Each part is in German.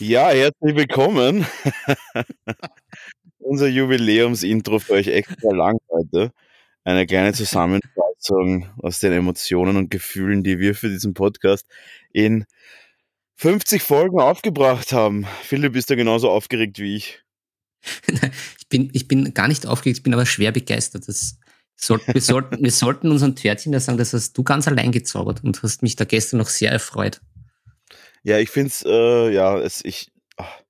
Ja, herzlich willkommen. Unser Jubiläumsintro für euch extra lang heute. Eine kleine Zusammenfassung aus den Emotionen und Gefühlen, die wir für diesen Podcast in 50 Folgen aufgebracht haben. Philipp, bist du genauso aufgeregt wie ich? ich, bin, ich bin gar nicht aufgeregt, ich bin aber schwer begeistert. Das soll, wir, sollten, wir sollten unseren Törtchen ja sagen, das hast du ganz allein gezaubert und hast mich da gestern noch sehr erfreut. Ja, ich finde es, äh, ja, es, ich, ach,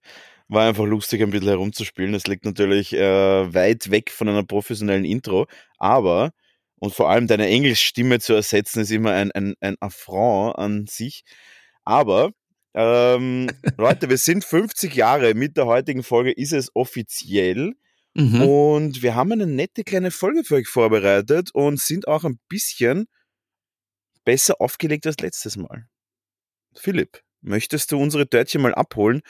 war einfach lustig, ein bisschen herumzuspielen. Es liegt natürlich äh, weit weg von einer professionellen Intro, aber, und vor allem deine Englischstimme zu ersetzen, ist immer ein, ein, ein Affront an sich. Aber, ähm, Leute, wir sind 50 Jahre mit der heutigen Folge, ist es offiziell. Mhm. Und wir haben eine nette kleine Folge für euch vorbereitet und sind auch ein bisschen besser aufgelegt als letztes Mal. Philipp, möchtest du unsere Törtchen mal abholen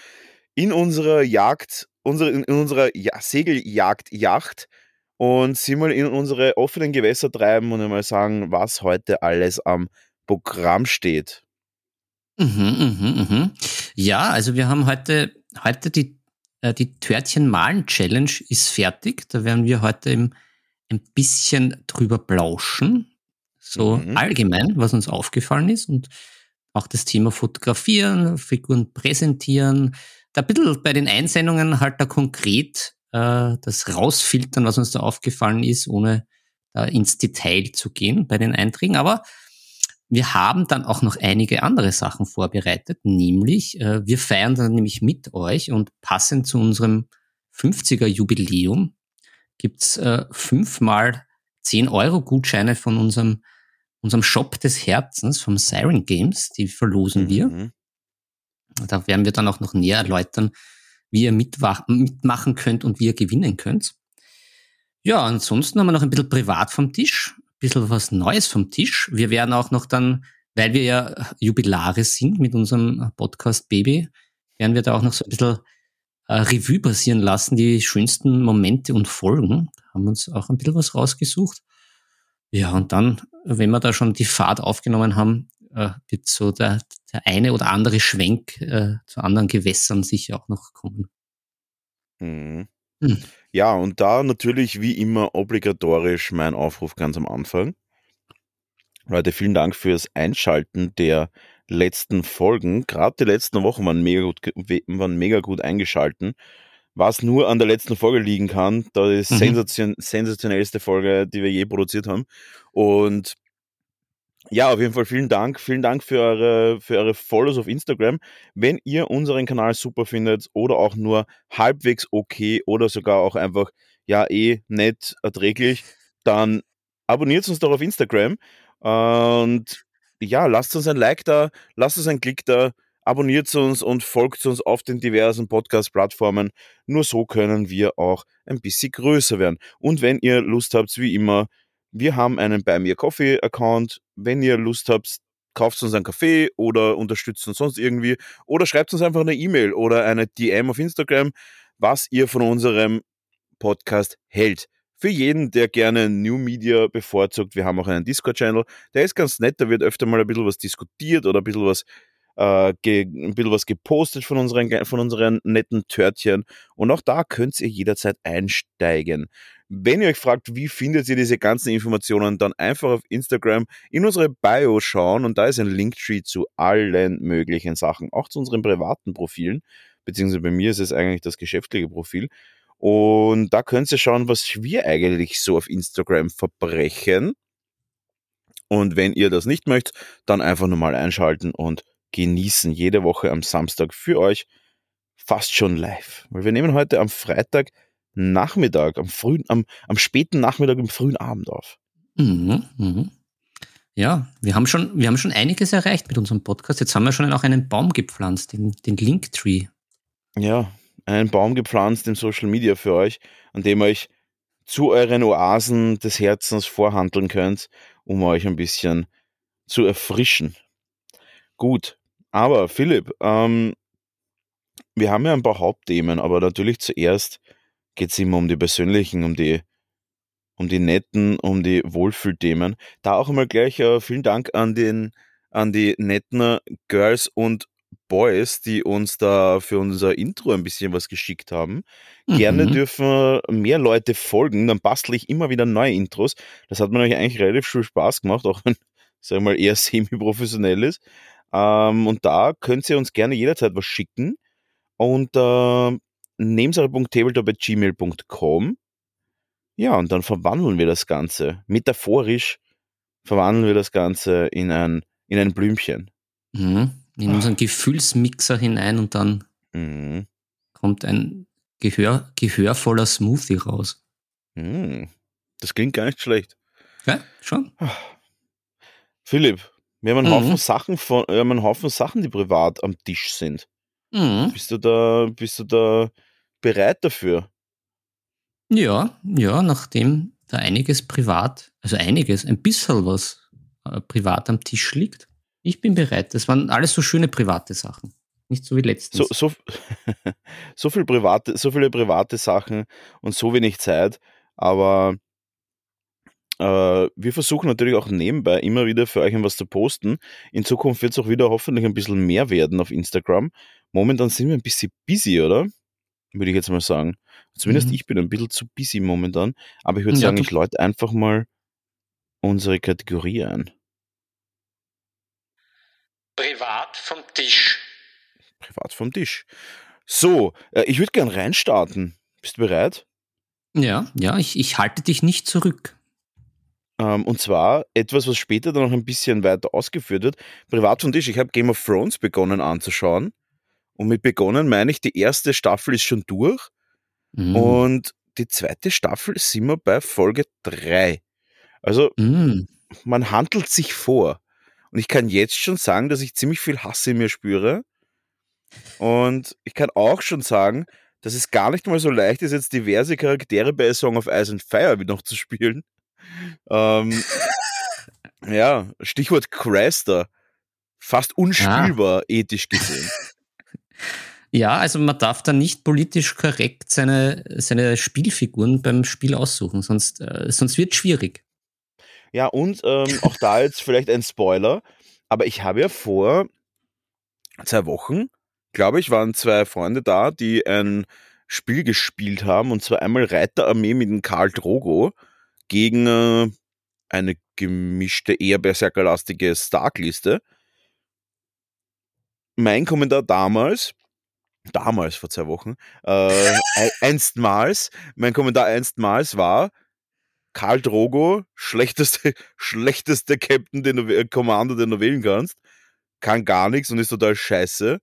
in unserer Jagd, unsere, in unserer ja, Segeljagd-Yacht und sie mal in unsere offenen Gewässer treiben und mal sagen, was heute alles am Programm steht. Mhm, mhm, mhm. Ja, also wir haben heute, heute die, äh, die Törtchen-Malen-Challenge ist fertig. Da werden wir heute im, ein bisschen drüber plauschen. So mhm. allgemein, was uns aufgefallen ist und auch das Thema Fotografieren, Figuren präsentieren, da ein bisschen bei den Einsendungen halt da konkret äh, das rausfiltern, was uns da aufgefallen ist, ohne da ins Detail zu gehen bei den Einträgen. Aber wir haben dann auch noch einige andere Sachen vorbereitet, nämlich äh, wir feiern dann nämlich mit euch und passend zu unserem 50er Jubiläum gibt's äh, fünfmal 10 Euro Gutscheine von unserem unserem Shop des Herzens vom Siren Games, die verlosen wir. Mhm. Da werden wir dann auch noch näher erläutern, wie ihr mitmachen könnt und wie ihr gewinnen könnt. Ja, ansonsten haben wir noch ein bisschen privat vom Tisch, ein bisschen was Neues vom Tisch. Wir werden auch noch dann, weil wir ja Jubilare sind mit unserem Podcast Baby, werden wir da auch noch so ein bisschen äh, Revue passieren lassen, die schönsten Momente und Folgen. Da haben wir uns auch ein bisschen was rausgesucht. Ja, und dann, wenn wir da schon die Fahrt aufgenommen haben, äh, wird so der, der eine oder andere Schwenk äh, zu anderen Gewässern sicher auch noch kommen. Mhm. Hm. Ja, und da natürlich wie immer obligatorisch mein Aufruf ganz am Anfang. Leute, vielen Dank fürs Einschalten der letzten Folgen. Gerade die letzten Wochen waren mega gut, waren mega gut eingeschalten was nur an der letzten Folge liegen kann. Da ist mhm. sensation sensationellste Folge, die wir je produziert haben. Und ja, auf jeden Fall vielen Dank. Vielen Dank für eure, für eure Follows auf Instagram. Wenn ihr unseren Kanal super findet oder auch nur halbwegs okay oder sogar auch einfach, ja, eh nett, erträglich, dann abonniert uns doch auf Instagram. Und ja, lasst uns ein Like da, lasst uns einen Klick da abonniert uns und folgt uns auf den diversen Podcast-Plattformen. Nur so können wir auch ein bisschen größer werden. Und wenn ihr Lust habt, wie immer, wir haben einen Buy Me Coffee Account. Wenn ihr Lust habt, kauft uns einen Kaffee oder unterstützt uns sonst irgendwie oder schreibt uns einfach eine E-Mail oder eine DM auf Instagram, was ihr von unserem Podcast hält. Für jeden, der gerne New Media bevorzugt, wir haben auch einen Discord-Channel, der ist ganz nett, da wird öfter mal ein bisschen was diskutiert oder ein bisschen was äh, ein bisschen was gepostet von unseren, von unseren netten Törtchen. Und auch da könnt ihr jederzeit einsteigen. Wenn ihr euch fragt, wie findet ihr diese ganzen Informationen, dann einfach auf Instagram in unsere Bio schauen und da ist ein Linktree zu allen möglichen Sachen, auch zu unseren privaten Profilen, beziehungsweise bei mir ist es eigentlich das geschäftliche Profil. Und da könnt ihr schauen, was wir eigentlich so auf Instagram verbrechen. Und wenn ihr das nicht möchtet, dann einfach nochmal einschalten und genießen. Jede Woche am Samstag für euch fast schon live. Weil wir nehmen heute am Freitag Nachmittag, am frühen, am, am späten Nachmittag, im frühen Abend auf. Mhm, mhm. Ja, wir haben schon, wir haben schon einiges erreicht mit unserem Podcast. Jetzt haben wir schon auch einen Baum gepflanzt, den, den Linktree. ja, einen Baum gepflanzt im Social Media für euch, an dem euch zu euren Oasen des Herzens vorhandeln könnt, um euch ein bisschen zu erfrischen. Gut, aber Philipp, ähm, wir haben ja ein paar Hauptthemen, aber natürlich zuerst geht es immer um die persönlichen, um die, um die netten, um die Wohlfühlthemen. Da auch einmal gleich äh, vielen Dank an den, an die netten Girls und Boys, die uns da für unser Intro ein bisschen was geschickt haben. Mhm. Gerne dürfen mehr Leute folgen, dann bastle ich immer wieder neue Intros. Das hat mir eigentlich relativ viel Spaß gemacht, auch wenn, sagen wir mal, eher semi-professionell ist. Ähm, und da könnt ihr uns gerne jederzeit was schicken. Und äh, nebensache.tabletop.gmail.com Ja, und dann verwandeln wir das Ganze. Metaphorisch verwandeln wir das Ganze in ein, in ein Blümchen. Mhm in unseren Gefühlsmixer hinein und dann Mhm. kommt ein Gehör, gehörvoller Smoothie raus. Mhm. Das klingt gar nicht schlecht. Ja, schon. Philipp, wir haben einen Mhm. Haufen Sachen von, wir haben einen Haufen Sachen, die privat am Tisch sind. Mhm. Bist du da, bist du da bereit dafür? Ja, ja, nachdem da einiges privat, also einiges, ein bisschen was äh, privat am Tisch liegt. Ich bin bereit. Das waren alles so schöne private Sachen. Nicht so wie letztens. So, so, so viel private, so viele private Sachen und so wenig Zeit, aber wir versuchen natürlich auch nebenbei immer wieder für euch was zu posten. In Zukunft wird es auch wieder hoffentlich ein bisschen mehr werden auf Instagram. Momentan sind wir ein bisschen busy, oder? Würde ich jetzt mal sagen. Zumindest Mhm. ich bin ein bisschen zu busy momentan. Aber ich würde Ja, sagen, ich läute einfach mal unsere Kategorie ein. privat vom Tisch. Privat vom Tisch. So, äh, ich würde gern reinstarten. Bist du bereit? Ja, ja, ich, ich halte dich nicht zurück. Ähm, und zwar etwas, was später dann noch ein bisschen weiter ausgeführt wird. Privat vom Tisch. Ich habe Game of Thrones begonnen anzuschauen. Und mit begonnen meine ich, die erste Staffel ist schon durch. Mhm. Und die zweite Staffel sind wir bei Folge 3. Also Mhm. man handelt sich vor. Und ich kann jetzt schon sagen, dass ich ziemlich viel Hass in mir spüre. Und ich kann auch schon sagen, dass es gar nicht mal so leicht ist, jetzt diverse Charaktere bei A Song of Ice and Fire wieder noch zu spielen. Ähm, ja, Stichwort Craster. Fast unspielbar, ethisch gesehen. Ja, also man darf da nicht politisch korrekt seine, seine Spielfiguren beim Spiel aussuchen, sonst, äh, sonst wird schwierig. Ja, und ähm, auch da jetzt vielleicht ein Spoiler, aber ich habe ja vor zwei Wochen, glaube ich, waren zwei Freunde da, die ein Spiel gespielt haben, und zwar einmal Reiterarmee mit dem Karl Drogo gegen äh, eine gemischte, eher berserkerlastige Stark-Liste. Mein Kommentar damals, damals vor zwei Wochen, äh, ein- einstmals, mein Kommentar einstmals war, Karl Drogo, schlechteste, schlechteste Captain, den du, äh, Commander, den du wählen kannst, kann gar nichts und ist total scheiße.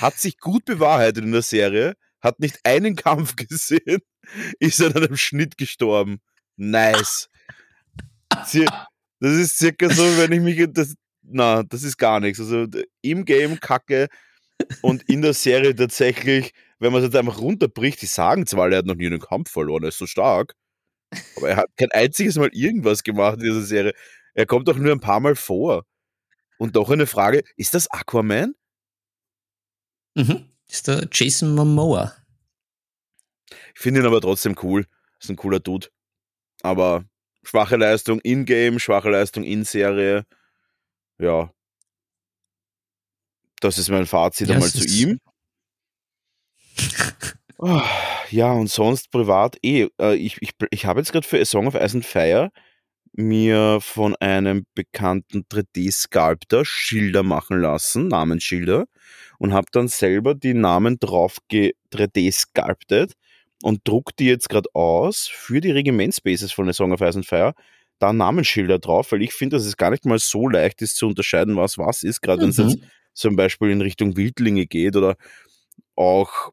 Hat sich gut bewahrheitet in der Serie, hat nicht einen Kampf gesehen, ist an einem Schnitt gestorben. Nice. Das ist circa so, wenn ich mich, das, na, das ist gar nichts. Also im Game kacke und in der Serie tatsächlich, wenn man es jetzt einfach runterbricht, die sagen zwar, er hat noch nie einen Kampf verloren, er ist so stark, aber er hat kein einziges Mal irgendwas gemacht in dieser Serie. Er kommt doch nur ein paar Mal vor. Und doch eine Frage, ist das Aquaman? Mhm. Ist der Jason Momoa. Ich finde ihn aber trotzdem cool. Ist ein cooler Dude. Aber schwache Leistung in-game, schwache Leistung in Serie. Ja. Das ist mein Fazit Ja, einmal zu ihm. Ah, Ja, und sonst privat eh. äh, Ich, ich, ich habe jetzt gerade für A Song of Ice and Fire mir von einem bekannten 3D-Sculptor Schilder machen lassen, Namensschilder, und habe dann selber die Namen drauf 3D-sculptet und druck die jetzt gerade aus für die Regimentsbases von A Song of Ice and Fire. Da Namensschilder drauf, weil ich finde, dass es gar nicht mal so leicht ist zu unterscheiden, was was ist, gerade wenn es Mhm. jetzt zum Beispiel in Richtung Wildlinge geht oder auch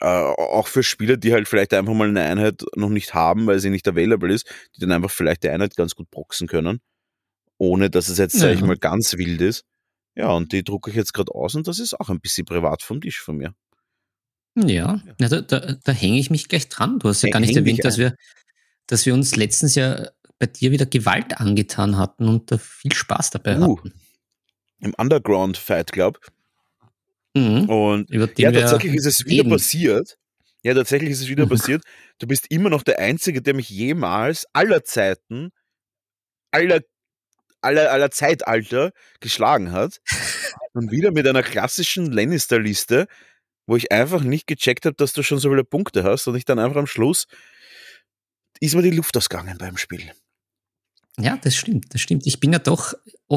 äh, auch für Spieler, die halt vielleicht einfach mal eine Einheit noch nicht haben, weil sie nicht available ist, die dann einfach vielleicht die Einheit ganz gut boxen können, ohne dass es jetzt, sag ich Ja. mal, ganz wild ist. Ja, und die drucke ich jetzt gerade aus und das ist auch ein bisschen privat vom Tisch von mir. Ja, ja da, da, da hänge ich mich gleich dran. Du hast ja gar nicht erwähnt, dass wir, dass wir uns letztens ja bei dir wieder Gewalt angetan hatten und da viel Spaß dabei Uh, hatten. Im Underground Fight Club. Mhm. Und ja, tatsächlich ist es wieder reden. passiert. Ja, tatsächlich ist es wieder Mhm. passiert. Du bist immer noch der Einzige, der mich jemals aller Zeiten, aller, aller, aller Zeitalter geschlagen hat. Und wieder mit einer klassischen Lannister-Liste, wo ich einfach nicht gecheckt habe, dass du schon so viele Punkte hast und ich dann einfach am Schluss ist mir die Luft ausgegangen beim Spiel. Ja, das stimmt, das stimmt. Ich bin ja doch,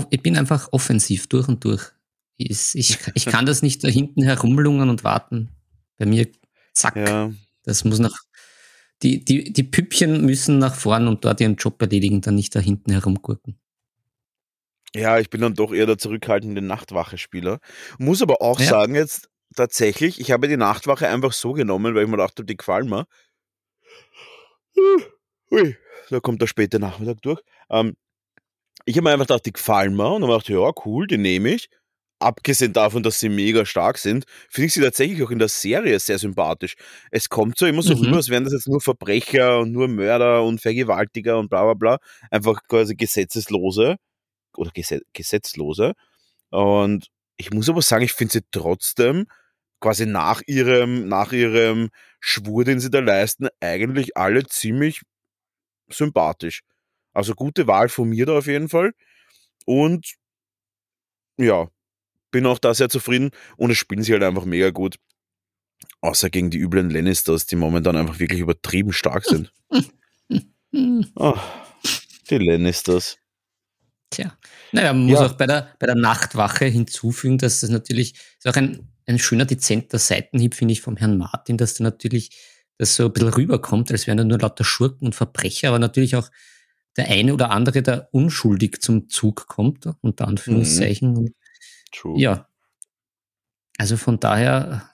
ich bin einfach offensiv durch und durch. Ich, ich, ich kann das nicht da hinten herumlungern und warten. Bei mir, zack, Ja, das muss nach, die, die, die Püppchen müssen nach vorn und dort ihren Job erledigen, dann nicht da hinten herumgurken. Ja, ich bin dann doch eher der zurückhaltende Nachtwache-Spieler. Muss aber auch Ja. sagen, jetzt tatsächlich, ich habe die Nachtwache einfach so genommen, weil ich mir dachte, die gefallen mir. Hui, da kommt der späte Nachmittag durch. Ähm, ich habe mir einfach gedacht, die gefallen mir und dann habe ich gedacht, ja, cool, die nehme ich. Abgesehen davon, dass sie mega stark sind, finde ich sie tatsächlich auch in der Serie sehr sympathisch. Es kommt so immer so Mhm. rüber, als wären das jetzt nur Verbrecher und nur Mörder und Vergewaltiger und bla bla bla. Einfach quasi Gesetzeslose oder Gesetz Gesetzlose. Und ich muss aber sagen, ich finde sie trotzdem quasi nach ihrem, nach ihrem Schwur, den sie da leisten, eigentlich alle ziemlich sympathisch. Also gute Wahl von mir da auf jeden Fall. Und ja, bin auch da sehr zufrieden. Und es spielen sie halt einfach mega gut. Außer gegen die üblen Lannisters, die momentan einfach wirklich übertrieben stark sind. Ah, die Lannisters. Tja. Naja, man muss Ja. auch bei der, bei der Nachtwache hinzufügen, dass das natürlich ist auch ein, ein schöner, dezenter Seitenhieb, finde ich, vom Herrn Martin, dass da natürlich das so ein bisschen rüberkommt, als wären da nur lauter Schurken und Verbrecher, aber natürlich auch der eine oder andere, der unschuldig zum Zug kommt, unter Anführungszeichen. Und True. Ja. Also von daher,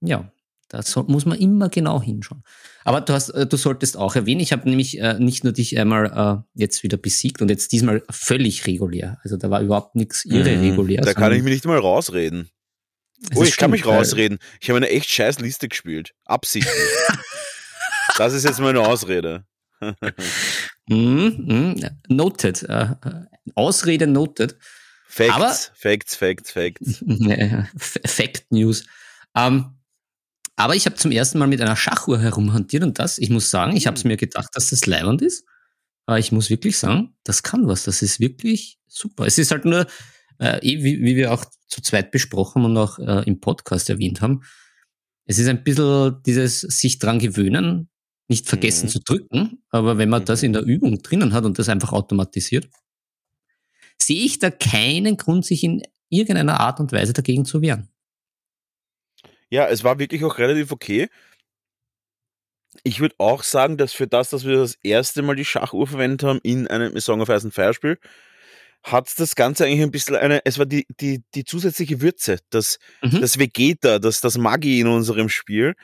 ja, da muss man immer genau hinschauen. Aber du hast, äh, du solltest auch erwähnen, ich habe nämlich äh, nicht nur dich einmal äh, jetzt wieder besiegt und jetzt diesmal völlig regulär. Also da war überhaupt nichts irregulär. Mhm. Da kann ich mich nicht mal rausreden. Oh, ich kann mich rausreden. Ich habe eine echt scheiß Liste gespielt. Absichtlich. das ist jetzt meine Ausrede. Mhm, mhm, noted. Äh, äh, Ausrede noted. Facts, Aber- Facts, Facts, Facts. F- Fact News. Ähm, aber ich habe zum ersten Mal mit einer Schachuhr herumhantiert und das, ich muss sagen, ich habe es mir gedacht, dass das leibend ist. Aber ich muss wirklich sagen, das kann was. Das ist wirklich super. Es ist halt nur, äh, eh, wie, wie wir auch zu zweit besprochen und auch äh, im Podcast erwähnt haben, es ist ein bisschen dieses sich dran gewöhnen, nicht vergessen Mhm. zu drücken, aber wenn man das in der Übung drinnen hat und das einfach automatisiert, sehe ich da keinen Grund, sich in irgendeiner Art und Weise dagegen zu wehren. Ja, es war wirklich auch relativ okay. Ich würde auch sagen, dass für das, dass wir das erste Mal die Schachuhr verwendet haben in einem Song of Ice and Fire Spiel, hat das Ganze eigentlich ein bisschen eine, es war die, die, die zusätzliche Würze, das, Mhm. das Vegeta, das, das Magi in unserem Spiel.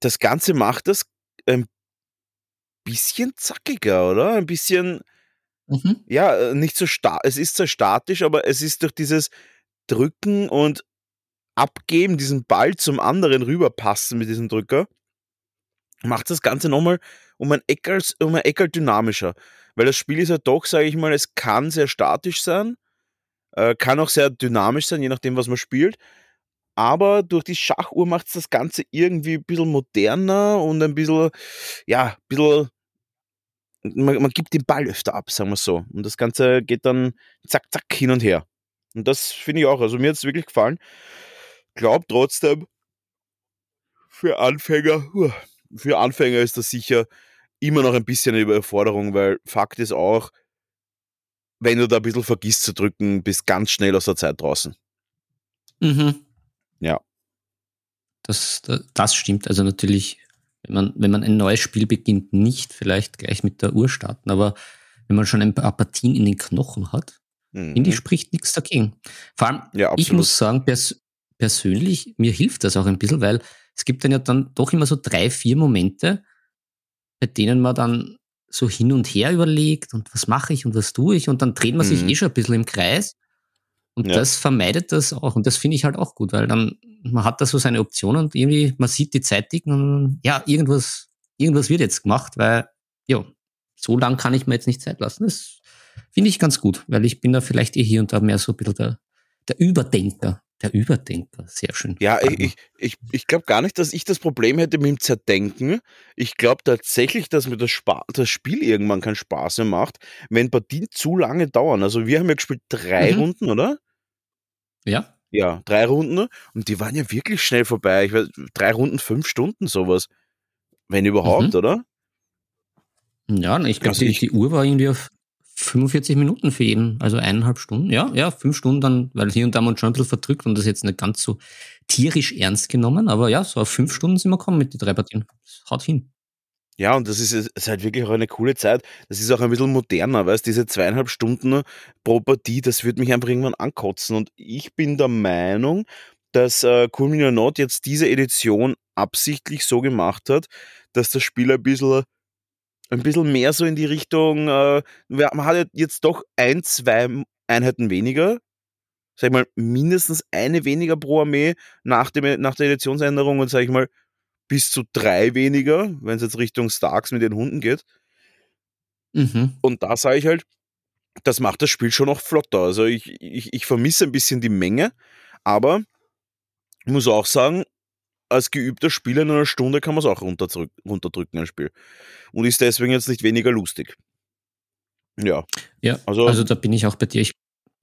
Das Ganze macht das ein bisschen zackiger, oder? Ein bisschen, Mhm. ja, äh, nicht so stark. Es ist zwar statisch, aber es ist durch dieses Drücken und Abgeben, diesen Ball zum anderen rüberpassen mit diesem Drücker, macht das Ganze nochmal um ein Eckerl, um ein Eckerl dynamischer. Weil das Spiel ist ja doch, sage ich mal, es kann sehr statisch sein, äh, kann auch sehr dynamisch sein, je nachdem, was man spielt. Aber durch die Schachuhr macht es das Ganze irgendwie ein bisschen moderner und ein bisschen, ja, ein bisschen man, man gibt den Ball öfter ab, sagen wir so. Und das Ganze geht dann zack, zack hin und her. Und das finde ich auch. Also mir hat es wirklich gefallen. Glaub trotzdem, für Anfänger, für Anfänger ist das sicher immer noch ein bisschen eine Überforderung, weil Fakt ist auch, wenn du da ein bisschen vergisst zu drücken, bist ganz schnell aus der Zeit draußen. Mhm. Ja. Das, das, stimmt. Also natürlich, wenn man, wenn man ein neues Spiel beginnt, nicht vielleicht gleich mit der Uhr starten, aber wenn man schon ein paar Partien in den Knochen hat, Mhm. finde ich, spricht nichts dagegen. Vor allem, Ja, ich muss sagen, pers persönlich, mir hilft das auch ein bisschen, weil es gibt dann ja dann doch immer so drei, vier Momente, bei denen man dann so hin und her überlegt und was mache ich und was tue ich und dann dreht man sich Mhm. eh schon ein bisschen im Kreis. Und Ja. das vermeidet das auch. Und das finde ich halt auch gut, weil dann, man hat da so seine Optionen und irgendwie, man sieht die Zeit ticken und ja, irgendwas, irgendwas wird jetzt gemacht, weil, ja, so lang kann ich mir jetzt nicht Zeit lassen. Das finde ich ganz gut, weil ich bin da vielleicht eh hier und da mehr so ein bisschen der, der Überdenker. Der Überdenker, sehr schön. Ja, ich, ich, ich, ich glaube gar nicht, dass ich das Problem hätte mit dem Zerdenken. Ich glaube tatsächlich, dass mir das, Spa das Spiel irgendwann keinen Spaß mehr macht, wenn Partien zu lange dauern. Also wir haben ja gespielt drei Mhm. Runden, oder? Ja, Ja, drei Runden und die waren ja wirklich schnell vorbei. Ich weiß, drei Runden, fünf Stunden, sowas. Wenn überhaupt, Mhm. oder? Ja, ich glaube, Also die, die Uhr war irgendwie auf 45 Minuten für jeden, also eineinhalb Stunden. Ja, ja, fünf Stunden dann, weil hier und da uns schon ein bisschen verdrückt und das jetzt nicht ganz so tierisch ernst genommen, aber ja, so auf fünf Stunden sind wir gekommen mit den drei Partien. Haut hin. Ja, und das ist, ist halt wirklich auch eine coole Zeit. Das ist auch ein bisschen moderner, weißt diese zweieinhalb Stunden pro Partie, das wird mich einfach irgendwann ankotzen. Und ich bin der Meinung, dass äh, Cool Not jetzt diese Edition absichtlich so gemacht hat, dass das Spiel ein bisschen, ein bisschen mehr so in die Richtung, äh, man hat jetzt doch ein, zwei Einheiten weniger. Sag ich mal, mindestens eine weniger pro Armee nach, dem, nach der Editionsänderung und sag ich mal, bis zu drei weniger, wenn es jetzt Richtung Starks mit den Hunden geht. Mhm. Und da sage ich halt, das macht das Spiel schon noch flotter. Also ich, ich, ich vermisse ein bisschen die Menge, aber ich muss auch sagen, als geübter Spieler in einer Stunde kann man es auch runterdrück, runterdrücken, ein Spiel. Und ist deswegen jetzt nicht weniger lustig. Ja. Ja, Also- also, da bin ich auch bei dir. Ich,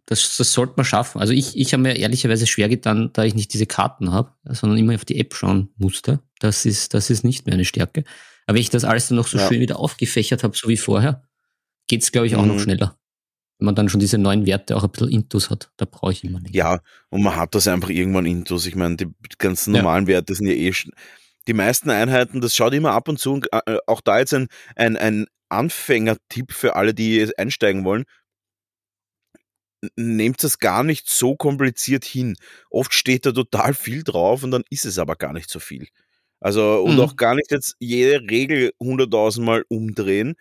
das, das sollte man schaffen. Also ich, ich habe mir ehrlicherweise schwer getan, da ich nicht diese Karten habe, sondern immer auf die App schauen musste. Das ist, das ist nicht mehr eine Stärke. Aber wenn ich das alles dann noch so Ja. schön wieder aufgefächert habe, so wie vorher, geht's glaube ich, auch noch Mhm. schneller. Wenn man dann schon diese neuen Werte auch ein bisschen Intus hat. Da brauche ich immer nicht. Ja, und man hat das einfach irgendwann intus. Ich meine, die ganzen Ja. normalen Werte sind ja eh. sch- Die meisten Einheiten, das schaut immer ab und zu. Und äh, auch da jetzt ein, ein, ein Anfängertipp für alle, die einsteigen wollen. Nehmt das gar nicht so kompliziert hin. Oft steht da total viel drauf und dann ist es aber gar nicht so viel. Also, und Mhm. auch gar nicht jetzt jede Regel hunderttausend Mal umdrehen.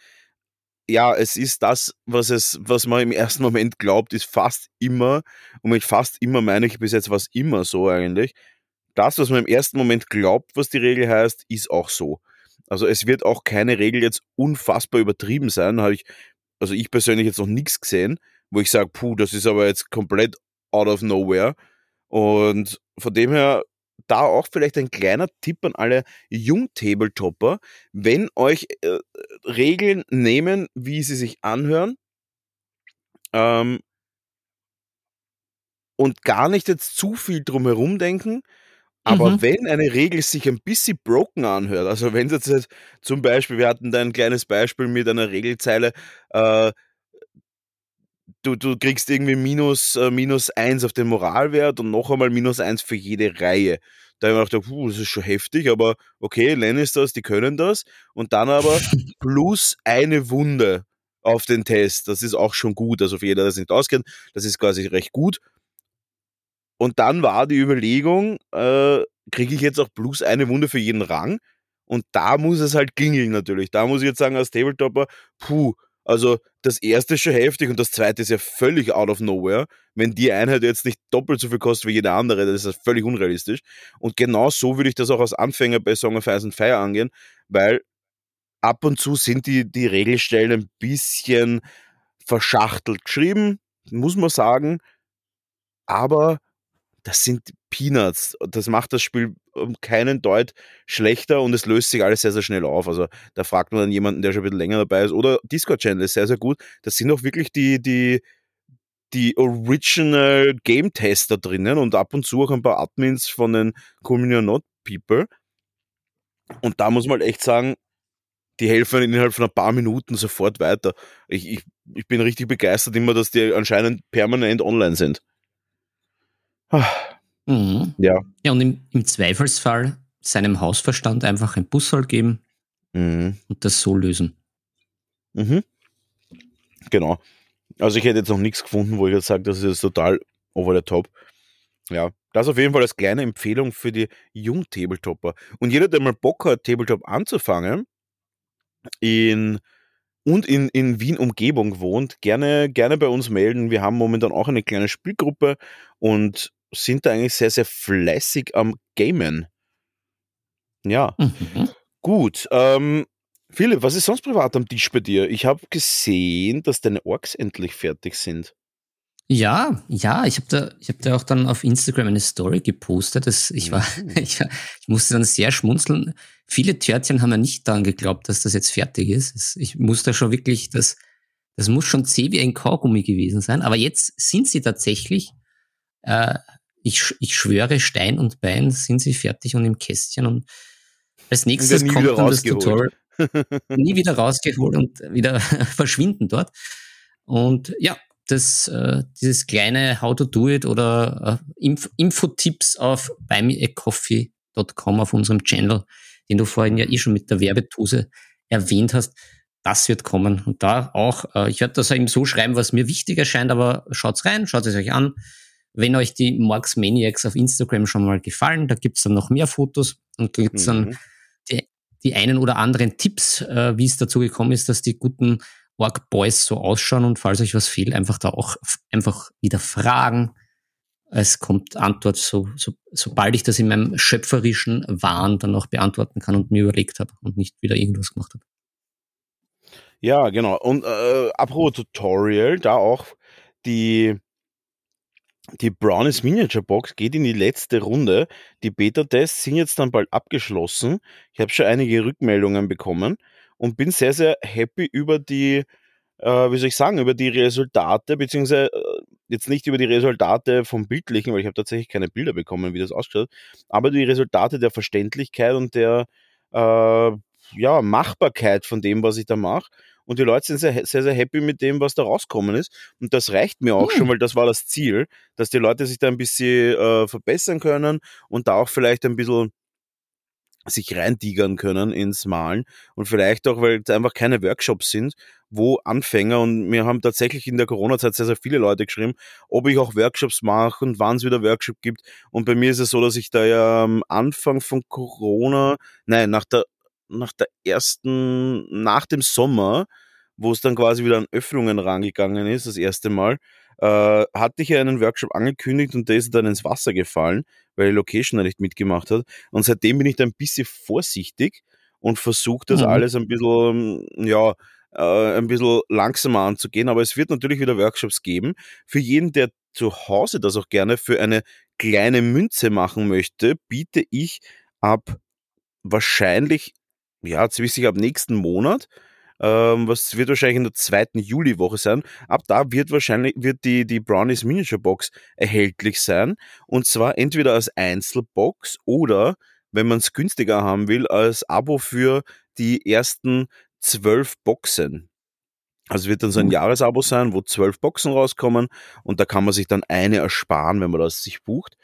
Ja, es ist das, was es, was man im ersten Moment glaubt, ist fast immer, und mit fast immer meine ich bis jetzt was immer so eigentlich. Das, was man im ersten Moment glaubt, was die Regel heißt, ist auch so. Also es wird auch keine Regel jetzt unfassbar übertrieben sein. Habe ich, also ich persönlich jetzt noch nichts gesehen, wo ich sage, puh, das ist aber jetzt komplett out of nowhere. Und von dem her da auch vielleicht ein kleiner Tipp an alle Jung-Tabletopper. Wenn euch äh, Regeln nehmen, wie sie sich anhören, ähm, und gar nicht jetzt zu viel drumherum denken, aber Mhm. wenn eine Regel sich ein bisschen broken anhört, also wenn es jetzt zum Beispiel, wir hatten da ein kleines Beispiel mit einer Regelzeile, äh, du, du kriegst irgendwie minus, äh, minus eins auf den Moralwert und noch einmal minus eins für jede Reihe. Da habe ich mir gedacht, puh, das ist schon heftig, aber okay, Lannisters, die können das. Und dann aber plus eine Wunde auf den Test. Das ist auch schon gut. Also für jeder, der das nicht auskennt, das ist quasi recht gut. Und dann war die Überlegung, äh, kriege ich jetzt auch plus eine Wunde für jeden Rang? Und da muss es halt klingeln natürlich. Da muss ich jetzt sagen, als Tabletopper, puh, also das erste ist schon heftig und das zweite ist ja völlig out of nowhere. Wenn die Einheit jetzt nicht doppelt so viel kostet wie jede andere, dann ist das völlig unrealistisch. Und genau so würde ich das auch als Anfänger bei Song of Ice and Fire angehen, weil ab und zu sind die, die Regelstellen ein bisschen verschachtelt geschrieben, muss man sagen. Aber das sind Peanuts. Das macht das Spiel um keinen Deut schlechter und es löst sich alles sehr, sehr schnell auf. Also da fragt man dann jemanden, der schon ein bisschen länger dabei ist. Oder Discord-Channel ist sehr, sehr gut. Das sind auch wirklich die, die, die Original Game Tester drinnen und ab und zu auch ein paar Admins von den Community Not People. Und da muss man halt echt sagen, die helfen innerhalb von ein paar Minuten sofort weiter. Ich, ich, ich bin richtig begeistert immer, dass die anscheinend permanent online sind. Ah, Mhm. Ja. Ja, und im, im Zweifelsfall seinem Hausverstand einfach ein Busshal geben Mhm. und das so lösen. Mhm. Genau. Also ich hätte jetzt noch nichts gefunden, wo ich jetzt sage, das ist total over the top. Ja, das auf jeden Fall als kleine Empfehlung für die Jung-Tabletopper. Und jeder, der mal Bock hat, Tabletop anzufangen, in und in, in Wien-Umgebung wohnt, gerne, gerne bei uns melden. Wir haben momentan auch eine kleine Spielgruppe und sind da eigentlich sehr, sehr fleißig am Gamen. Ja, Mhm. gut. Ähm, Philipp, was ist sonst privat am Tisch bei dir? Ich habe gesehen, dass deine Orks endlich fertig sind. Ja, ja, ich habe da, ich hab da auch dann auf Instagram eine Story gepostet. Das, ich, war, Mhm. ich, ich musste dann sehr schmunzeln. Viele Törtchen haben ja nicht daran geglaubt, dass das jetzt fertig ist. Ich musste schon wirklich, das, das muss schon zäh wie ein Kaugummi gewesen sein. Aber jetzt sind sie tatsächlich, äh, ich, ich schwöre, Stein und Bein sind sie fertig und im Kästchen. Und als nächstes nie kommt dann das. Tutorial. nie wieder rausgeholt und wieder verschwinden dort. Und ja, das, äh, dieses kleine How to do it oder äh, Inf Infotipps auf buymeacoffee.com auf unserem Channel, den du vorhin ja eh schon mit der Werbetuse erwähnt hast, das wird kommen. Und da auch, äh, ich werde das eben so schreiben, was mir wichtig erscheint, aber schaut's rein, schaut es euch an. Wenn euch die Morgs Maniacs auf Instagram schon mal gefallen, da gibt's dann noch mehr Fotos und gibt's dann Mhm. die, die einen oder anderen Tipps, äh, wie es dazu gekommen ist, dass die guten Org Boys so ausschauen und falls euch was fehlt, einfach da auch einfach wieder fragen. Es kommt Antwort, so, so, sobald ich das in meinem schöpferischen Wahn dann auch beantworten kann und mir überlegt habe und nicht wieder irgendwas gemacht habe. Ja, genau. Und äh, apropos Tutorial, da auch die, die Brownies Miniature Box geht in die letzte Runde. Die Beta-Tests sind jetzt dann bald abgeschlossen. Ich habe schon einige Rückmeldungen bekommen und bin sehr, sehr happy über die, äh, wie soll ich sagen, über die Resultate, beziehungsweise äh, jetzt nicht über die Resultate vom Bildlichen, weil ich habe tatsächlich keine Bilder bekommen, wie das ausschaut, aber die Resultate der Verständlichkeit und der äh, ja, Machbarkeit von dem, was ich da mache. Und die Leute sind sehr, sehr, sehr happy mit dem, was da rauskommen ist. Und das reicht mir auch Hm. schon, weil das war das Ziel, dass die Leute sich da ein bisschen äh, verbessern können und da auch vielleicht ein bisschen sich reintigern können ins Malen und vielleicht auch, weil es einfach keine Workshops sind, wo Anfänger und wir haben tatsächlich in der Corona-Zeit sehr, sehr viele Leute geschrieben, ob ich auch Workshops mache und wann es wieder Workshop gibt. Und bei mir ist es so, dass ich da ja am Anfang von Corona, nein, nach der, nach der ersten, nach dem Sommer, wo es dann quasi wieder an Öffnungen rangegangen ist, das erste Mal, äh, hatte ich ja einen Workshop angekündigt und der ist dann ins Wasser gefallen, weil die Location da nicht mitgemacht hat. Und seitdem bin ich da ein bisschen vorsichtig und versuche das Mhm. alles ein bisschen, ja, äh, ein bisschen langsamer anzugehen. Aber es wird natürlich wieder Workshops geben. Für jeden, der zu Hause das auch gerne für eine kleine Münze machen möchte, biete ich ab wahrscheinlich, ja, ziemlich sicher ab nächsten Monat, ähm, was wird wahrscheinlich in der zweiten Juliwoche sein. Ab da wird wahrscheinlich wird die, die Brownies Miniature Box erhältlich sein. Und zwar entweder als Einzelbox oder, wenn man es günstiger haben will, als Abo für die ersten zwölf Boxen. Also wird dann so ein Jahresabo sein, wo zwölf Boxen rauskommen und da kann man sich dann eine ersparen, wenn man das sich bucht.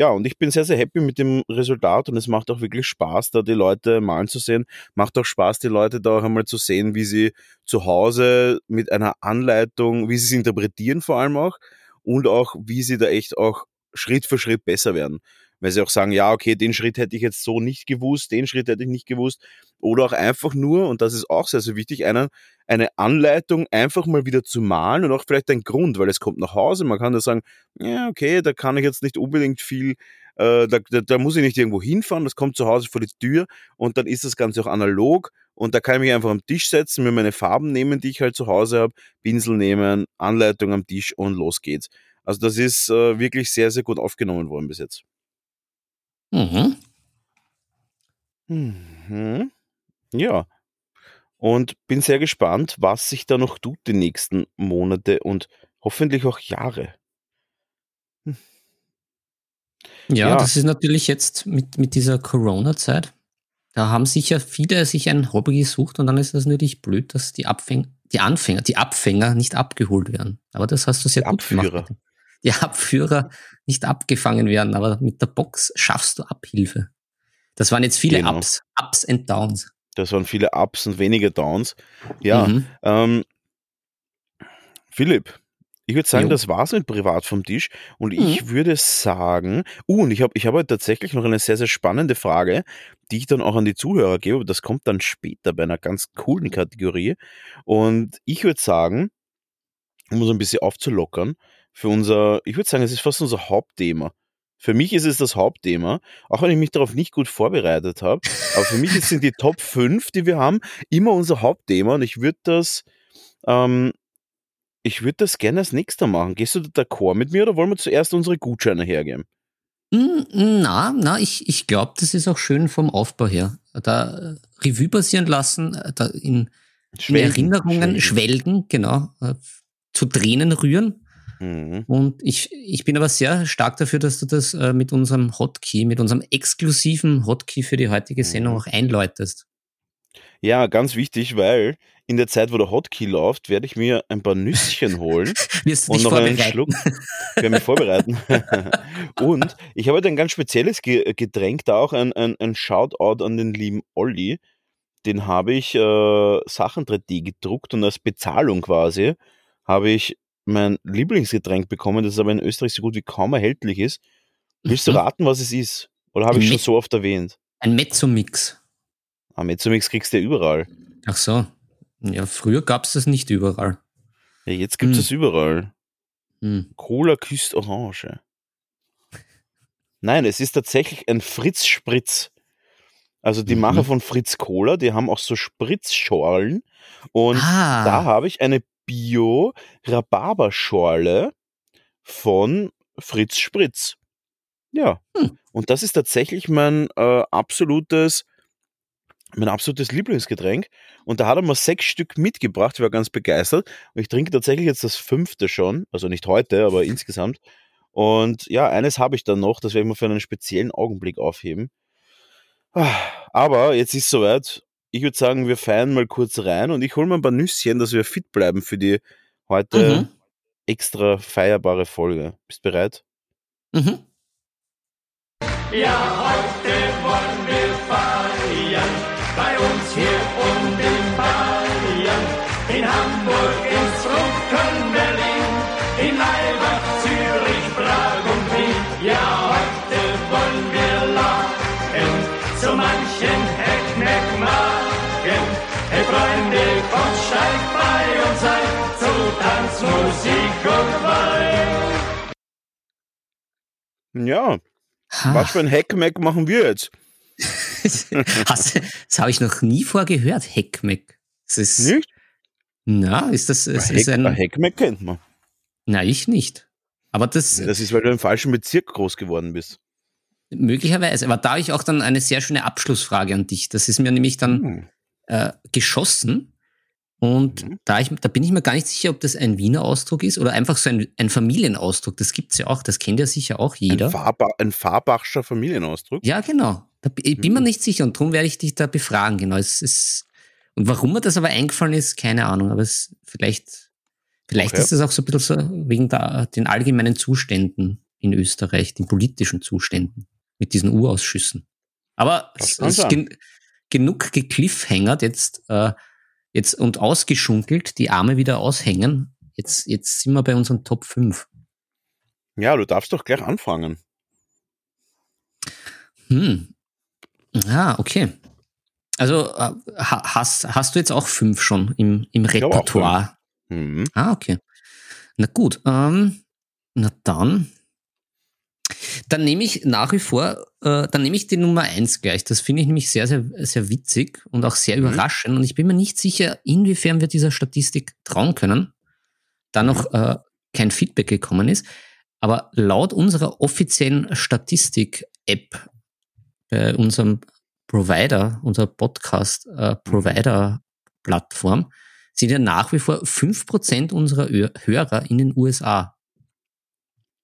Ja, und ich bin sehr, sehr happy mit dem Resultat und es macht auch wirklich Spaß, da die Leute malen zu sehen. Macht auch Spaß, die Leute da auch einmal zu sehen, wie sie zu Hause mit einer Anleitung, wie sie es interpretieren vor allem auch und auch, wie sie da echt auch Schritt für Schritt besser werden. Weil sie auch sagen, ja, okay, den Schritt hätte ich jetzt so nicht gewusst, den Schritt hätte ich nicht gewusst. Oder auch einfach nur, und das ist auch sehr, sehr wichtig, eine, eine Anleitung einfach mal wieder zu malen und auch vielleicht ein Grund, weil es kommt nach Hause, man kann da sagen, ja, okay, da kann ich jetzt nicht unbedingt viel, äh, da, da, da muss ich nicht irgendwo hinfahren, das kommt zu Hause vor die Tür und dann ist das Ganze auch analog und da kann ich mich einfach am Tisch setzen, mir meine Farben nehmen, die ich halt zu Hause habe, Pinsel nehmen, Anleitung am Tisch und los geht's. Also das ist äh, wirklich sehr, sehr gut aufgenommen worden bis jetzt. Mhm. Mhm. Ja. Und bin sehr gespannt, was sich da noch tut die nächsten Monate und hoffentlich auch Jahre. Ja, Ja. das ist natürlich jetzt mit, mit dieser Corona-Zeit. Da haben sicher viele sich ein Hobby gesucht und dann ist das natürlich blöd, dass die Abfänger, die Anfänger, die Abfänger nicht abgeholt werden. Aber das hast du sehr Die gut Abführer. gemacht. Die Abführer nicht abgefangen werden, aber mit der Box schaffst du Abhilfe. Das waren jetzt viele Genau. Ups, Ups and Downs. Das waren viele Ups und wenige Downs. Ja, Mhm. ähm, Philipp, ich würde sagen, Jo. das war's mit Privat vom Tisch. Und ich Mhm. würde sagen, uh, und ich habe ich hab heute tatsächlich noch eine sehr, sehr spannende Frage, die ich dann auch an die Zuhörer gebe, aber das kommt dann später bei einer ganz coolen Kategorie. Und ich würde sagen, um uns ein bisschen aufzulockern, für unser, ich würde sagen, es ist fast unser Hauptthema. Für mich ist es das Hauptthema, auch wenn ich mich darauf nicht gut vorbereitet habe. Aber für mich sind die Top 5, die wir haben, immer unser Hauptthema und ich würde das, ähm, ich würde das gerne als nächster machen. Gehst du da d'accord mit mir oder wollen wir zuerst unsere Gutscheine hergeben? Hm, Na, na, ich, ich glaube, das ist auch schön vom Aufbau her. Da äh, Revue passieren lassen, äh, da in, in Erinnerungen schwelgen. schwelgen, genau, äh, zu Tränen rühren. Mhm. Und ich, ich bin aber sehr stark dafür, dass du das äh, mit unserem Hotkey, mit unserem exklusiven Hotkey für die heutige Sendung Mhm. auch einläutest. Ja, ganz wichtig, weil in der Zeit, wo der Hotkey läuft, werde ich mir ein paar Nüsschen holen Wirst du und noch einen? Schluck. Ich werde mich vorbereiten. und ich habe heute ein ganz spezielles Ge Getränk, da auch ein, ein, ein Shoutout an den lieben Olli. Den habe ich äh, Sachen 3D gedruckt und als Bezahlung quasi habe ich mein Lieblingsgetränk bekommen, das aber in Österreich so gut wie kaum erhältlich ist. Willst du Mhm. raten, was es ist? Oder habe ich schon so oft erwähnt? Ein Mezzo-Mix. Am Mezzomix kriegst du ja überall. Ach so. Ja, früher gab es das nicht überall. Ja, jetzt gibt es Hm. es überall. Hm. Cola küsst Orange. Nein, es ist tatsächlich ein Fritz Spritz. Also die Mhm. Macher von Fritz Cola, die haben auch so Spritzschorlen. Und ah, da habe ich eine Bio-Rhabarberschorle von Fritz Spritz. Ja. Hm. Und das ist tatsächlich mein äh, absolutes, mein absolutes Lieblingsgetränk. Und da hat er mal sechs Stück mitgebracht. Ich war ganz begeistert. Und ich trinke tatsächlich jetzt das fünfte schon. Also nicht heute, aber insgesamt. Und ja, eines habe ich dann noch. Das werde ich mir für einen speziellen Augenblick aufheben. Ah, Aber jetzt ist soweit. Ich würde sagen, wir feiern mal kurz rein und ich hole mal ein paar Nüsschen, dass wir fit bleiben für die heute Mhm. extra feierbare Folge. Bist bereit? mhm. Ja, Ha. was für ein Hackmack machen wir jetzt? Das habe ich noch nie vorgehört, ist, Nicht? na, ist das, Hack, ist ein, Hackmack kennt man. na, ich nicht. Aber das, Das ist, weil du im falschen Bezirk groß geworden bist. möglicherweise, aber da habe ich auch dann eine sehr schöne Abschlussfrage an dich. Das ist mir nämlich dann Hm. äh, geschossen. Und Mhm. da, ich, da bin ich mir gar nicht sicher, ob das ein Wiener Ausdruck ist oder einfach so ein, ein Familienausdruck. Das gibt's ja auch, das kennt ja sicher auch jeder. Ein, Fahrba ein Fahrbachscher Familienausdruck. Ja, genau. Da, ich bin mir Mhm. nicht sicher und darum werde ich dich da befragen. Genau. Es ist, und warum mir das aber eingefallen ist, keine Ahnung. Aber es vielleicht, vielleicht Okay. ist das auch so ein bisschen so wegen der, den allgemeinen Zuständen in Österreich, den politischen Zuständen mit diesen Urausschüssen. Aber es ist gen genug gekliffhängert jetzt, äh, jetzt und ausgeschunkelt, die Arme wieder aushängen. Jetzt, jetzt sind wir bei unseren Top 5. Ja, du darfst doch gleich anfangen. Hm. Ah, okay. Also äh, ha- hast, hast du jetzt auch fünf schon im, im Repertoire? Mhm. Ah, okay. Na gut. Ähm, na dann. Dann nehme ich nach wie vor, äh, dann nehme ich die Nummer eins gleich. Das finde ich nämlich sehr, sehr, sehr witzig und auch sehr Mhm. überraschend. Und ich bin mir nicht sicher, inwiefern wir dieser Statistik trauen können, da noch äh, kein Feedback gekommen ist. Aber laut unserer offiziellen Statistik-App bei unserem Provider, unserer Podcast-Provider-Plattform, sind ja nach wie vor 5% unserer Ö Hörer in den USA.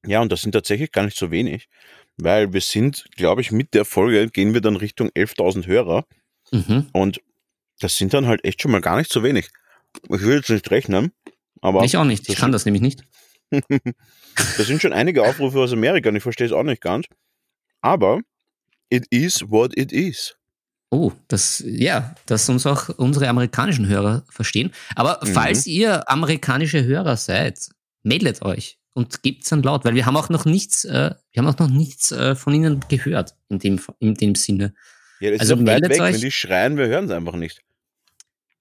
Ja, und das sind tatsächlich gar nicht so wenig, weil wir sind, glaube ich, mit der Folge gehen wir dann Richtung 11.000 Hörer Mhm. und das sind dann halt echt schon mal gar nicht so wenig. Ich will jetzt nicht rechnen, aber ich auch nicht. Ich kann das nämlich nicht. das sind schon einige Aufrufe aus Amerika und ich verstehe es auch nicht ganz. Aber it is what it is. Oh, das, ja, dass uns auch unsere amerikanischen Hörer verstehen. Aber Mhm. falls ihr amerikanische Hörer seid, meldet euch und gebt's dann laut, weil wir haben auch noch nichts, äh, wir haben auch noch nichts äh, von ihnen gehört in dem, in dem Sinne. Ja, das Also ist weit weg. euch. Wenn die schreien, wir hören es einfach nicht.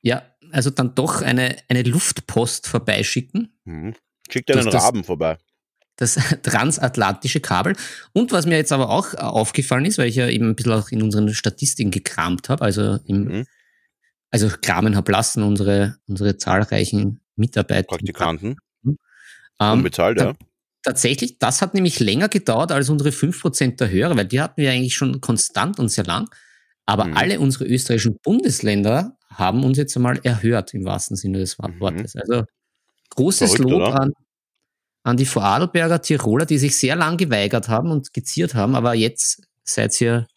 Ja, also dann doch eine, eine Luftpost vorbeischicken. Mhm. Schickt einen Das- das- Raben vorbei. das transatlantische Kabel. Und was mir jetzt aber auch äh, aufgefallen ist, weil ich ja eben ein bisschen auch in unseren Statistiken gekramt habe, also im, Mhm. also kramen habe lassen, unsere, unsere zahlreichen Mitarbeiter. Praktikanten. Ähm, Unbezahlt, da- ja. Tatsächlich, das hat nämlich länger gedauert als unsere 5% der Hörer, weil die hatten wir eigentlich schon konstant und sehr lang. Aber Mhm. alle unsere österreichischen Bundesländer haben uns jetzt einmal erhört, im wahrsten Sinne des Mhm. Wortes. Also großes Verrückt, Lob oder? an, an die Vorarlberger Tiroler, die sich sehr lang geweigert haben und skizziert haben, aber jetzt seid ihr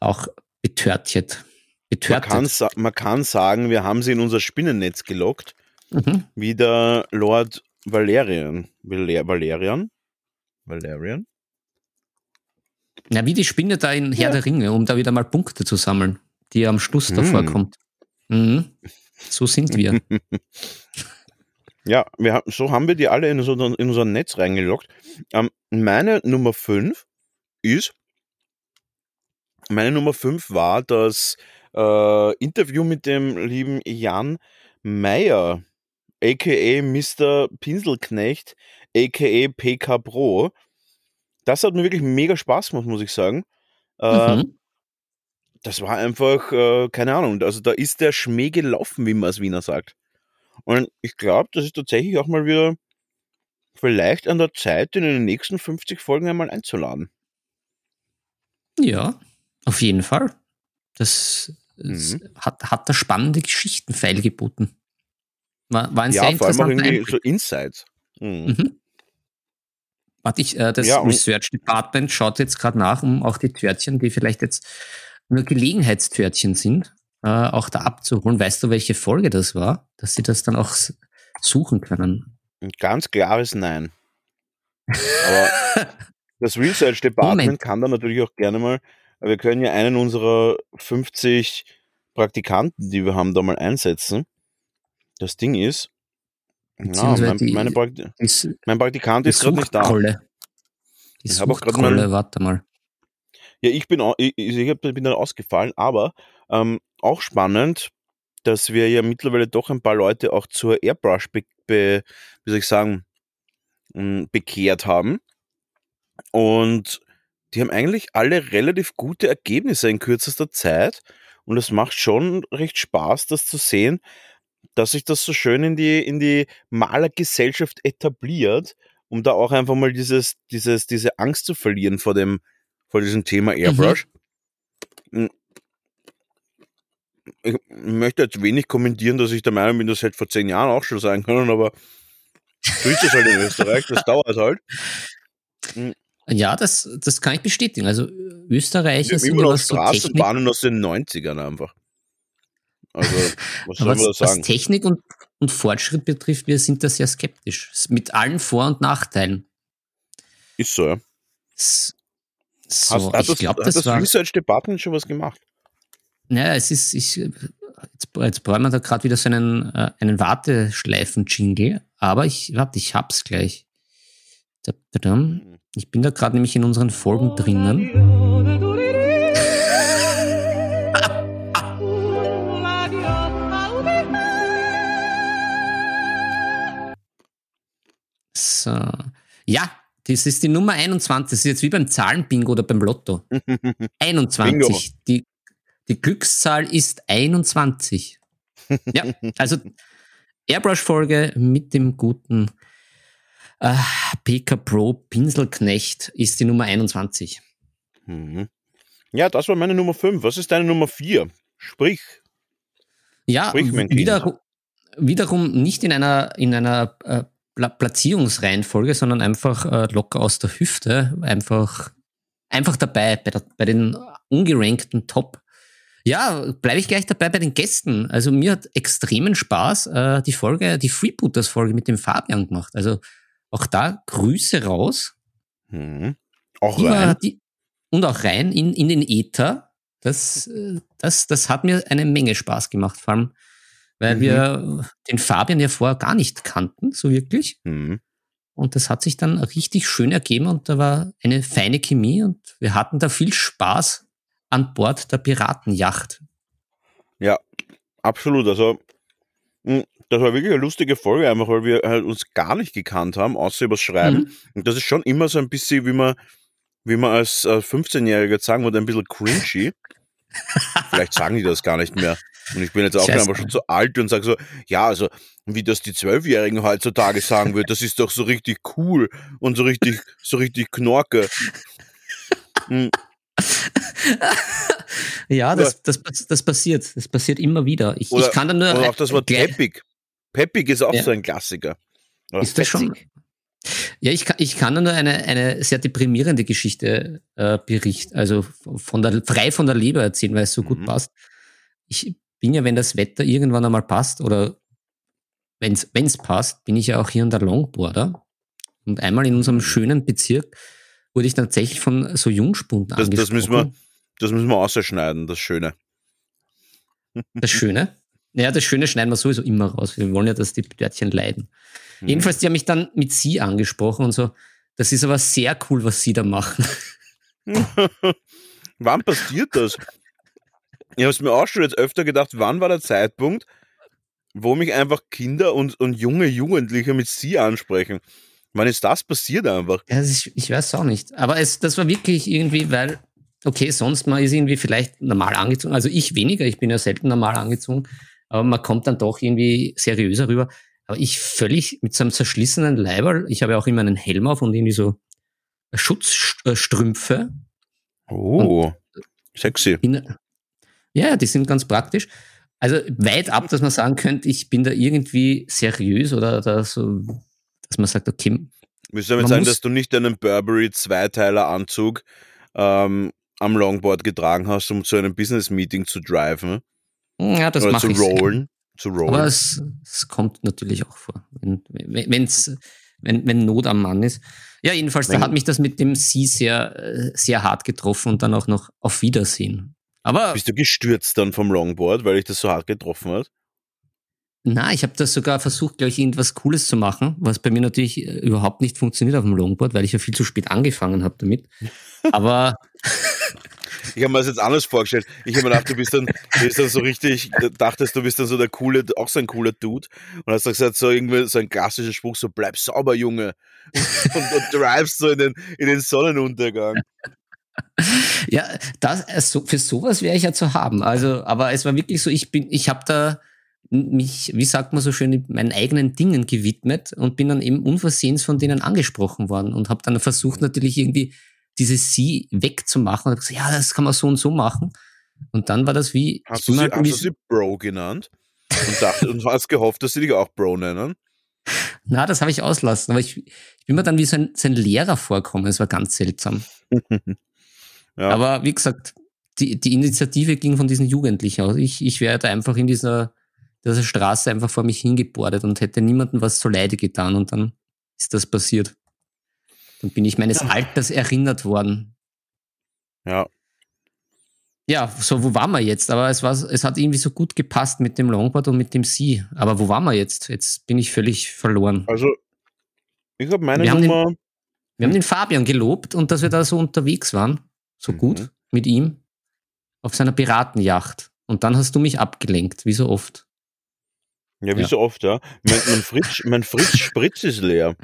auch betörtet. Man Betörtet. kann, sa- man kann sagen, wir haben sie in unser Spinnennetz gelockt, Mhm. wie der Lord Valerian. Valer Valerian? Valerian? Ja, wie die Spinne da in Herr der Ringe, um da wieder mal Punkte zu sammeln, die am Schluss Mhm. davor kommt. Mhm. So sind wir. Ja, wir haben, so haben wir die alle in, so, in unser Netz reingeloggt. Ähm, meine Nummer 5 ist, meine Nummer 5 war das äh, Interview mit dem lieben Jan Meyer, a.k.a. Mr. Pinselknecht, a.k.a. PK Pro. Das hat mir wirklich mega Spaß gemacht, muss ich sagen. Äh, Mhm. das war einfach, äh, keine Ahnung, also da ist der Schmäh gelaufen, wie man als Wiener sagt. Und ich glaube, das ist tatsächlich auch mal wieder vielleicht an der Zeit, den in den nächsten 50 Folgen einmal einzuladen. Ja, auf jeden Fall. Das, das Mhm. hat, hat da spannende Geschichten feilgeboten. War, war ein sehr Ja, vor allem auch irgendwie Einblick. so Insights. Mhm. Mhm. Warte, ich, äh, das Ja, Research Department schaut jetzt gerade nach, um auch die Törtchen, die vielleicht jetzt nur Gelegenheitstörtchen sind, äh, auch da abzuholen. Weißt du, welche Folge das war? Dass sie das dann auch suchen können. Ein ganz klares Nein. Aber das Research Department Moment. kann da natürlich auch gerne mal, wir können ja einen unserer 50 Praktikanten, die wir haben, da mal einsetzen. Das Ding ist, ja, mein, die- meine Prakti S- mein Praktikant ist gerade nicht da. Die Ich hab auch Suchtrolle, mal- warte mal. Ja, ich bin, ich, ich bin dann ausgefallen, aber ähm, auch spannend, dass wir ja mittlerweile doch ein paar Leute auch zur Airbrush, be, be, wie soll ich sagen, m, bekehrt haben. Und die haben eigentlich alle relativ gute Ergebnisse in kürzester Zeit. Und es macht schon recht Spaß, das zu sehen, dass sich das so schön in die, in die Malergesellschaft etabliert, um da auch einfach mal dieses, dieses, diese Angst zu verlieren vor dem, vor diesem Thema Airbrush. Mm. Ich möchte jetzt wenig kommentieren, dass ich der Meinung bin, das hätte vor zehn Jahren auch schon sein können, aber so ist es halt in Österreich, das dauert halt. Ja, das, das kann ich bestätigen. Also Österreicher sind Immer noch was so Straßenbahnen aus den 90ern einfach. Also, was soll man da was, was sagen? Technik und, und Fortschritt betrifft, wir sind da sehr skeptisch. Mit allen Vor- und Nachteilen. Ist so, ja. S- Hast, So, hat ich glaube, das das war. Research Department schon was gemacht? Naja, es ist, ich, jetzt, jetzt brauchen wir da gerade wieder so einen, äh, einen Warteschleifen-Jingle, aber ich, warte, ich hab's gleich. Da. Ich bin da gerade nämlich in unseren Folgen drinnen. So. Ja, das ist die Nummer 21. Das ist jetzt wie beim Zahlenbingo oder beim Lotto. 21. Bingo. Die, die Glückszahl ist 21. Ja, also Airbrush-Folge mit dem guten äh, PK Pro Pinselknecht ist die Nummer 21. Mhm. Ja, das war meine Nummer 5. Was ist deine Nummer 4? Sprich. Ja, Sprich, mein wiederum, nicht in einer, in einer äh, Platzierungsreihenfolge, sondern einfach äh, locker aus der Hüfte, einfach, einfach dabei bei, der, bei den ungerankten Top. Ja, bleibe ich gleich dabei bei den Gästen. Also mir hat extremen Spaß äh, die Folge, die Freebooters-Folge mit dem Fabian gemacht. Also auch da Grüße raus. Mhm. Auch rein. die, und auch rein in, in den Äther. Das, äh, das, das hat mir eine Menge Spaß gemacht, vor allem, weil Mhm. wir den Fabian ja vorher gar nicht kannten, so wirklich. Mhm. Und das hat sich dann richtig schön ergeben und da war eine feine Chemie und wir hatten da viel Spaß an Bord der Piratenjacht. Ja, absolut. Also, mh, das war wirklich eine lustige Folge, einfach weil wir halt uns gar nicht gekannt haben, außer übers Schreiben. Mhm. Und das ist schon immer so ein bisschen, wie man, wie man als äh, 15-Jähriger sagen würde, ein bisschen cringy. Vielleicht sagen die das gar nicht mehr. Und ich bin jetzt auch einfach schon zu alt und sage so, ja, also, wie das die Zwölfjährigen heutzutage sagen würden, das ist doch so richtig cool und so richtig, so richtig Knorke. Hm, Ja, das, das, das passiert. Das passiert immer wieder. Ich, Oder, ich kann da nur. oder auch das Wort gleich- peppig. Peppig ist auch Ja. so ein Klassiker. Oder Ist das schon? Ja, ich kann, ich kann da nur eine, eine sehr deprimierende Geschichte äh, berichten, also von der, frei von der Leber erzählen, weil es so gut Mhm. passt. Ich bin ja, wenn das Wetter irgendwann einmal passt oder wenn es passt, bin ich ja auch hier an der Longboarder. Und einmal in unserem schönen Bezirk wurde ich tatsächlich von so Jungspunden Das, das, angesprochen. müssen wir, das müssen wir ausschneiden, das Schöne. Das Schöne. Ja, das Schöne schneiden wir sowieso immer raus. Wir wollen ja, dass die Törtchen leiden. Mhm. Jedenfalls, die haben mich dann mit sie angesprochen und so. Das ist aber sehr cool, was sie da machen. wann passiert das? Ich habe es mir auch schon jetzt öfter gedacht, wann war der Zeitpunkt, wo mich einfach Kinder und, und junge Jugendliche mit sie ansprechen? Wann ist das passiert einfach? Das ist, ich weiß auch nicht. Aber es, das war wirklich irgendwie, weil, okay, sonst man ist irgendwie vielleicht normal angezogen. Also ich weniger, ich bin ja selten normal angezogen. Aber man kommt dann doch irgendwie seriöser rüber. Aber ich völlig mit so einem zerschlissenen Leiberl, ich habe ja auch immer einen Helm auf und irgendwie so Schutzstrümpfe. Oh, sexy. In, ja, die sind ganz praktisch. Also weit ab, dass man sagen könnte, ich bin da irgendwie seriös oder da so, dass man sagt, okay, Willst du damit sagen, dass du nicht deinen Burberry Zweiteiler Anzug ähm, am Longboard getragen hast, um zu einem Business-Meeting zu driven? ja, das mache zu ich. sehr. rollen? Zu rollen. Aber es, es kommt natürlich auch vor, wenn, wenn, wenn's, wenn, wenn Not am Mann ist. Ja, jedenfalls, da Wenn- hat mich das mit dem Sie sehr, äh, sehr hart getroffen und dann auch noch auf Wiedersehen. Aber Bist du gestürzt dann vom Longboard, weil dich das so hart getroffen hat? na, ich habe das sogar versucht, glaube ich, irgendwas Cooles zu machen, was bei mir natürlich äh, überhaupt nicht funktioniert auf dem Longboard, weil ich ja viel zu spät angefangen habe damit. Aber Ich habe mir das jetzt anders vorgestellt. Ich habe mir gedacht, du bist dann, du bist dann so richtig, dachtest, du bist dann so der coole, auch so ein cooler Dude. Und hast dann gesagt, so irgendwie so ein klassischer Spruch, so bleib sauber, Junge. Und, und drivest so in den, in den Sonnenuntergang. Ja, das, äh, so, für sowas wäre ich ja zu haben. Also, aber es war wirklich so, ich bin, ich habe da mich, wie sagt man so schön, meinen eigenen Dingen gewidmet und bin dann eben unversehens von denen angesprochen worden und habe dann versucht natürlich irgendwie dieses Sie wegzumachen und gesagt, ja, das kann man so und so machen. Und dann war das wie, Hast du sie, hast du sie Bro genannt? Und, dachte, und hast gehofft, dass sie dich auch Bro nennen? na, das habe ich auslassen, aber ich, ich bin mir dann wie so ein, so ein Lehrer vorkommen, es war ganz seltsam. Ja. Aber wie gesagt, die, die Initiative ging von diesen Jugendlichen aus. Ich, ich wäre da einfach in dieser, dieser Straße einfach vor mich hingebordet und hätte niemandem was zuleide getan und dann ist das passiert. Dann bin ich meines Alters erinnert worden. Ja. Ja, so wo waren wir jetzt? Aber es war, es hat irgendwie so gut gepasst mit dem Longboard und mit dem Sie. Aber wo waren wir jetzt? Jetzt bin ich völlig verloren. Also, ich habe meine Wir haben den- Nummer. Wir haben den Fabian gelobt und dass wir da so unterwegs waren, so Mhm. gut mit ihm, auf seiner Piratenjacht. Und dann hast du mich abgelenkt, wie so oft. Ja, wie Ja. so oft, ja. Mein, mein, Fritz, mein Fritz Spritz ist leer.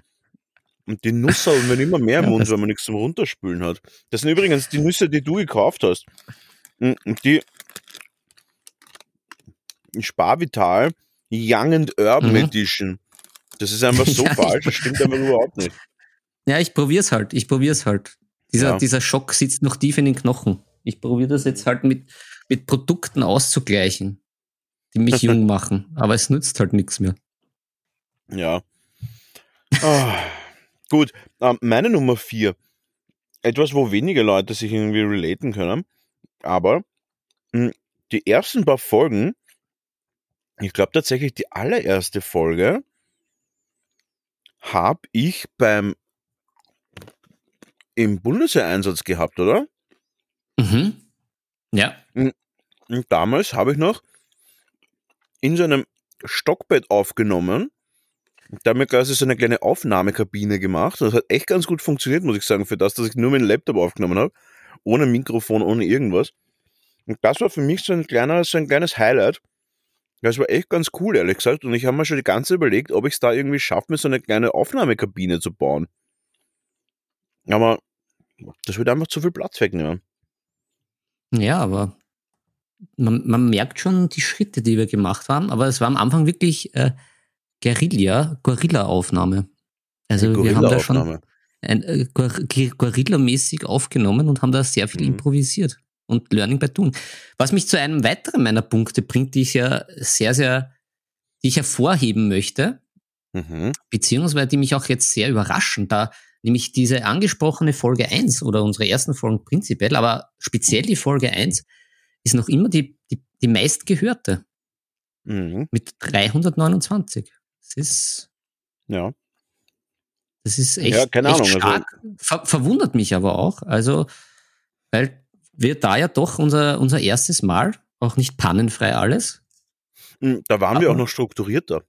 Und die Nusseln werden immer mehr im Ja, Mund, wenn man nichts zum Runterspülen hat. Das sind übrigens die Nüsse, die du gekauft hast. Mm, Und die Sparvital Young and Urban Mhm. Edition. Das ist einfach so Ja, falsch, das stimmt einfach überhaupt nicht. Ja, ich probier's halt, ich probier's halt. Dieser, Ja. dieser Schock sitzt noch tief in den Knochen. Ich probiere das jetzt halt mit, mit Produkten auszugleichen, die mich jung machen. Aber es nützt halt nichts mehr. Ja. Ah, gut, ähm, meine Nummer vier. Etwas, wo wenige Leute sich irgendwie relaten können. Aber mh, die ersten paar Folgen, ich glaube tatsächlich die allererste Folge, habe ich beim im Bundeswehreinsatz gehabt, oder? Mhm. Ja. Und damals habe ich noch in so einem Stockbett aufgenommen. Da haben wir quasi so eine kleine Aufnahmekabine gemacht. Das hat echt ganz gut funktioniert, muss ich sagen, für das, dass ich nur meinen Laptop aufgenommen habe. Ohne Mikrofon, ohne irgendwas. Und das war für mich so ein, kleiner, so ein kleines Highlight. Das war echt ganz cool, ehrlich gesagt. Und ich habe mir schon die ganze Zeit überlegt, ob ich es da irgendwie schaffe, mir so eine kleine Aufnahmekabine zu bauen. Aber das würde einfach zu viel Platz wegnehmen. Ja, aber man, man merkt schon die Schritte, die wir gemacht haben. Aber es war am Anfang wirklich äh, Guerilla, Gorilla-Aufnahme. Also wir haben da schon ein, äh, Gorilla-mäßig aufgenommen und haben da sehr viel mhm. improvisiert und Learning by Doing. Was mich zu einem weiteren meiner Punkte bringt, die ich ja sehr, sehr, die ich hervorheben möchte, mhm. beziehungsweise die mich auch jetzt sehr überraschen, da nämlich diese angesprochene Folge 1 oder unsere ersten Folgen prinzipiell, aber speziell die Folge 1 ist noch immer die, die, die meistgehörte. Mhm. Mit 329. Das ist. Ja. Das ist echt, ja, keine echt Ahnung, also stark. Also, Ver verwundert mich aber auch. Also, weil wir da ja doch unser, unser erstes Mal, auch nicht pannenfrei alles. Hm, da waren aber, wir auch noch strukturierter.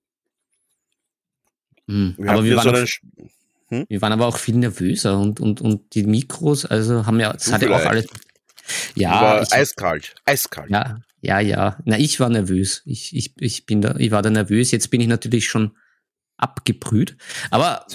Mh, wir aber wir waren, so auch, hm? wir waren aber auch viel nervöser und, und, und die Mikros, also haben ja, das hat ja auch alles. Ja, war ich, eiskalt, eiskalt. Ja, ja, ja. Na, ich war nervös. Ich, ich, ich bin da, ich war da nervös. Jetzt bin ich natürlich schon abgebrüht. Aber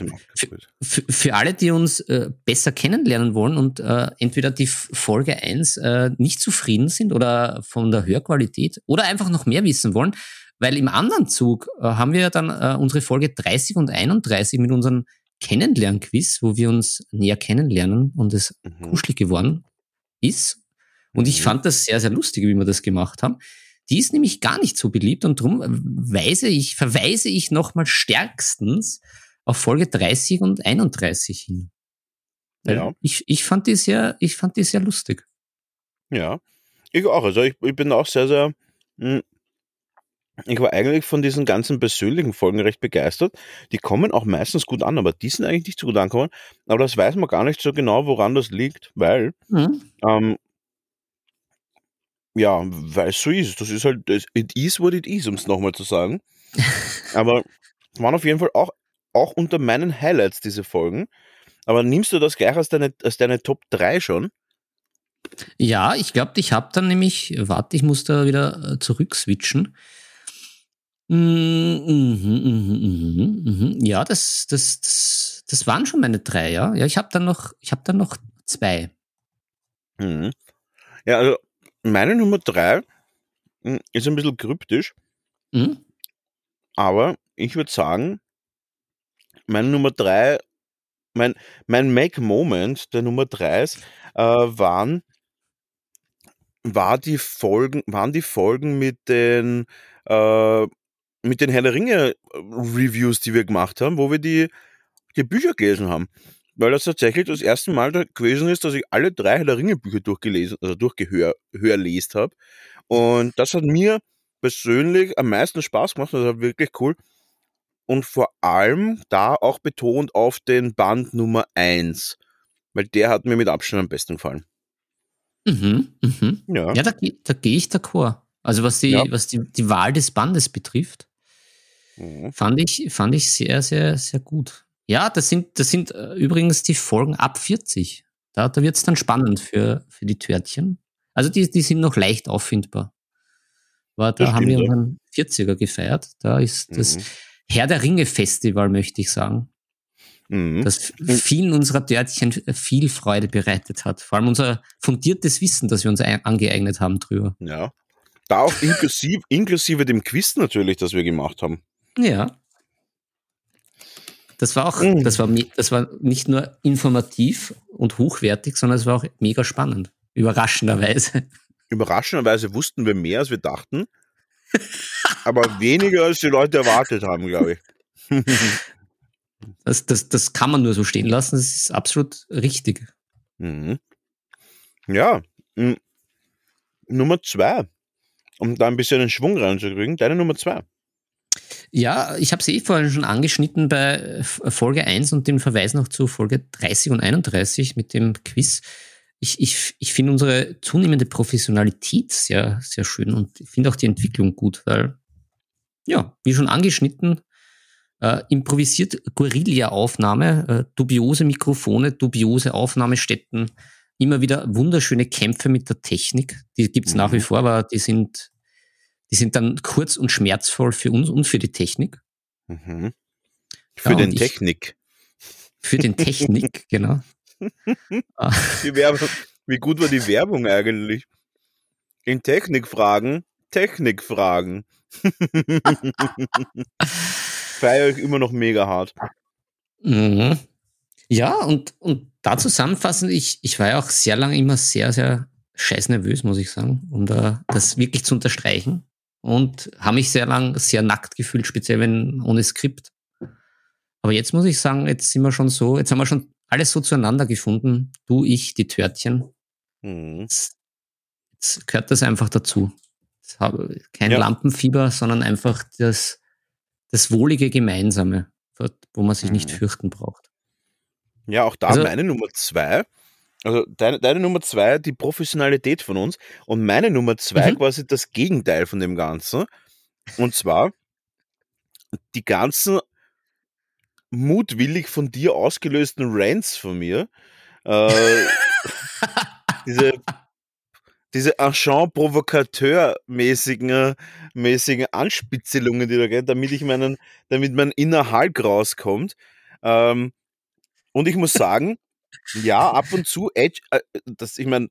für, für alle, die uns äh, besser kennenlernen wollen und äh, entweder die Folge 1 äh, nicht zufrieden sind oder von der Hörqualität oder einfach noch mehr wissen wollen, weil im anderen Zug äh, haben wir dann äh, unsere Folge 30 und 31 mit unserem Kennenlernquiz, wo wir uns näher kennenlernen und es mhm. kuschelig geworden ist. Und ich mhm. fand das sehr, sehr lustig, wie wir das gemacht haben. Die ist nämlich gar nicht so beliebt und darum weise ich, verweise ich nochmal stärkstens auf Folge 30 und 31 hin. Ja. Ich, ich fand die sehr, ich fand die sehr lustig. Ja, ich auch. Also ich, ich bin auch sehr, sehr, mh, hm, ich war eigentlich von diesen ganzen persönlichen Folgen recht begeistert. Die kommen auch meistens gut an, aber die sind eigentlich nicht so gut angekommen. Aber das weiß man gar nicht so genau, woran das liegt, weil mhm. ähm, ja, weil es so ist. Das ist halt, it is what it is, um es nochmal zu sagen. Aber waren auf jeden Fall auch, auch unter meinen Highlights diese Folgen. Aber nimmst du das gleich als deine, als deine Top 3 schon? Ja, ich glaube, ich habe dann nämlich, warte, ich muss da wieder äh, zurückswitchen. Mhm, mhm, mhm, mhm, ja, das, das, das, das waren schon meine drei, ja. Ja, ich habe dann noch, ich habe dann noch zwei. Mhm. Ja, also meine Nummer drei hm, ist ein bisschen kryptisch, mhm. aber ich würde sagen, meine Nummer drei, mein, mein Make-Moment der Nummer drei ist, äh, waren, war die Folgen, waren die Folgen mit den, äh, mit den Herr der Ringe Reviews, die wir gemacht haben, wo wir die, die Bücher gelesen haben weil das tatsächlich das erste Mal da gewesen ist, dass ich alle drei Herr der Ringe Bücher durchgelesen, also durchgehörlest habe. Und das hat mir persönlich am meisten Spaß gemacht. Das war wirklich cool. Und vor allem da auch betont auf den Band Nummer 1. Weil der hat mir mit Abstand am besten gefallen. Mhm, mhm. Ja, ja da, da gehe ich d'accord. Also was die, ja. was die, die Wahl des Bandes betrifft, mhm. fand, ich, fand ich sehr, sehr, sehr gut. Ja, das sind, das sind äh, übrigens die Folgen ab 40. Da, da wird es dann spannend für, für die Törtchen. Also die, die sind noch leicht auffindbar. Aber da das haben wir unseren 40er gefeiert. Da ist mhm. das Herr der Ringe Festival, möchte ich sagen. Mhm. Das vielen unserer Törtchen viel Freude bereitet hat. Vor allem unser fundiertes Wissen, das wir uns angeeignet haben drüber. Ja. Da auch inklusive, inklusive dem Quiz natürlich, das wir gemacht haben. Ja. Das war auch, mhm. das war, das war nicht nur informativ und hochwertig, sondern es war auch mega spannend. Überraschenderweise. Überraschenderweise wussten wir mehr, als wir dachten. aber weniger, als die Leute erwartet haben, glaube ich. das, das, das kann man nur so stehen lassen. Das ist absolut richtig. Mhm. Ja. Mhm. Nummer zwei. Um da ein bisschen den Schwung reinzukriegen. Deine Nummer zwei. Ja, ich habe es eh vorhin schon angeschnitten bei Folge 1 und den Verweis noch zu Folge 30 und 31 mit dem Quiz. Ich, ich, ich finde unsere zunehmende Professionalität sehr, sehr schön und ich finde auch die Entwicklung gut, weil, ja, wie schon angeschnitten, äh, improvisiert Guerilla-Aufnahme, äh, dubiose Mikrofone, dubiose Aufnahmestätten, immer wieder wunderschöne Kämpfe mit der Technik. Die gibt's nach wie Mhm. vor, aber die sind, die sind dann kurz und schmerzvoll für uns und für die Technik. Mhm. Für Ja, den ich- Technik. Für den Technik, genau. Die Werbung. Wie gut war die Werbung eigentlich? In Technikfragen, Technikfragen. Feiere ich immer noch mega hart. mhm. Ja, und, und da zusammenfassend, ich, ich war ja auch sehr lange immer sehr, sehr scheiß nervös, muss ich sagen, um da das wirklich zu unterstreichen. Und habe mich sehr lang sehr nackt gefühlt, speziell wenn ohne Skript. Aber jetzt muss ich sagen, jetzt sind wir schon so, jetzt haben wir schon alles so zueinander gefunden. Du, ich, die Törtchen. Mhm. Jetzt, jetzt gehört das einfach dazu. Habe kein Ja. Lampenfieber, sondern einfach das, das wohlige Gemeinsame, wo man sich nicht Mhm. fürchten braucht. Ja, auch da Also- meine Nummer zwei. Also deine, deine Nummer zwei, die Professionalität von uns. Und meine Nummer zwei Mhm. quasi das Gegenteil von dem Ganzen. Und zwar die ganzen mutwillig von dir ausgelösten Rants von mir. Äh, diese diese Agent-Provokateur-mäßigen äh, mäßigen Anspitzelungen, die da geht, damit ich meinen, damit mein inner Hulk rauskommt. Ähm, und ich muss sagen, ja, ab und zu, Edge, äh, das, ich meine,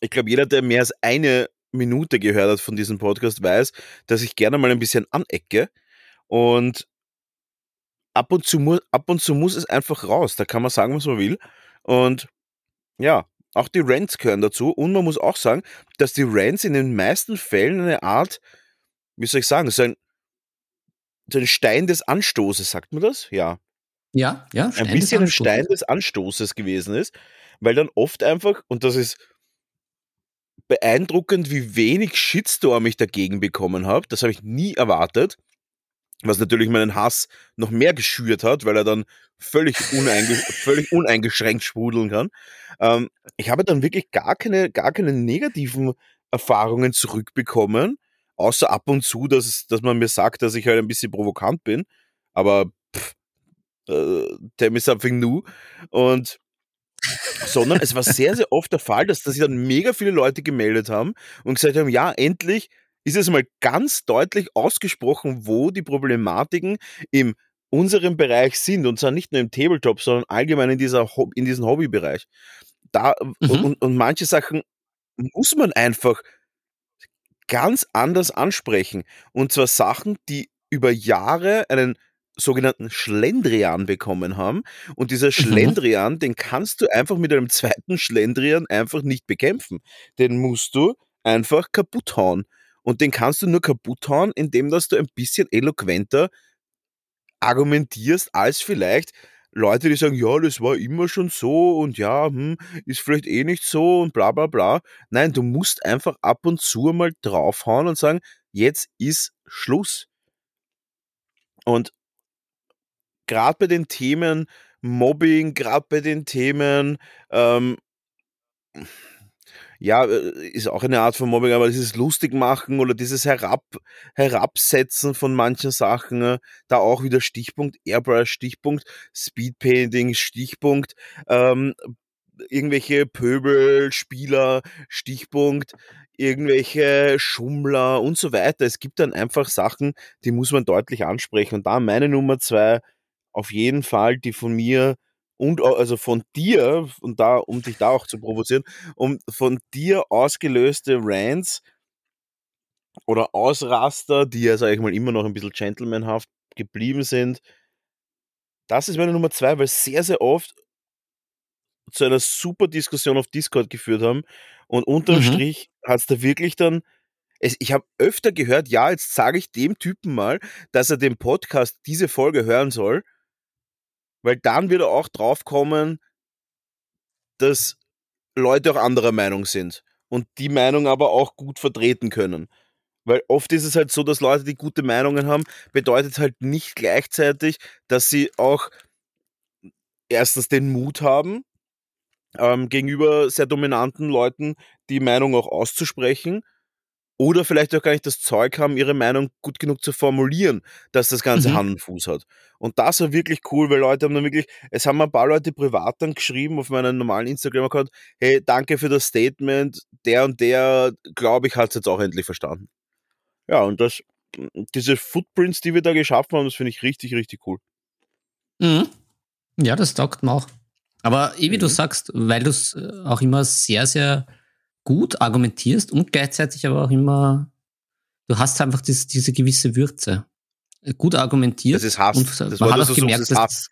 ich glaube, jeder, der mehr als eine Minute gehört hat von diesem Podcast, weiß, dass ich gerne mal ein bisschen anecke. Und ab und zu, mu ab und zu muss es einfach raus. Da kann man sagen, was man will. Und ja, auch die Rants gehören dazu. Und man muss auch sagen, dass die Rants in den meisten Fällen eine Art, wie soll ich sagen, so ein, so ein Stein des Anstoßes, sagt man das? Ja Ja, ja, ein Stein des bisschen ein. Stein des Anstoßes gewesen ist, weil dann oft einfach, und das ist beeindruckend, wie wenig Shitstorm ich dagegen bekommen habe. Das habe ich nie erwartet. Was natürlich meinen Hass noch mehr geschürt hat, weil er dann völlig, uneinge völlig uneingeschränkt sprudeln kann. Ähm, ich habe dann wirklich gar keine, gar keine negativen Erfahrungen zurückbekommen, außer ab und zu, dass, dass man mir sagt, dass ich halt ein bisschen provokant bin. Aber äh, tell me something new. Und sondern es war sehr, sehr oft der Fall, dass, dass sich dann mega viele Leute gemeldet haben und gesagt haben, ja, endlich ist es mal ganz deutlich ausgesprochen, wo die Problematiken in unserem Bereich sind. Und zwar nicht nur im Tabletop, sondern allgemein in, dieser, in diesem Hobbybereich. Da, Mhm. und, und manche Sachen muss man einfach ganz anders ansprechen. Und zwar Sachen, die über Jahre einen sogenannten Schlendrian bekommen haben. Und dieser Schlendrian, den kannst du einfach mit einem zweiten Schlendrian einfach nicht bekämpfen. Den musst du einfach kaputt hauen. Und den kannst du nur kaputt hauen, indem dass du ein bisschen eloquenter argumentierst, als vielleicht Leute, die sagen, ja, das war immer schon so und ja, hm, ist vielleicht eh nicht so und bla bla bla. Nein, du musst einfach ab und zu mal draufhauen und sagen, jetzt ist Schluss. Und gerade bei den Themen Mobbing, gerade bei den Themen, ähm, ja, äh, ist auch eine Art von Mobbing, aber dieses Lustigmachen oder dieses Herab, Herabsetzen von manchen Sachen, äh, da auch wieder Stichpunkt Airbrush, Stichpunkt Speedpainting, Stichpunkt ähm, irgendwelche Pöbelspieler, Stichpunkt irgendwelche Schummler und so weiter. Es gibt dann einfach Sachen, die muss man deutlich ansprechen. Und da meine Nummer zwei auf jeden Fall, die von mir und also von dir, und da, um dich da auch zu provozieren, um von dir ausgelöste Rants oder Ausraster, die ja, sag ich mal, immer noch ein bisschen gentlemanhaft geblieben sind. Das ist meine Nummer zwei, weil sehr, sehr oft zu einer super Diskussion auf Discord geführt haben. Und unterm Mhm. Strich hat es da wirklich dann. Es, ich habe öfter gehört, ja, jetzt sage ich dem Typen mal, dass er den Podcast diese Folge hören soll, weil dann wird er auch draufkommen, dass Leute auch anderer Meinung sind und die Meinung aber auch gut vertreten können. Weil oft ist es halt so, dass Leute, die gute Meinungen haben, bedeutet halt nicht gleichzeitig, dass sie auch erstens den Mut haben, ähm, gegenüber sehr dominanten Leuten die Meinung auch auszusprechen oder vielleicht auch gar nicht das Zeug haben, ihre Meinung gut genug zu formulieren, dass das Ganze Mhm. Hand und Fuß hat. Und das war wirklich cool, weil Leute haben dann wirklich, es haben ein paar Leute privat dann geschrieben auf meinem normalen Instagram-Account, hey, danke für das Statement, der und der, glaube ich, hat es jetzt auch endlich verstanden. Ja, und das, diese Footprints, die wir da geschaffen haben, das finde ich richtig, richtig cool. Mhm. Ja, das taugt mir auch. Aber eh wie du Mhm. sagst, weil du es auch immer sehr, sehr gut argumentierst und gleichzeitig aber auch immer, du hast einfach dies, diese gewisse Würze. Gut argumentiert. Das ist Hass. Und das man hat das auch gemerkt, ist dass, Hass.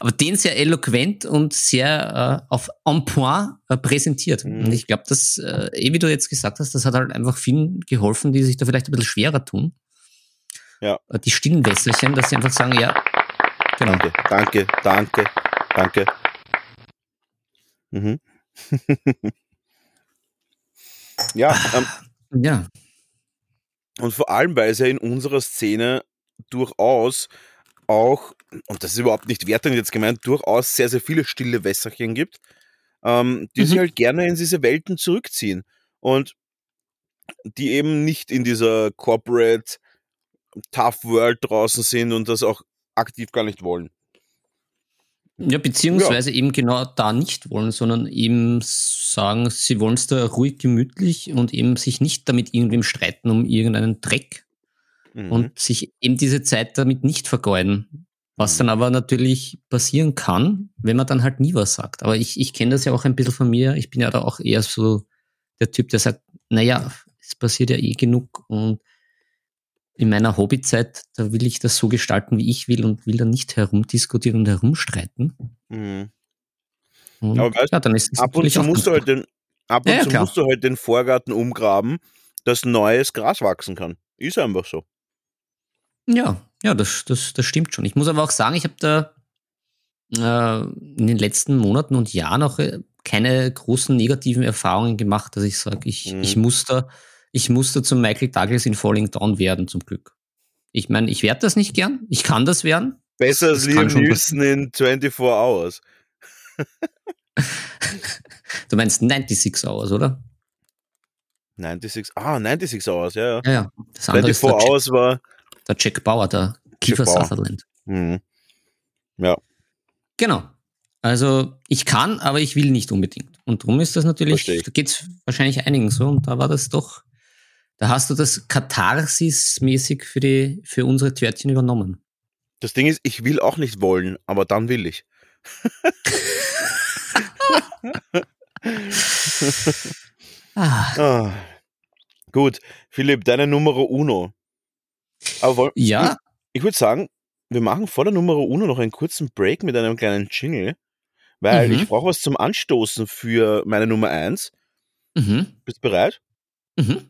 aber den sehr eloquent und sehr äh, auf en point äh, präsentiert. Mhm. Und ich glaube, dass, äh, eh wie du jetzt gesagt hast, das hat halt einfach vielen geholfen, die sich da vielleicht ein bisschen schwerer tun. Ja. Äh, Die stillen Wässerchen, dass sie einfach sagen, ja, genau. Danke, danke, danke, danke. Mhm. ja, ähm, Ja. und vor allem, weil es ja in unserer Szene durchaus auch, und das ist überhaupt nicht wertend jetzt gemeint, durchaus sehr, sehr viele stille Wässerchen gibt, ähm, die sich Mhm. halt gerne in diese Welten zurückziehen und die eben nicht in dieser Corporate Tough World draußen sind und das auch aktiv gar nicht wollen. Ja, beziehungsweise eben genau da nicht wollen, sondern eben sagen, sie wollen es da ruhig gemütlich und eben sich nicht damit irgendwem streiten um irgendeinen Dreck Mhm. und sich eben diese Zeit damit nicht vergeuden. Was dann aber natürlich passieren kann, wenn man dann halt nie was sagt. Aber ich, ich kenne das ja auch ein bisschen von mir. Ich bin ja da auch eher so der Typ, der sagt, naja, es passiert ja eh genug und in meiner Hobbyzeit, da will ich das so gestalten, wie ich will und will dann nicht herumdiskutieren und herumstreiten. Mhm. Und Aber weißt, ja, dann ist es ab und zu musst du halt den, ab und Ja, zu musst du halt den Vorgarten umgraben, dass neues Gras wachsen kann. Ist einfach so. Ja, ja, das, das, das stimmt schon. Ich muss aber auch sagen, ich habe da äh, in den letzten Monaten und Jahren auch äh, keine großen negativen Erfahrungen gemacht, dass ich sage, ich, Mhm. ich muss da, ich muss da zum Michael Douglas in Falling Down werden, zum Glück. Ich meine, ich werde das nicht gern, ich kann das werden. Besser als Liam Nielsen in 24 Hours. Du meinst 96 Hours, oder? 96, ah, 96 Hours, ja, ja. Ja, ja. Das andere 24 ist der Jack, Hours war, der Jack Bauer, der Kiefer Bauer. Sutherland. mhm. ja, Genau. Also ich kann, aber ich will nicht unbedingt. Und darum ist das natürlich, da geht es wahrscheinlich einigen so. Und da war das doch, da hast du das Katharsis-mäßig für, die, für unsere Törtchen übernommen. das Ding ist, ich will auch nicht wollen, aber dann will ich. Ah, Ah. Gut, Philipp, deine Numero Uno. Aber ja, ich würde sagen, wir machen vor der Numero Uno noch einen kurzen Break mit einem kleinen Jingle, weil Mhm. ich brauche was zum Anstoßen für meine Nummer eins. mhm, Bist du bereit? mhm.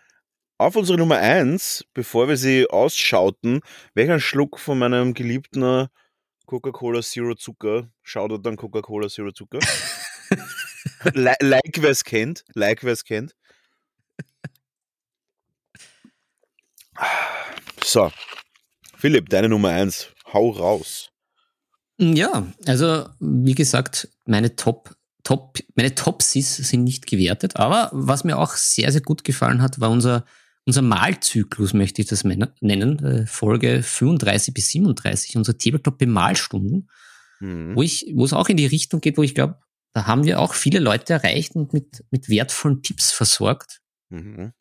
auf unsere Nummer eins, bevor wir sie ausschauten, welcher Schluck von meinem geliebten Coca-Cola Zero Zucker, schaut dann Coca-Cola Zero Zucker. Li- like wer es kennt, like wer es kennt. So, Philipp, deine Nummer eins, hau raus. Ja, also wie gesagt, meine Top, Top, meine Topsies sind nicht gewertet, aber was mir auch sehr, sehr gut gefallen hat, war unser, unser Malzyklus, möchte ich das nennen, äh, Folge 35 bis 37, unsere Tabletop-Bemalstunden, Mhm. wo ich, wo es auch in die Richtung geht, wo ich glaube, da haben wir auch viele Leute erreicht und mit, mit wertvollen Tipps versorgt. Mhm.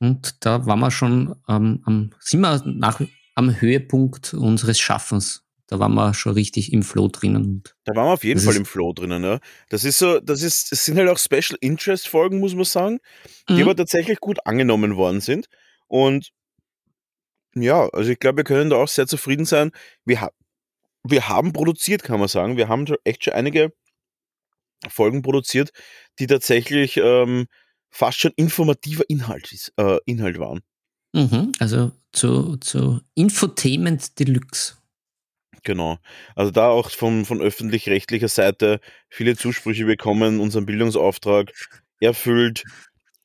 Und da waren wir schon ähm, am, sind wir nach, am Höhepunkt unseres Schaffens. Da waren wir schon richtig im Flow drinnen. Da waren wir auf jeden Das Fall im Flow drinnen, ja. Das ist so, das ist, es sind halt auch Special Interest Folgen, muss man sagen, die Mhm. aber tatsächlich gut angenommen worden sind. Und ja, also ich glaube, wir können da auch sehr zufrieden sein. Wir, ha wir haben produziert, kann man sagen. Wir haben echt schon einige Folgen produziert, die tatsächlich ähm, fast schon informativer Inhalt, ist, äh, Inhalt waren. Mhm, also zu, zu Infotainment Deluxe. Genau. Also da auch von, von öffentlich-rechtlicher Seite viele Zusprüche bekommen, unseren Bildungsauftrag erfüllt.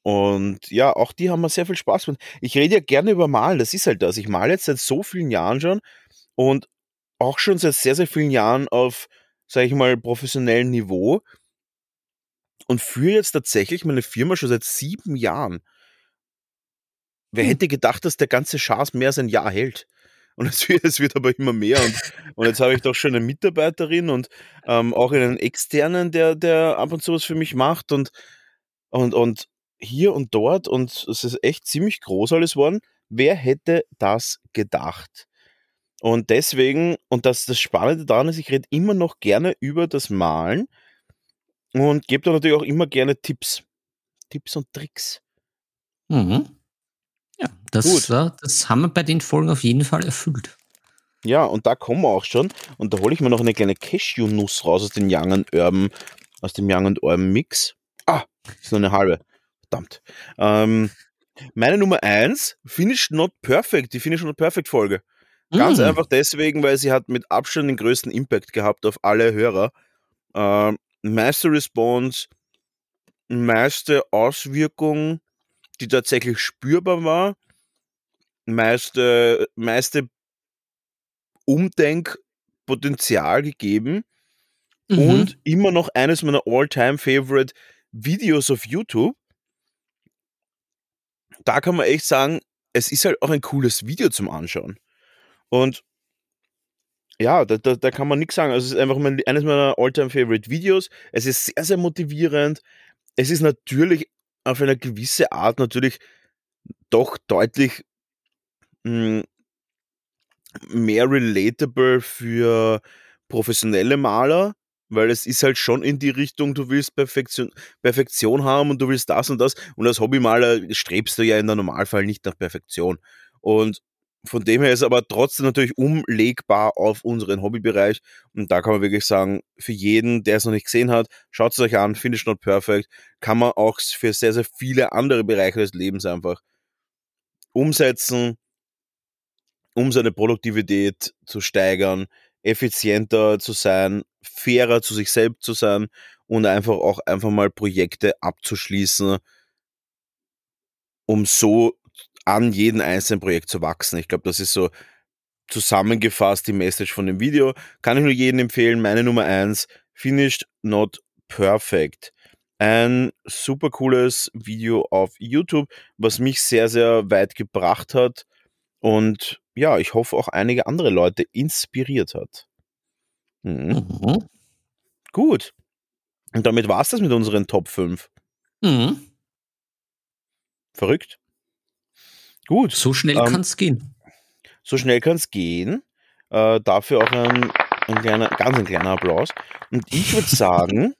Und ja, auch die haben mir sehr viel Spaß gemacht. Ich rede ja gerne über Malen, das ist halt das. Ich male jetzt seit so vielen Jahren schon und auch schon seit sehr, sehr vielen Jahren auf, sage ich mal, professionellem Niveau und führe jetzt tatsächlich meine Firma schon seit sieben Jahren. Wer Hm. hätte gedacht, dass der ganze Schaß mehr als ein Jahr hält? Und es wird, es wird aber immer mehr. Und, und jetzt habe ich doch schon eine Mitarbeiterin und ähm, auch einen externen, der, der ab und zu was für mich macht und, und, und hier und dort. Und es ist echt ziemlich groß alles geworden. Wer hätte das gedacht? Und deswegen, und das, das Spannende daran ist, ich rede immer noch gerne über das Malen und gebe da natürlich auch immer gerne Tipps. Tipps und Tricks. Mhm. Ja, das, äh, das haben wir bei den Folgen auf jeden Fall erfüllt. Ja, und da kommen wir auch schon. Und da hole ich mir noch eine kleine Cashew-Nuss raus aus dem Young and Urban, aus dem Young and Urban Mix. Ah, ist nur eine halbe. Verdammt. Ähm, meine Nummer eins, Finished Not Perfect, die Finished Not Perfect Folge. Ganz Mhm. einfach deswegen, weil sie hat mit Abstand den größten Impact gehabt auf alle Hörer. Ähm, meiste Response, meiste Auswirkung, die tatsächlich spürbar war, meiste, meiste Umdenkpotenzial gegeben Mhm. und immer noch eines meiner all-time-favorite Videos auf YouTube. Da kann man echt sagen, es ist halt auch ein cooles Video zum Anschauen. Und ja, da, da, da kann man nichts sagen. Also es ist einfach mein, eines meiner all-time-favorite Videos. Es ist sehr, sehr motivierend. Es ist natürlich auf eine gewisse Art natürlich doch deutlich mh, mehr relatable für professionelle Maler, weil es ist halt schon in die Richtung, du willst Perfektion, Perfektion haben und du willst das und das. Und als Hobbymaler strebst du ja in der Normalfall nicht nach Perfektion. Und von dem her ist aber trotzdem natürlich umlegbar auf unseren Hobbybereich. Und da kann man wirklich sagen, für jeden, der es noch nicht gesehen hat, schaut es euch an, Finish Not Perfect, kann man auch für sehr, sehr viele andere Bereiche des Lebens einfach umsetzen, um seine Produktivität zu steigern, effizienter zu sein, fairer zu sich selbst zu sein und einfach auch einfach mal Projekte abzuschließen, um so an jedem einzelnen Projekt zu wachsen. Ich glaube, das ist so zusammengefasst die Message von dem Video. Kann ich nur jedem empfehlen. Meine Nummer eins, Finished Not Perfect. Ein super cooles Video auf YouTube, was mich sehr, sehr weit gebracht hat und ja, ich hoffe auch einige andere Leute inspiriert hat. Mhm. Mhm. Gut. Und damit war es das mit unseren Top 5. Mhm. Verrückt. Gut. So schnell Ähm, kann es gehen. So schnell kann es gehen. Äh, dafür auch ein, ein kleiner, ganz ein kleiner Applaus. Und ich würde sagen,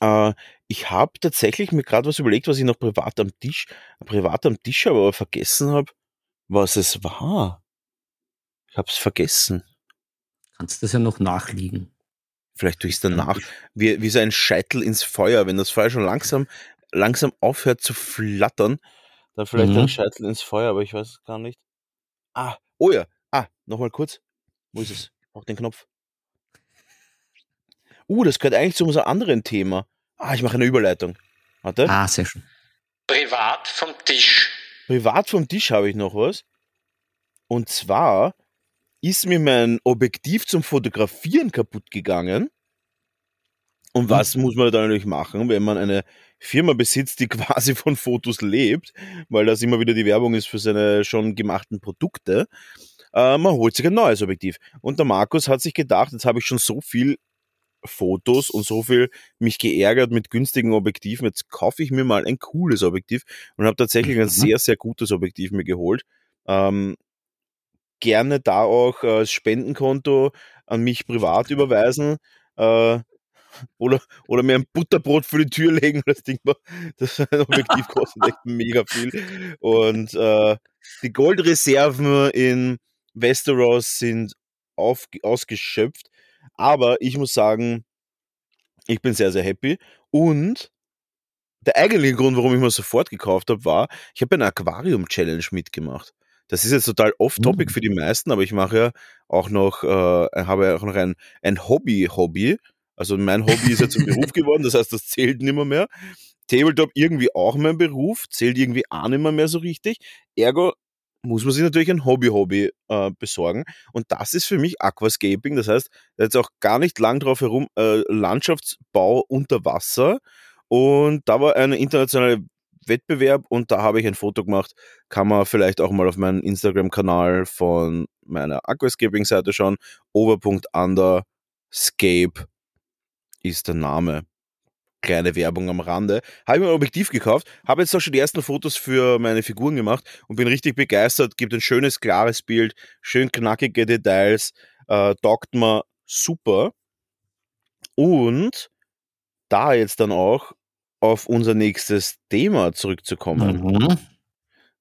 äh, ich habe tatsächlich mir gerade was überlegt, was ich noch privat am Tisch, privat am Tisch habe, aber vergessen habe, was es war. Ich habe es vergessen. Kannst das ja noch nachliegen. Vielleicht tue ich es danach. Wie, wie so ein Scheitel ins Feuer, wenn das Feuer schon langsam, langsam aufhört zu flattern, dann vielleicht Mhm. ein Scheitel ins Feuer, aber ich weiß es gar nicht. Ah, oh ja. Ah, nochmal kurz. Wo ist es? Auch den Knopf. Uh, das gehört eigentlich zu unserem anderen Thema. Ah, ich mache eine Überleitung. Warte. Ah, sehr schön. Privat vom Tisch. Privat vom Tisch habe ich noch was. Und zwar ist mir mein Objektiv zum Fotografieren kaputt gegangen. Und was muss man da natürlich machen, wenn man eine Firma besitzt, die quasi von Fotos lebt, weil das immer wieder die Werbung ist für seine schon gemachten Produkte. Äh, man holt sich ein neues Objektiv. Und der Markus hat sich gedacht, jetzt habe ich schon so viel Fotos und so viel mich geärgert mit günstigen Objektiven. Jetzt kaufe ich mir mal ein cooles Objektiv und habe tatsächlich ein Mhm. sehr, sehr gutes Objektiv mir geholt. Ähm, gerne da auch äh, das Spendenkonto an mich privat überweisen. Äh, oder, oder mir ein Butterbrot für die Tür legen. Das Ding war, das Objektiv kostet echt mega viel. Und äh, die Goldreserven in Westeros sind auf, ausgeschöpft. Aber ich muss sagen, ich bin sehr, sehr happy. Und der eigentliche Grund, warum ich mir sofort gekauft habe, war, ich habe eine Aquarium-Challenge mitgemacht. Das ist jetzt total off-topic Mhm. für die meisten, aber ich mache ja auch noch, äh, habe ja auch noch ein, ein Hobby-Hobby. Also mein Hobby ist jetzt ein Beruf geworden, das heißt, das zählt nimmer mehr. Tabletop irgendwie auch mein Beruf, zählt irgendwie auch nicht mehr, mehr so richtig. Ergo muss man sich natürlich ein Hobby-Hobby äh, besorgen. Und das ist für mich Aquascaping. Das heißt, jetzt auch gar nicht lang drauf herum, äh, Landschaftsbau unter Wasser. Und da war ein internationaler Wettbewerb und da habe ich ein Foto gemacht. Kann man vielleicht auch mal auf meinen Instagram-Kanal von meiner Aquascaping-Seite schauen. Over.under.scape ist der Name kleine Werbung am Rande. Habe ich mir ein Objektiv gekauft, habe jetzt auch schon die ersten Fotos für meine Figuren gemacht und bin richtig begeistert. Gibt ein schönes, klares Bild, schön knackige Details, äh, taugt mir super. Und da jetzt dann auch auf unser nächstes Thema zurückzukommen, Mhm.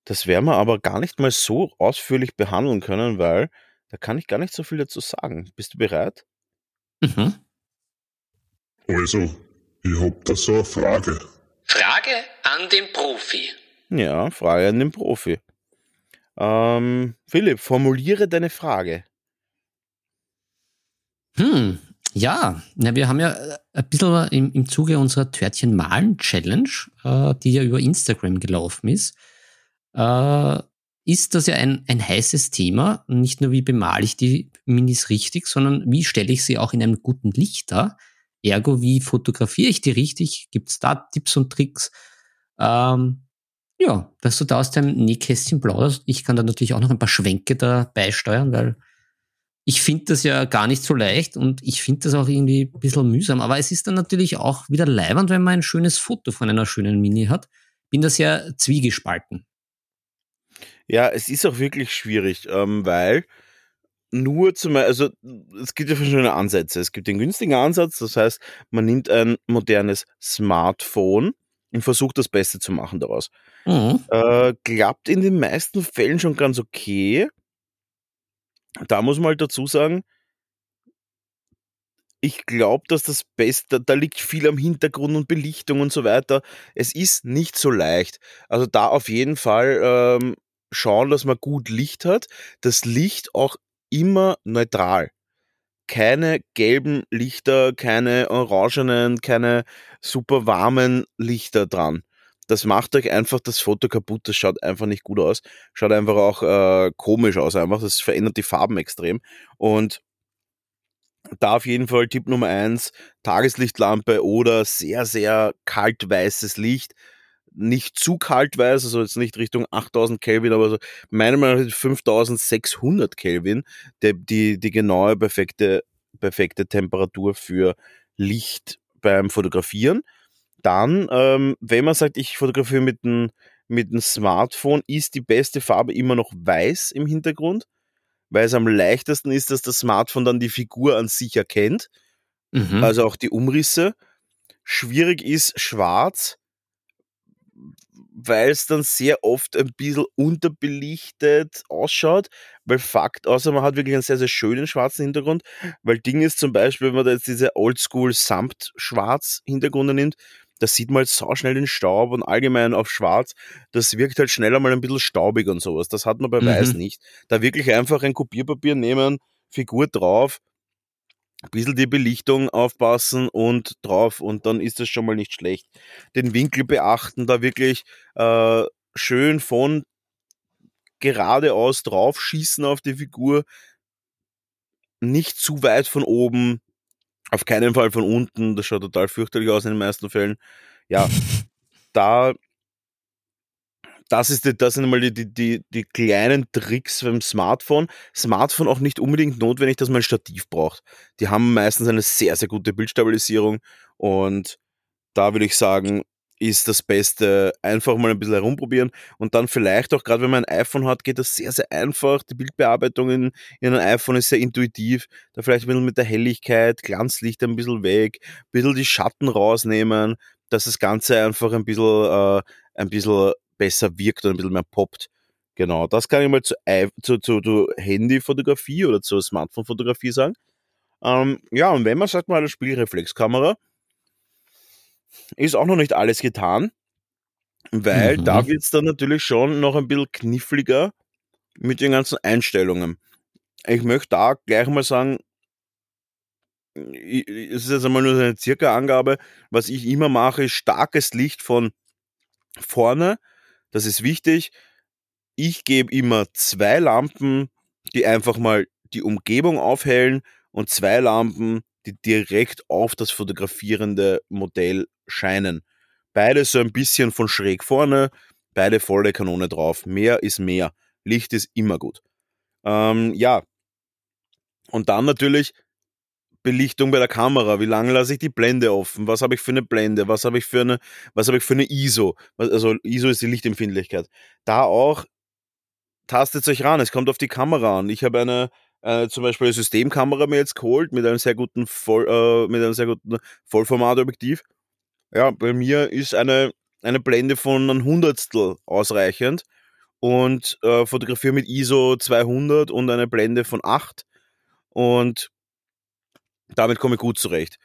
das werden wir aber gar nicht mal so ausführlich behandeln können, weil da kann ich gar nicht so viel dazu sagen. Bist du bereit? Mhm. Also, ich hab da so eine Frage. Frage an den Profi. Ja, Frage an den Profi. Ähm, Philipp, formuliere deine Frage. Hm, ja, na, wir haben ja äh, ein bisschen im, im Zuge unserer Törtchen-Malen-Challenge, äh, die ja über Instagram gelaufen ist, äh, ist das ja ein, ein heißes Thema. Nicht nur, wie bemale ich die Minis richtig, sondern wie stelle ich sie auch in einem guten Licht dar. Ergo, wie fotografiere ich die richtig? Gibt es da Tipps und Tricks? Ähm, ja, dass du da aus deinem Nähkästchen plauderst. Ich kann da natürlich auch noch ein paar Schwenke da beisteuern, weil ich finde das ja gar nicht so leicht und ich finde das auch irgendwie ein bisschen mühsam. Aber es ist dann natürlich auch wieder leibernd, wenn man ein schönes Foto von einer schönen Mini hat. Bin das ja zwiegespalten. Ja, es ist auch wirklich schwierig, ähm, weil nur zum also es gibt ja verschiedene Ansätze. Es gibt den günstigen Ansatz, das heißt, man nimmt ein modernes Smartphone und versucht das Beste zu machen daraus. Mhm. Äh, klappt in den meisten Fällen schon ganz okay. Da muss man halt dazu sagen, ich glaube, dass das Beste, da liegt viel am Hintergrund und Belichtung und so weiter. Es ist nicht so leicht. Also da auf jeden Fall ähm, schauen, dass man gut Licht hat. Das Licht auch immer neutral. Keine gelben Lichter, keine orangenen, keine super warmen Lichter dran. Das macht euch einfach das Foto kaputt, das schaut einfach nicht gut aus. Schaut einfach auch äh, komisch aus, einfach. Das verändert die Farben extrem. Und da auf jeden Fall Tipp Nummer eins: Tageslichtlampe oder sehr, sehr kaltweißes Licht. Nicht zu kaltweiß, also jetzt nicht Richtung 8000 Kelvin, aber so meiner Meinung nach 5600 Kelvin, die, die, die genaue, perfekte, perfekte Temperatur für Licht beim Fotografieren. Dann, ähm, wenn man sagt, ich fotografiere mit einem mit dem Smartphone, ist die beste Farbe immer noch weiß im Hintergrund weil es am leichtesten ist, dass das Smartphone dann die Figur an sich erkennt, Mhm. also auch die Umrisse. Schwierig ist schwarz, weil es dann sehr oft ein bisschen unterbelichtet ausschaut, weil Fakt, außer man hat wirklich einen sehr, sehr schönen schwarzen Hintergrund, weil Ding ist zum Beispiel, wenn man da jetzt diese Oldschool Samt-Schwarz Hintergründe nimmt, da sieht man halt sau schnell den Staub und allgemein auf schwarz, das wirkt halt schneller mal ein bisschen staubig und sowas. Das hat man bei Mhm. Weiß nicht. Da wirklich einfach ein Kopierpapier nehmen, Figur drauf, ein bisschen die Belichtung aufpassen und drauf und dann ist das schon mal nicht schlecht. Den Winkel beachten, da wirklich äh, schön von geradeaus drauf schießen auf die Figur, nicht zu weit von oben, auf keinen Fall von unten, das schaut total fürchterlich aus in den meisten Fällen. Ja, da das, ist das sind mal die, die, die, die kleinen Tricks beim Smartphone. Smartphone auch nicht unbedingt notwendig, dass man ein Stativ braucht. Die haben meistens eine sehr, sehr gute Bildstabilisierung und da würde ich sagen, ist das Beste, einfach mal ein bisschen herumprobieren und dann vielleicht auch, gerade wenn man ein iPhone hat, geht das sehr, sehr einfach. Die Bildbearbeitung in, in einem iPhone ist sehr intuitiv. Da vielleicht ein bisschen mit der Helligkeit, Glanzlicht ein bisschen weg, ein bisschen die Schatten rausnehmen, dass das Ganze einfach ein bisschen, äh, ein bisschen besser wirkt und ein bisschen mehr poppt. Genau, das kann ich mal zu, zu, zu, zu Handyfotografie oder zur Smartphone-Fotografie sagen. Ähm, ja, und wenn man sagt, mal eine Spielreflexkamera, ist auch noch nicht alles getan, weil Mhm. da wird's dann natürlich schon noch ein bisschen kniffliger mit den ganzen Einstellungen. Ich möchte da gleich mal sagen, es ist jetzt einmal nur so eine circa Angabe, was ich immer mache, ist starkes Licht von vorne, das ist wichtig. Ich gebe immer zwei Lampen, die einfach mal die Umgebung aufhellen und zwei Lampen, die direkt auf das fotografierende Modell scheinen. Beide so ein bisschen von schräg vorne, beide volle Kanone drauf. Mehr ist mehr. Licht ist immer gut. Ähm, ja. Und dann natürlich Belichtung bei der Kamera. Wie lange lasse ich die Blende offen? Was habe ich für eine Blende? Was habe ich für eine, was habe ich für eine ISO? Also ISO ist die Lichtempfindlichkeit. Da auch tastet euch ran. Es kommt auf die Kamera an. Ich habe eine äh, zum Beispiel eine Systemkamera mir jetzt geholt mit einem sehr guten Voll, äh, mit einem sehr guten Vollformatobjektiv. Ja, bei mir ist eine eine Blende von ein Hundertstel ausreichend und äh, fotografiere mit ISO 200 und eine Blende von 8 und damit komme ich gut zurecht.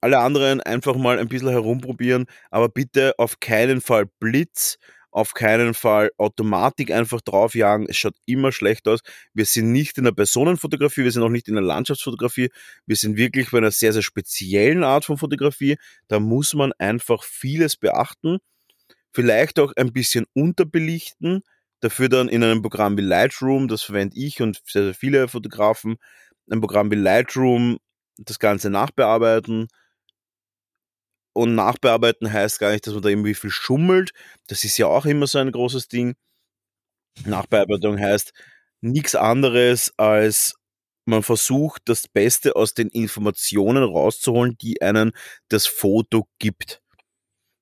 Alle anderen einfach mal ein bisschen herumprobieren, aber bitte auf keinen Fall Blitz, auf keinen Fall Automatik einfach draufjagen. Es schaut immer schlecht aus. Wir sind nicht in der Personenfotografie, wir sind auch nicht in der Landschaftsfotografie. Wir sind wirklich bei einer sehr, sehr speziellen Art von Fotografie. Da muss man einfach vieles beachten. Vielleicht auch ein bisschen unterbelichten. Dafür dann in einem Programm wie Lightroom, das verwende ich und sehr, sehr viele Fotografen, ein Programm wie Lightroom das Ganze nachbearbeiten. Und nachbearbeiten heißt gar nicht, dass man da irgendwie viel schummelt. Das ist ja auch immer so ein großes Ding. Nachbearbeitung heißt nichts anderes als man versucht, das Beste aus den Informationen rauszuholen, die einen das Foto gibt.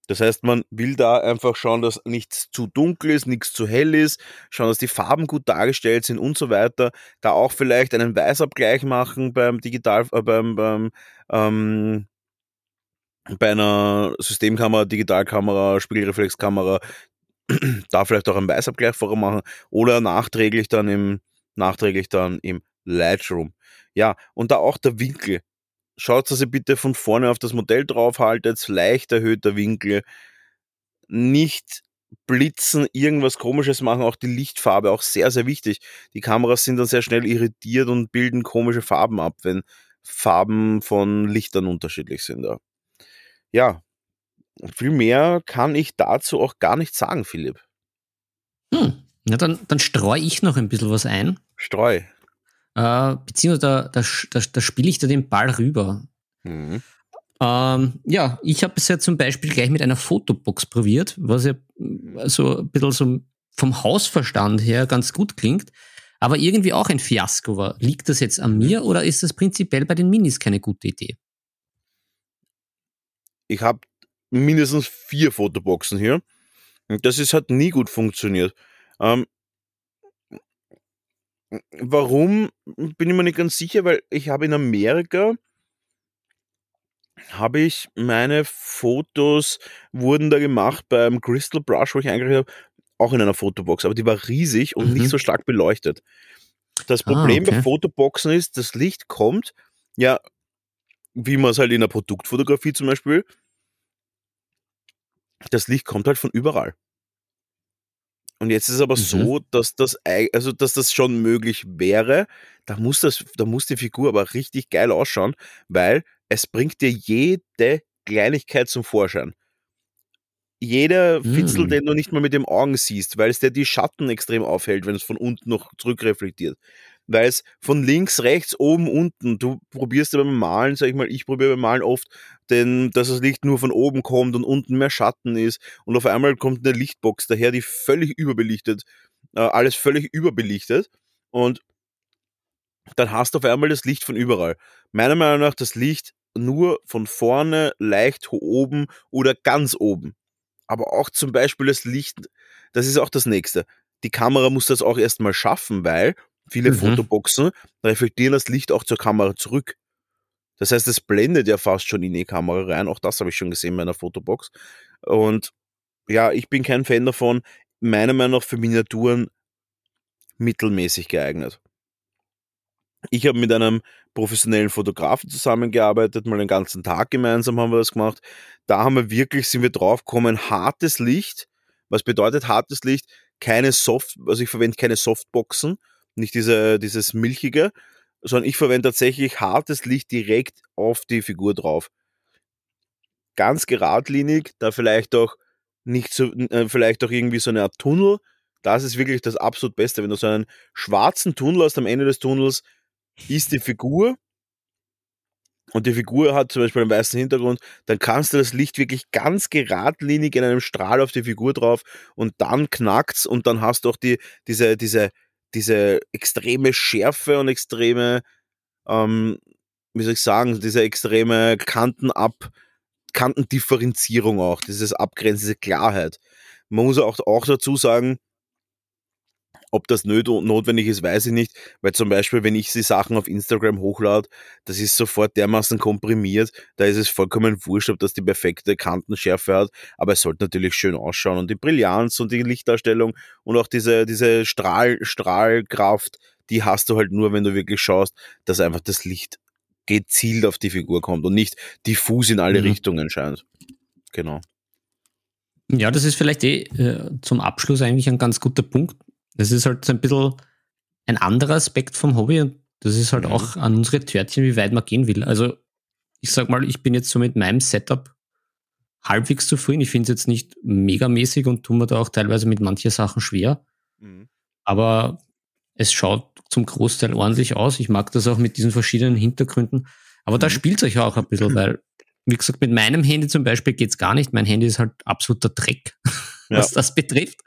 Das heißt, man will da einfach schauen, dass nichts zu dunkel ist, nichts zu hell ist, schauen, dass die Farben gut dargestellt sind und so weiter. Da auch vielleicht einen Weißabgleich machen beim Digital, äh, beim, beim ähm, bei einer Systemkamera, Digitalkamera, Spiegelreflexkamera, da vielleicht auch einen Weißabgleich vorher machen oder nachträglich dann im, nachträglich dann im Lightroom. Ja, und da auch der Winkel. Schaut, dass ihr bitte von vorne auf das Modell draufhaltet, leicht erhöhter Winkel, nicht blitzen, irgendwas komisches machen, auch die Lichtfarbe, auch sehr, sehr wichtig. Die Kameras sind dann sehr schnell irritiert und bilden komische Farben ab, wenn Farben von Lichtern unterschiedlich sind. Ja, ja viel mehr kann ich dazu auch gar nicht sagen, Philipp. Hm. Ja, dann, dann streue ich noch ein bisschen was ein. Streu. Äh, beziehungsweise da, da, da, da spiele ich da den Ball rüber. Mhm. Ähm, ja, ich habe es ja zum Beispiel gleich mit einer Fotobox probiert, was ja mm, so ein bisschen so vom Hausverstand her ganz gut klingt, aber irgendwie auch ein Fiasko war. Liegt das jetzt an mir oder ist das prinzipiell bei den Minis keine gute Idee? Ich habe mindestens vier Fotoboxen hier. Und das ist halt nie gut funktioniert. Ähm, warum bin ich mir nicht ganz sicher, weil ich habe in Amerika habe ich meine Fotos wurden da gemacht beim Crystal Brush, wo ich eingerichtet habe, auch in einer Fotobox, aber die war riesig und Mhm. nicht so stark beleuchtet. Das Ah, Problem bei okay. Fotoboxen ist, das Licht kommt, ja, wie man es halt in der Produktfotografie zum Beispiel, das Licht kommt halt von überall. Und jetzt ist es aber Mhm. so, dass das, also dass das schon möglich wäre. Da muss das, da muss die Figur aber richtig geil ausschauen, weil es bringt dir jede Kleinigkeit zum Vorschein. Jeder Fitzel, Mm. den du nicht mal mit den Augen siehst, weil es dir die Schatten extrem aufhält, wenn es von unten noch zurückreflektiert. Weil es von links, rechts, oben, unten, du probierst ja beim Malen, sag ich mal, ich probiere beim Malen oft, denn dass das Licht nur von oben kommt und unten mehr Schatten ist und auf einmal kommt eine Lichtbox daher, die völlig überbelichtet, äh, alles völlig überbelichtet und dann hast du auf einmal das Licht von überall. Meiner Meinung nach das Licht nur von vorne, leicht oben oder ganz oben. Aber auch zum Beispiel das Licht, das ist auch das nächste. Die Kamera muss das auch erstmal schaffen, weil viele Mhm. Fotoboxen reflektieren das Licht auch zur Kamera zurück. Das heißt, es blendet ja fast schon in die Kamera rein. Auch das habe ich schon gesehen bei einer Fotobox. Und ja, ich bin kein Fan davon. Meiner Meinung nach für Miniaturen mittelmäßig geeignet. Ich habe mit einem professionellen Fotografen zusammengearbeitet, mal den ganzen Tag gemeinsam haben wir das gemacht. Da haben wir wirklich, sind wir draufgekommen, hartes Licht. Was bedeutet hartes Licht? Keine Soft, also ich verwende keine Softboxen, nicht diese, dieses milchige, sondern ich verwende tatsächlich hartes Licht direkt auf die Figur drauf. Ganz geradlinig, da vielleicht auch nicht so, äh, vielleicht auch irgendwie so eine Art Tunnel. Das ist wirklich das absolut Beste. Wenn du so einen schwarzen Tunnel hast am Ende des Tunnels, ist die Figur und die Figur hat zum Beispiel einen weißen Hintergrund, dann kannst du das Licht wirklich ganz geradlinig in einem Strahl auf die Figur drauf und dann knackt's und dann hast du auch die, diese, diese, diese extreme Schärfe und extreme, ähm, wie soll ich sagen, diese extreme Kantenab, Kantendifferenzierung auch, dieses Abgrenzen, diese Klarheit. Man muss auch, auch dazu sagen, ob das notwendig ist, weiß ich nicht, weil zum Beispiel, wenn ich die Sachen auf Instagram hochlade, das ist sofort dermaßen komprimiert, da ist es vollkommen wurscht, ob das die perfekte Kantenschärfe hat, aber es sollte natürlich schön ausschauen und die Brillanz und die Lichtdarstellung und auch diese, diese Strahl, Strahlkraft, die hast du halt nur, wenn du wirklich schaust, dass einfach das Licht gezielt auf die Figur kommt und nicht diffus in alle mhm. Richtungen scheint. Genau. Ja, das ist vielleicht eh äh, zum Abschluss eigentlich ein ganz guter Punkt. Das ist halt so ein bisschen ein anderer Aspekt vom Hobby und das ist halt mhm. auch an unsere Törtchen, wie weit man gehen will. Also ich sag mal, ich bin jetzt so mit meinem Setup halbwegs zufrieden. Ich finde es jetzt nicht megamäßig und tue mir da auch teilweise mit manchen Sachen schwer. Mhm. Aber es schaut zum Großteil ordentlich aus. Ich mag das auch mit diesen verschiedenen Hintergründen. Aber mhm. da spielt es euch auch ein bisschen, weil, wie gesagt, mit meinem Handy zum Beispiel geht's gar nicht. Mein Handy ist halt absoluter Dreck, was ja. das betrifft.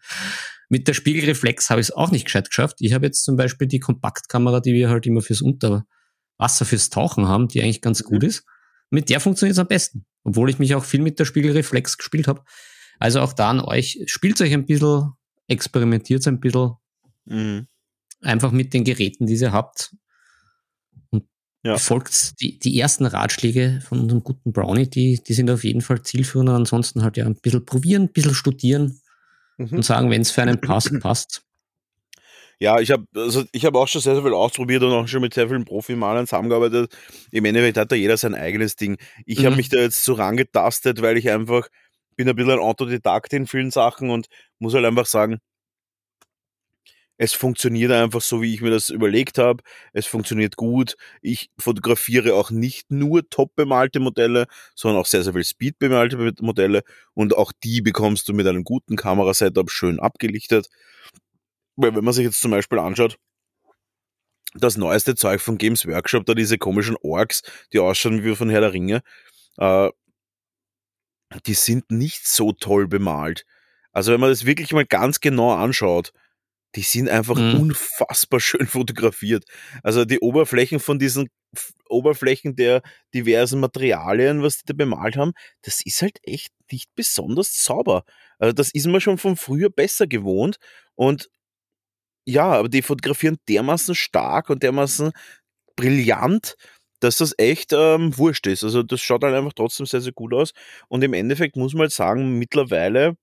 Mit der Spiegelreflex habe ich es auch nicht gescheit geschafft. Ich habe jetzt zum Beispiel die Kompaktkamera, die wir halt immer fürs Unterwasser, fürs Tauchen haben, die eigentlich ganz gut mhm. ist. Mit der funktioniert es am besten. Obwohl ich mich auch viel mit der Spiegelreflex gespielt habe. Also auch da an euch, spielt euch ein bisschen, experimentiert ein bisschen. Mhm. Einfach mit den Geräten, die ihr habt. Und ja. folgt die, die ersten Ratschläge von unserem guten Brownie, die, die sind auf jeden Fall zielführend. Ansonsten halt ja ein bisschen probieren, ein bisschen studieren mhm. und sagen, wenn es für einen passt, passt. Ja, ich habe also ich habe auch schon sehr, sehr viel ausprobiert und auch schon mit sehr vielen Profimalern zusammengearbeitet. Im Endeffekt hat da jeder sein eigenes Ding. Ich mhm. habe mich da jetzt so rangetastet, weil ich einfach bin ein bisschen ein Autodidakt in vielen Sachen und muss halt einfach sagen, es funktioniert einfach so, wie ich mir das überlegt habe. Es funktioniert gut. Ich fotografiere auch nicht nur top bemalte Modelle, sondern auch sehr, sehr viel Speed bemalte Modelle. Und auch die bekommst du mit einem guten Kamerasetup schön abgelichtet. Weil wenn man sich jetzt zum Beispiel anschaut, das neueste Zeug von Games Workshop, da diese komischen Orks, die ausschauen wie von Herr der Ringe, äh, die sind nicht so toll bemalt. Also wenn man das wirklich mal ganz genau anschaut, die sind einfach mhm. unfassbar schön fotografiert. Also die Oberflächen von diesen Oberflächen der diversen Materialien, was die da bemalt haben, das ist halt echt nicht besonders sauber. Also das ist man schon von früher besser gewohnt und ja, aber die fotografieren dermaßen stark und dermaßen brillant, dass das echt ähm, wurscht ist. Also das schaut halt einfach trotzdem sehr, sehr gut aus. Und im Endeffekt muss man halt sagen, mittlerweile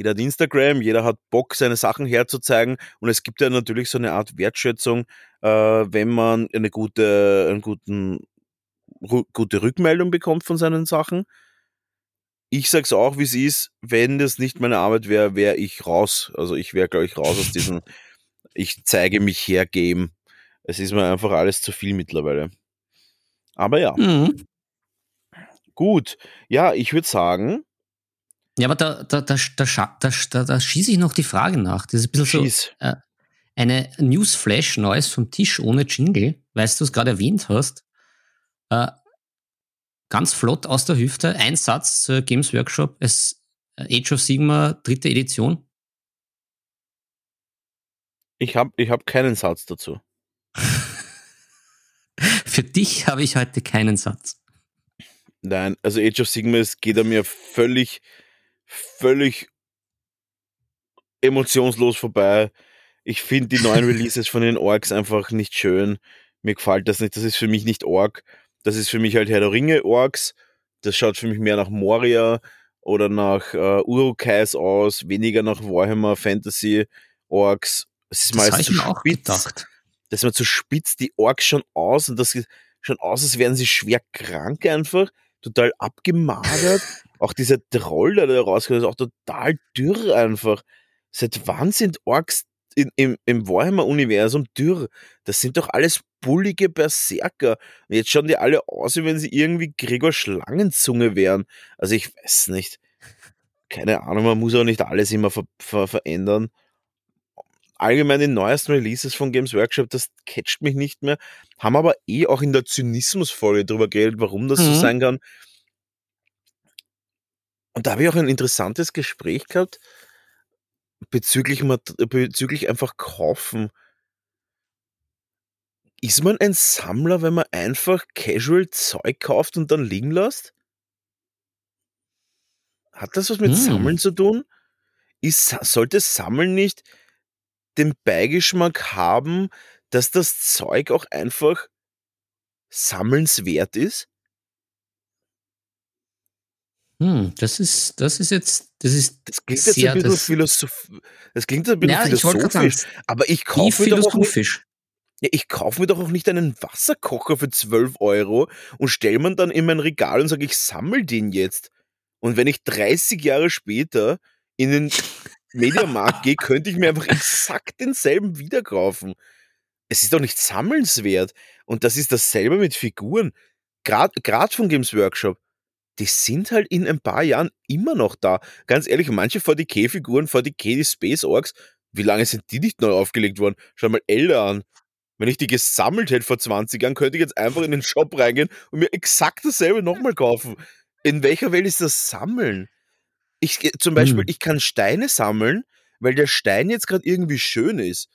jeder hat Instagram, jeder hat Bock, seine Sachen herzuzeigen und es gibt ja natürlich so eine Art Wertschätzung, äh, wenn man eine gute, einen guten, gute Rückmeldung bekommt von seinen Sachen. Ich sag's auch, wie es ist, wenn das nicht meine Arbeit wäre, wäre ich raus. Also ich wäre, glaube ich, raus aus diesem Ich zeige mich her Game. Es ist mir einfach alles zu viel mittlerweile. Aber ja. Mhm. Gut. Ja, ich würde sagen, ja, aber da, da, da, da, da, da, schieße ich noch die Frage nach. Das ist ein bisschen Schieß. so äh, eine Newsflash Neues vom Tisch ohne Jingle, weil du es gerade erwähnt hast. Äh, ganz flott aus der Hüfte, ein Satz zur Games Workshop, es äh, Age of Sigma dritte Edition. Ich habe ich hab keinen Satz dazu. Für dich habe ich heute keinen Satz. Nein, also Age of Sigma, es geht an mir völlig völlig emotionslos vorbei. Ich finde die neuen Releases von den Orks einfach nicht schön. Mir gefällt das nicht. Das ist für mich nicht Ork. Das ist für mich halt Herr der Ringe Orks. Das schaut für mich mehr nach Moria oder nach äh, Urukais aus, weniger nach Warhammer Fantasy Orks. Es ist das meistens auch spitz. Gedacht. das ist mir zu spitz, die Orks schon aus und das sieht schon aus, als wären sie schwer krank einfach, total abgemagert. auch dieser Troll, der da rauskommt, ist auch total dürr einfach. Seit wann sind Orks in, im, im Warhammer-Universum dürr? Das sind doch alles bullige Berserker. Und jetzt schauen die alle aus, wie wenn sie irgendwie Gregor Schlangenzunge wären. Also ich weiß nicht. Keine Ahnung, man muss auch nicht alles immer ver ver verändern. Allgemein die neuesten Releases von Games Workshop, das catcht mich nicht mehr. Haben aber eh auch in der Zynismus-Folge drüber geredet, warum das so Mhm. sein kann. Und da habe ich auch ein interessantes Gespräch gehabt bezüglich, bezüglich einfach kaufen. Ist man ein Sammler, wenn man einfach casual Zeug kauft und dann liegen lässt? Hat das was mit Hm. Sammeln zu tun? Ist, sollte Sammeln nicht den Beigeschmack haben, dass das Zeug auch einfach sammelnswert ist? Hm, das ist, das ist jetzt, das ist Das klingt jetzt sehr, ein bisschen das, philosoph das klingt ein bisschen ja, ich philosophisch, sagen, aber ich kaufe mir doch auch nicht, philosophisch. ja, ich kaufe mir doch auch nicht einen Wasserkocher für 12 Euro und stelle man dann in mein Regal und sage, ich sammle den jetzt. Und wenn ich 30 Jahre später in den Mediamarkt gehe, könnte ich mir einfach exakt denselben wieder kaufen. Es ist doch nicht sammelnswert. Und das ist dasselbe mit Figuren. Gerade grad von Games Workshop. Die sind halt in ein paar Jahren immer noch da. Ganz ehrlich, manche 40k-Figuren, 40k, die Space Orcs, wie lange sind die nicht neu aufgelegt worden? Schau mal Ella an. Wenn ich die gesammelt hätte vor 20 Jahren, könnte ich jetzt einfach in den Shop reingehen und mir exakt dasselbe nochmal kaufen. In welcher Welt ist das Sammeln? Ich, äh, zum Beispiel, Hm. ich kann Steine sammeln, weil der Stein jetzt gerade irgendwie schön ist.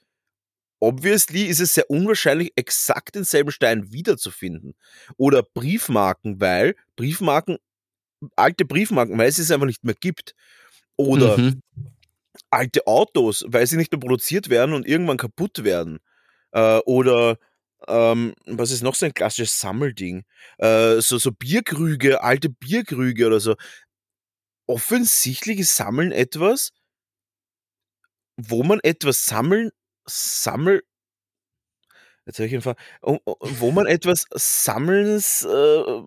Obviously ist es sehr unwahrscheinlich, exakt denselben Stein wiederzufinden. Oder Briefmarken, weil Briefmarken, alte Briefmarken, weil es es einfach nicht mehr gibt. Oder Mhm. alte Autos, weil sie nicht mehr produziert werden und irgendwann kaputt werden. Äh, oder ähm, was ist noch so ein klassisches Sammelding? Äh, so, so Bierkrüge, alte Bierkrüge oder so. Offensichtlich ist Sammeln etwas, wo man etwas sammeln, sammel, jetzt habe ich einfach, wo man etwas sammelns, äh,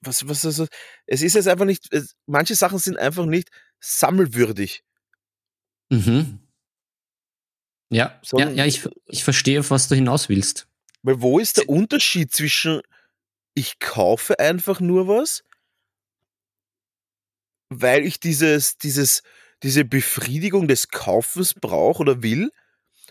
was, was, was, es ist jetzt einfach nicht, es, manche Sachen sind einfach nicht sammelwürdig. Mhm. Ja, ja, Sondern- ja, ich, ich verstehe, auf was du hinaus willst. Weil wo ist der Unterschied zwischen ich kaufe einfach nur was, weil ich dieses, dieses, diese Befriedigung des Kaufens brauche oder will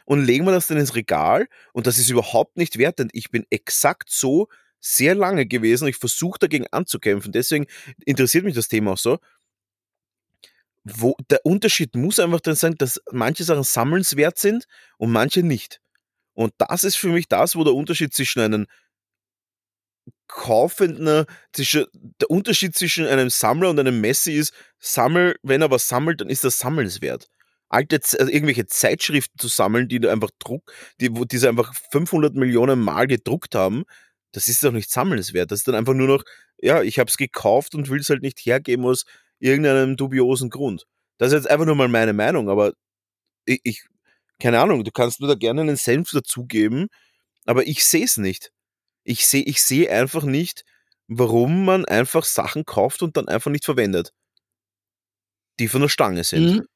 und legen wir das dann ins Regal und das ist überhaupt nicht wert, denn ich bin exakt so sehr lange gewesen ich versuche dagegen anzukämpfen. Deswegen interessiert mich das Thema auch so. Wo, der Unterschied muss einfach dann sein, dass manche Sachen sammelnswert sind und manche nicht. Und das ist für mich das, wo der Unterschied zwischen einem Kaufenden, zwischen, der Unterschied zwischen einem Sammler und einem Messi ist, sammel, wenn er was sammelt, dann ist das sammelnswert. Alte, also irgendwelche Zeitschriften zu sammeln, die du einfach druck, die, wo diese einfach 500 Millionen Mal gedruckt haben, das ist doch nicht sammelnswert. Das ist dann einfach nur noch, ja, ich habe es gekauft und will es halt nicht hergeben aus irgendeinem dubiosen Grund. Das ist jetzt einfach nur mal meine Meinung, aber ich, ich keine Ahnung, du kannst mir da gerne einen Senf dazugeben, aber ich sehe es nicht. Ich sehe ich seh einfach nicht, warum man einfach Sachen kauft und dann einfach nicht verwendet. Die von der Stange sind.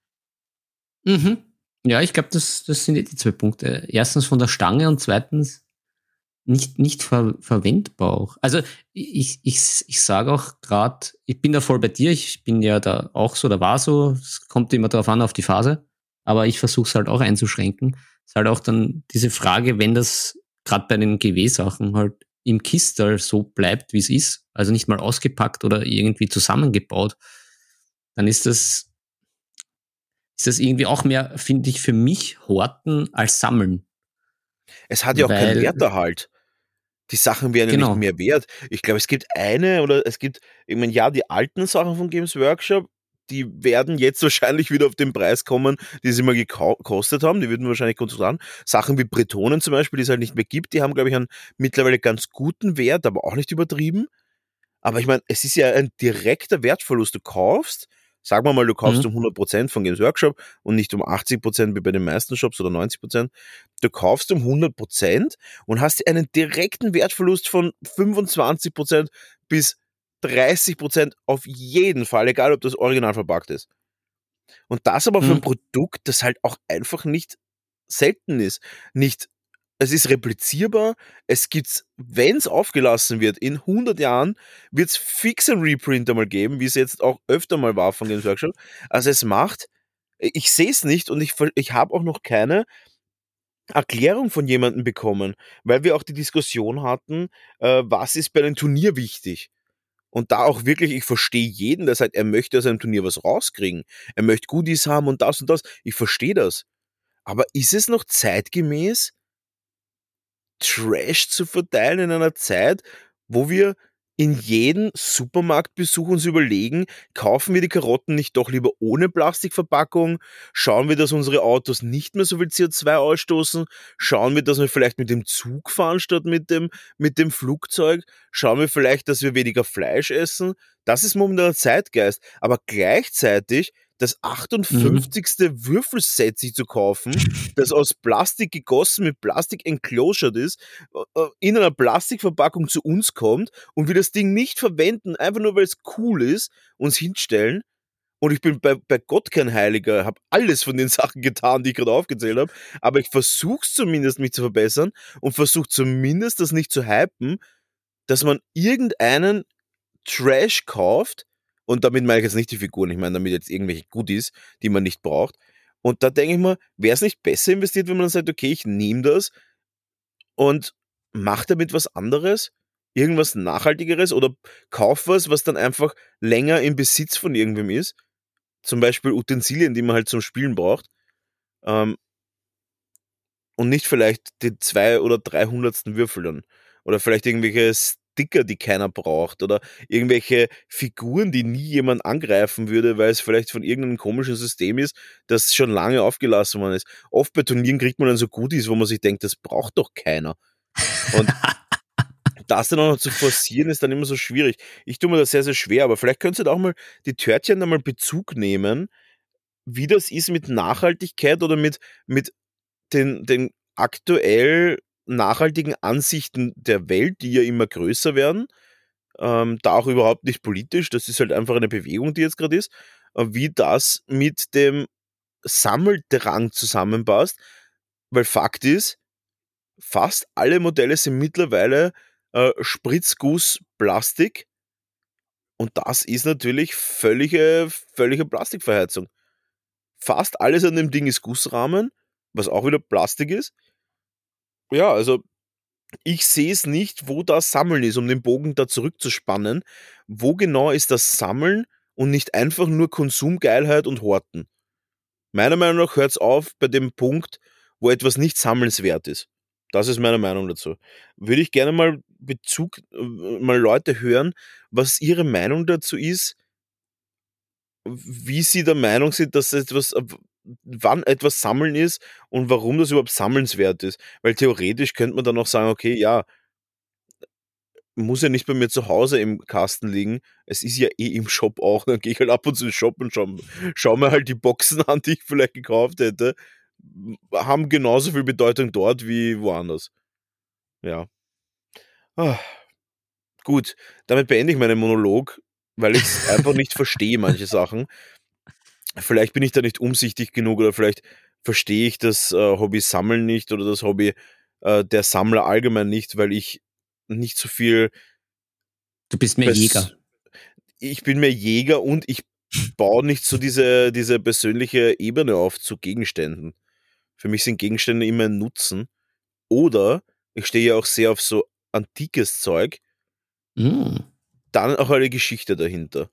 Mhm. Mhm. Ja, ich glaube, das, das sind eh die zwei Punkte. Erstens von der Stange und zweitens nicht, nicht ver verwendbar auch. Also ich, ich, ich sage auch gerade, ich bin da voll bei dir, ich bin ja da auch so, da war so, es kommt immer darauf an, auf die Phase, aber ich versuche es halt auch einzuschränken. Es ist halt auch dann diese Frage, wenn das gerade bei den GW-Sachen halt im Kistel so bleibt, wie es ist, also nicht mal ausgepackt oder irgendwie zusammengebaut, dann ist das, ist das irgendwie auch mehr, finde ich, für mich Horten als Sammeln. Es hat ja auch keinen Weil- Werterhalt. Die Sachen werden ja Genau. nicht mehr wert. Ich glaube, es gibt eine oder es gibt, ich meine, ja, die alten Sachen von Games Workshop, die werden jetzt wahrscheinlich wieder auf den Preis kommen, die sie mal gekostet haben. Die würden wahrscheinlich kontrollieren. Sachen wie Bretonen zum Beispiel, die es halt nicht mehr gibt, die haben, glaube ich, einen mittlerweile ganz guten Wert, aber auch nicht übertrieben. Aber ich meine, es ist ja ein direkter Wertverlust. Du kaufst, Sagen wir mal, du kaufst Mhm. um 100% von Games Workshop und nicht um 80% wie bei den meisten Shops oder 90%. Du kaufst um 100% und hast einen direkten Wertverlust von 25% bis 30% auf jeden Fall, egal ob das original verpackt ist. Und das aber für ein Mhm. Produkt, das halt auch einfach nicht selten ist. Nicht, es ist replizierbar, es gibt's, wenn es aufgelassen wird, in 100 Jahren wird es fix ein Reprint einmal geben, wie es jetzt auch öfter mal war von Games Workshop. Also es macht, ich sehe es nicht und ich, ich habe auch noch keine Erklärung von jemandem bekommen, weil wir auch die Diskussion hatten, äh, was ist bei einem Turnier wichtig. Und da auch wirklich, ich verstehe jeden, der sagt, er möchte aus einem Turnier was rauskriegen. Er möchte Goodies haben und das und das. Ich verstehe das. Aber ist es noch zeitgemäß, Trash zu verteilen in einer Zeit, wo wir in jedem Supermarktbesuch uns überlegen, kaufen wir die Karotten nicht doch lieber ohne Plastikverpackung? Schauen wir, dass unsere Autos nicht mehr so viel CO2 ausstoßen? Schauen wir, dass wir vielleicht mit dem Zug fahren statt mit dem, mit dem Flugzeug? Schauen wir vielleicht, dass wir weniger Fleisch essen? Das ist momentan Zeitgeist. Aber gleichzeitig das 58. Würfelset sich zu kaufen, das aus Plastik gegossen mit Plastik enclosured ist, äh, in einer Plastikverpackung zu uns kommt und wir das Ding nicht verwenden, einfach nur weil es cool ist, uns hinstellen. Und ich bin bei, bei Gott kein Heiliger, habe alles von den Sachen getan, die ich gerade aufgezählt habe, aber ich versuche zumindest, mich zu verbessern und versuche zumindest, das nicht zu hypen, dass man irgendeinen Trash kauft, und damit meine ich jetzt nicht die Figuren, ich meine damit jetzt irgendwelche Goodies, die man nicht braucht. Und da denke ich mir, wäre es nicht besser investiert, wenn man dann sagt, okay, ich nehme das und mache damit was anderes, irgendwas Nachhaltigeres oder kauf was, was dann einfach länger im Besitz von irgendwem ist. Zum Beispiel Utensilien, die man halt zum Spielen braucht. Ähm, und nicht vielleicht die zwei oder dreihundertsten Würfel dann. Oder vielleicht irgendwelche Sticker, die keiner braucht. Oder irgendwelche Figuren, die nie jemand angreifen würde, weil es vielleicht von irgendeinem komischen System ist, das schon lange aufgelassen worden ist. Oft bei Turnieren kriegt man dann so Goodies, wo man sich denkt, das braucht doch keiner. Und das dann auch noch zu forcieren, ist dann immer so schwierig. Ich tue mir das sehr, sehr schwer, aber vielleicht könnt ihr da auch mal die Törtchen da mal Bezug nehmen, wie das ist mit Nachhaltigkeit oder mit, mit den, den aktuell nachhaltigen Ansichten der Welt, die ja immer größer werden. Ähm, da auch überhaupt nicht politisch, das ist halt einfach eine Bewegung, die jetzt gerade ist, äh, wie das mit dem Sammeldrang zusammenpasst. Weil Fakt ist, fast alle Modelle sind mittlerweile äh, Spritzguss. Und das ist natürlich völlige, völlige Plastikverheizung. Fast alles an dem Ding ist Gussrahmen, was auch wieder Plastik ist. Ja, also ich sehe es nicht, wo das Sammeln ist, um den Bogen da zurückzuspannen. Wo genau ist das Sammeln und nicht einfach nur Konsumgeilheit und Horten? Meiner Meinung nach hört es auf bei dem Punkt, wo etwas nicht sammelnswert ist. Das ist meine Meinung dazu. Würde ich gerne mal Bezug, äh, mal Leute hören, was ihre Meinung dazu ist, wie sie der Meinung sind, dass etwas, äh, wann etwas Sammeln ist und warum das überhaupt sammelnswert ist. Weil theoretisch könnte man dann auch sagen, okay, ja, muss ja nicht bei mir zu Hause im Kasten liegen. Es ist ja eh im Shop auch. Dann gehe ich halt ab und zu in den Shop und schau, schau mir halt die Boxen an, die ich vielleicht gekauft hätte. Haben genauso viel Bedeutung dort wie woanders. Ja. Ah. Gut, damit beende ich meinen Monolog, weil ich einfach nicht verstehe, manche Sachen. Vielleicht bin ich da nicht umsichtig genug oder vielleicht verstehe ich das äh, Hobby Sammeln nicht oder das Hobby äh, der Sammler allgemein nicht, weil ich nicht so viel. Du bist mehr Jäger. Ich bin mehr Jäger und ich baue nicht so diese, diese persönliche Ebene auf zu Gegenständen. Für mich sind Gegenstände immer ein Nutzen. Oder ich stehe ja auch sehr auf so antikes Zeug, Mm. dann auch eine Geschichte dahinter.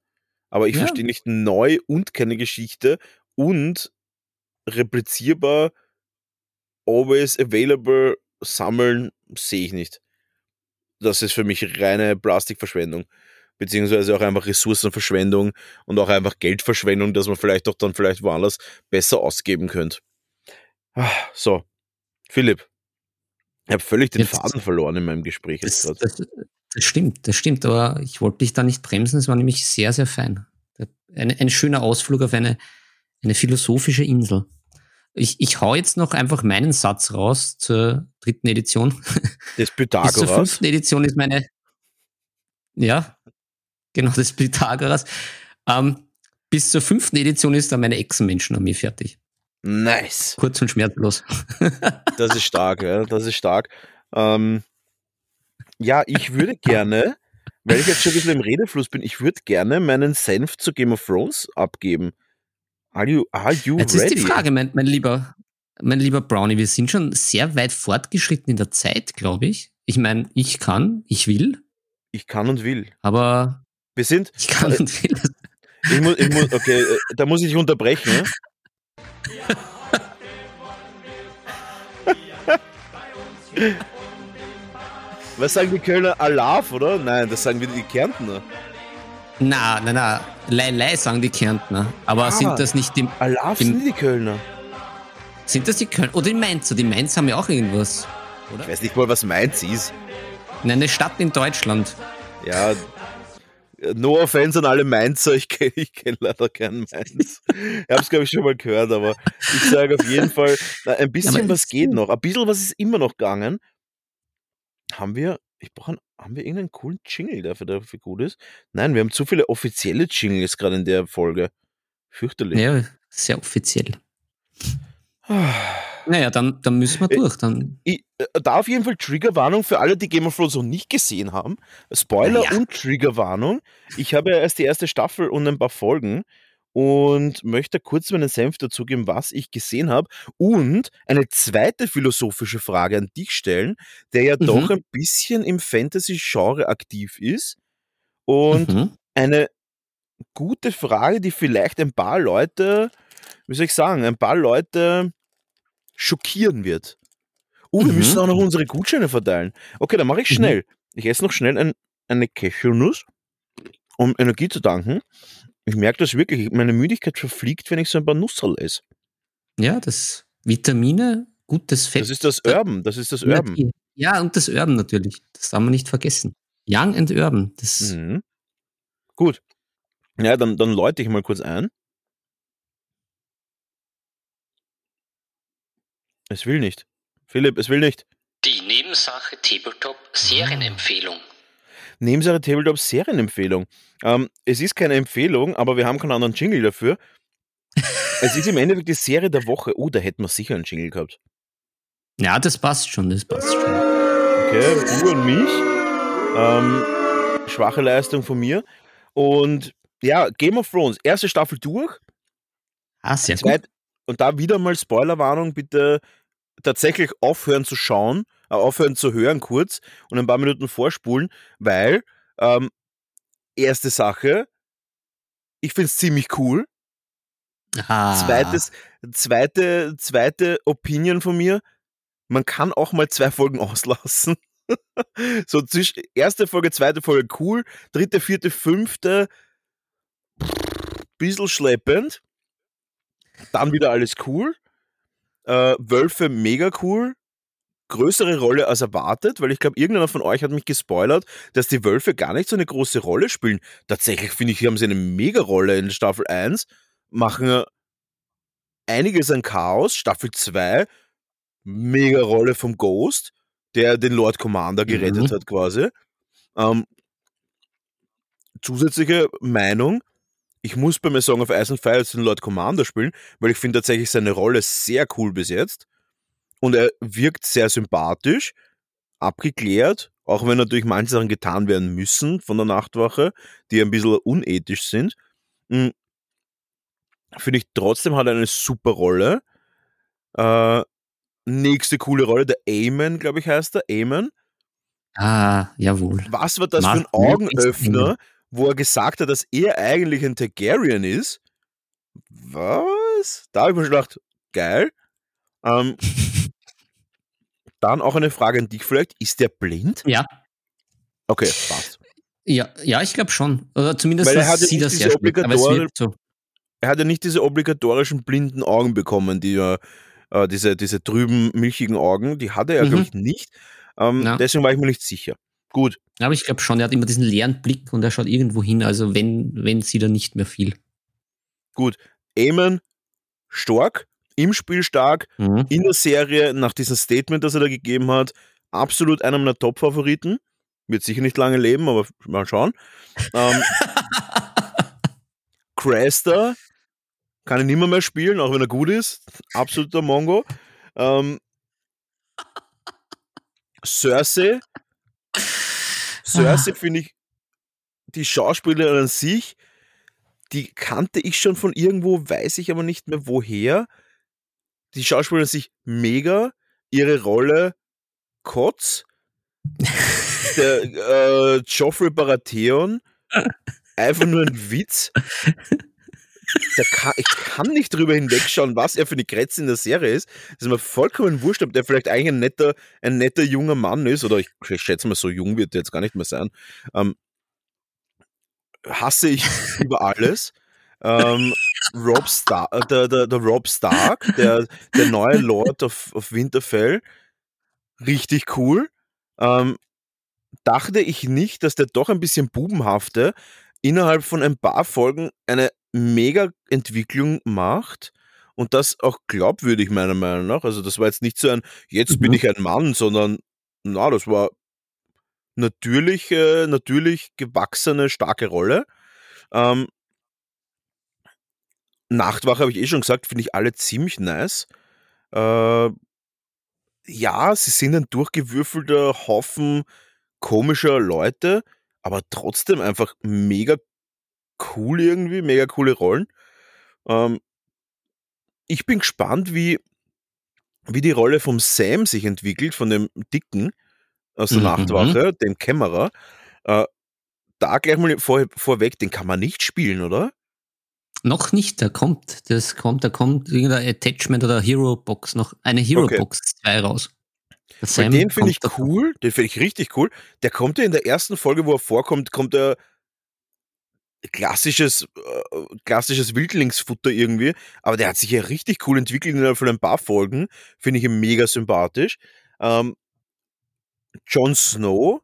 Aber ich Ja. verstehe nicht neu und keine Geschichte und replizierbar, always available, sammeln, sehe ich nicht. Das ist für mich reine Plastikverschwendung. Beziehungsweise auch einfach Ressourcenverschwendung und auch einfach Geldverschwendung, dass man vielleicht doch dann vielleicht woanders besser ausgeben könnte. Ah, So, Philipp. Ich habe völlig den Jetzt- Faden verloren in meinem Gespräch jetzt Das, das, das stimmt, das stimmt, aber ich wollte dich da nicht bremsen, es war nämlich sehr, sehr fein. Ein, ein schöner Ausflug auf eine, eine philosophische Insel. Ich, ich hau jetzt noch einfach meinen Satz raus zur dritten Edition. Das Bis zur Pythagoras. fünften Edition ist meine, ja, genau, das Pythagoras. Ähm, bis zur fünften Edition ist dann meine Echsenmenschenarmee fertig. Nice. Kurz und schmerzlos. Das ist stark, ja, das ist stark. Ähm, ja, ich würde gerne, weil ich jetzt schon ein bisschen im Redefluss bin, ich würde gerne meinen Senf zu Game of Thrones abgeben. Are you, are you Jetzt ready? ist die Frage, mein, mein lieber, mein lieber Brownie, wir sind schon sehr weit fortgeschritten in der Zeit, glaube ich. Ich meine, ich kann, ich will, Ich kann und will. aber Wir sind, ich kann und will. ich muss, ich muss, okay, äh, da muss ich unterbrechen. Was sagen die Kölner? Alaf, oder? Nein, das sagen wieder die Kärntner. Na, na, na, Lei, Lei sagen die Kärntner. Aber Ah. sind das nicht die, Alaf sind die Kölner. sind das die Köln, oder die Mainzer? Die Mainzer haben ja auch irgendwas. Ich weiß nicht mal, was Mainz ist. Nein, eine Stadt in Deutschland. Ja, no offense an alle Mainzer, ich kenne ich kenn leider keinen Mainz. Ich habe es, glaube ich, schon mal gehört, aber ich sage auf jeden Fall, na, ein bisschen Aber was geht noch. Ein bisschen was ist immer noch gegangen. Haben wir, ich brauche, einen- haben wir irgendeinen coolen Jingle, der für, dafür gut ist? Nein, wir haben zu viele offizielle Jingles gerade in der Folge. Fürchterlich. Ja, sehr offiziell. Naja, dann, dann müssen wir Äh, durch. Dann, Ich, äh, da auf jeden Fall Triggerwarnung für alle, die Game of Thrones noch nicht gesehen haben. Spoiler Ja. und Triggerwarnung. Ich habe ja erst die erste Staffel und ein paar Folgen und möchte kurz meinen Senf dazugeben, was ich gesehen habe und eine zweite philosophische Frage an dich stellen, der ja Mhm. doch ein bisschen im Fantasy-Genre aktiv ist und mhm. eine gute Frage, die vielleicht ein paar Leute, wie soll ich sagen, ein paar Leute schockieren wird. Oh, wir Mhm. müssen auch noch unsere Gutscheine verteilen. Okay, dann mache ich Mhm. schnell. Ich esse noch schnell ein, eine Cashewnuss, um Energie zu tanken. Ich merke das wirklich, meine Müdigkeit verfliegt, wenn ich so ein paar Nusserl esse. Ja, das Vitamine, gutes Fett. Das ist das Urban, das ist das Urban. Ja, und das Urban natürlich. Das darf man nicht vergessen. Young and Urban. Das, Mhm. Gut. Ja, dann, dann läute ich mal kurz ein. Es will nicht. Philipp, es will nicht. Die Nebensache Tabletop Serienempfehlung. Nebensache Tabletop Serienempfehlung. Ähm, es ist keine Empfehlung, aber wir haben keinen anderen Jingle dafür. es ist im Endeffekt die Serie der Woche. Oh, da hätten wir sicher einen Jingle gehabt. ja, das passt schon, das passt schon. Okay, du und mich. Ähm, schwache Leistung von mir. Und ja, Game of Thrones, erste Staffel durch. Ah, sehr gut. Und da wieder mal Spoilerwarnung, bitte tatsächlich aufhören zu schauen, äh, aufhören zu hören kurz und ein paar Minuten vorspulen, weil ähm, erste Sache, ich finde es ziemlich cool. Ah, Zweites, zweite, zweite Opinion von mir, man kann auch mal zwei Folgen auslassen. so zwischen erste Folge, zweite Folge cool, dritte, vierte, fünfte bisschen schleppend. Dann wieder alles cool. Äh, Wölfe mega cool. Größere Rolle als erwartet, weil ich glaube, irgendeiner von euch hat mich gespoilert, dass die Wölfe gar nicht so eine große Rolle spielen. Tatsächlich finde ich, haben sie eine mega Rolle in Staffel 1, machen einiges an Chaos. Staffel 2, mega Rolle vom Ghost, der den Lord Commander gerettet Mhm. hat quasi. Ähm, zusätzliche Meinung, ich muss bei mir Song of Ice and Fire jetzt den Lord Commander spielen, weil ich finde tatsächlich seine Rolle sehr cool bis jetzt. Und er wirkt sehr sympathisch, abgeklärt, auch wenn natürlich manche Sachen getan werden müssen von der Nachtwache, die ein bisschen unethisch sind. Mm, Finde ich trotzdem hat er eine super Rolle. Äh, nächste coole Rolle, der Aemon, glaube ich, heißt er. Aemon. ah, jawohl. Was war das für ein Augenöffner, wo er gesagt hat, dass er eigentlich ein Targaryen ist? Was? Da habe ich mir schon gedacht, geil. Ähm, dann auch eine Frage an dich vielleicht. Ist der blind? Ja. Okay, passt. Ja, ja, ich glaube schon. Oder zumindest Weil er hat ja sieht nicht das wirkt so. Er hat ja nicht diese obligatorischen blinden Augen bekommen, die ja, äh, diese, diese trüben, milchigen Augen, die hat er ja, Mhm. glaube ich, nicht. Ähm, Ja. Deswegen war ich mir nicht sicher. Gut, Aber ich glaube schon, er hat immer diesen leeren Blick und er schaut irgendwo hin, also wenn, wenn sieht er nicht mehr viel. gut. Eamon, stark, im Spiel stark, Mhm. in der Serie, nach diesem Statement, das er da gegeben hat, absolut einer meiner Top-Favoriten. Wird sicher nicht lange leben, aber mal schauen. Ähm, Craster kann ich nicht mehr, mehr spielen, auch wenn er gut ist. Absoluter Mongo. Ähm, Cersei. Cersei finde ich, die Schauspielerin an sich, die kannte ich schon von irgendwo, weiß ich aber nicht mehr woher. Die Schauspielerin an sich mega. Ihre Rolle Kotz. Der äh, Joffrey Baratheon. Einfach nur ein Witz. Kann, ich kann nicht drüber hinwegschauen, was er für eine Kretze in der Serie ist. Das ist mir vollkommen wurscht, ob der vielleicht eigentlich ein netter, ein netter junger Mann ist, oder ich, ich schätze mal, so jung wird er jetzt gar nicht mehr sein. Ähm, hasse ich über alles. Ähm, Rob Star äh, der, der, der Rob Stark, der, der neue Lord of, of Winterfell, richtig cool. Ähm, dachte ich nicht, dass der doch ein bisschen bubenhafte innerhalb von ein paar Folgen eine mega Entwicklung macht und das auch glaubwürdig meiner Meinung nach. Also das war jetzt nicht so ein, jetzt bin Mhm. ich ein Mann, sondern na, das war natürlich, äh, natürlich gewachsene, starke Rolle. Ähm, Nachtwache habe ich eh schon gesagt, finde ich alle ziemlich nice. Äh, ja, sie sind ein durchgewürfelter Haufen komischer Leute, aber trotzdem einfach mega cool irgendwie, mega coole Rollen. Ähm, ich bin gespannt, wie, wie die Rolle vom Sam sich entwickelt, von dem Dicken aus der Mhm. Nachtwache, dem Kämmerer. Äh, da gleich mal vor, vorweg, den kann man nicht spielen, oder? Noch nicht, da kommt, das kommt, da kommt irgendein Attachment oder Hero Box noch, eine Hero Okay. Box 2 raus. Sam den finde ich cool, den finde ich richtig cool. Der kommt ja in der ersten Folge, wo er vorkommt, kommt er klassisches, äh, klassisches Wildlingsfutter irgendwie, aber der hat sich ja richtig cool entwickelt innerhalb von ein paar Folgen. Finde ich ihn mega sympathisch. Ähm, Jon Snow,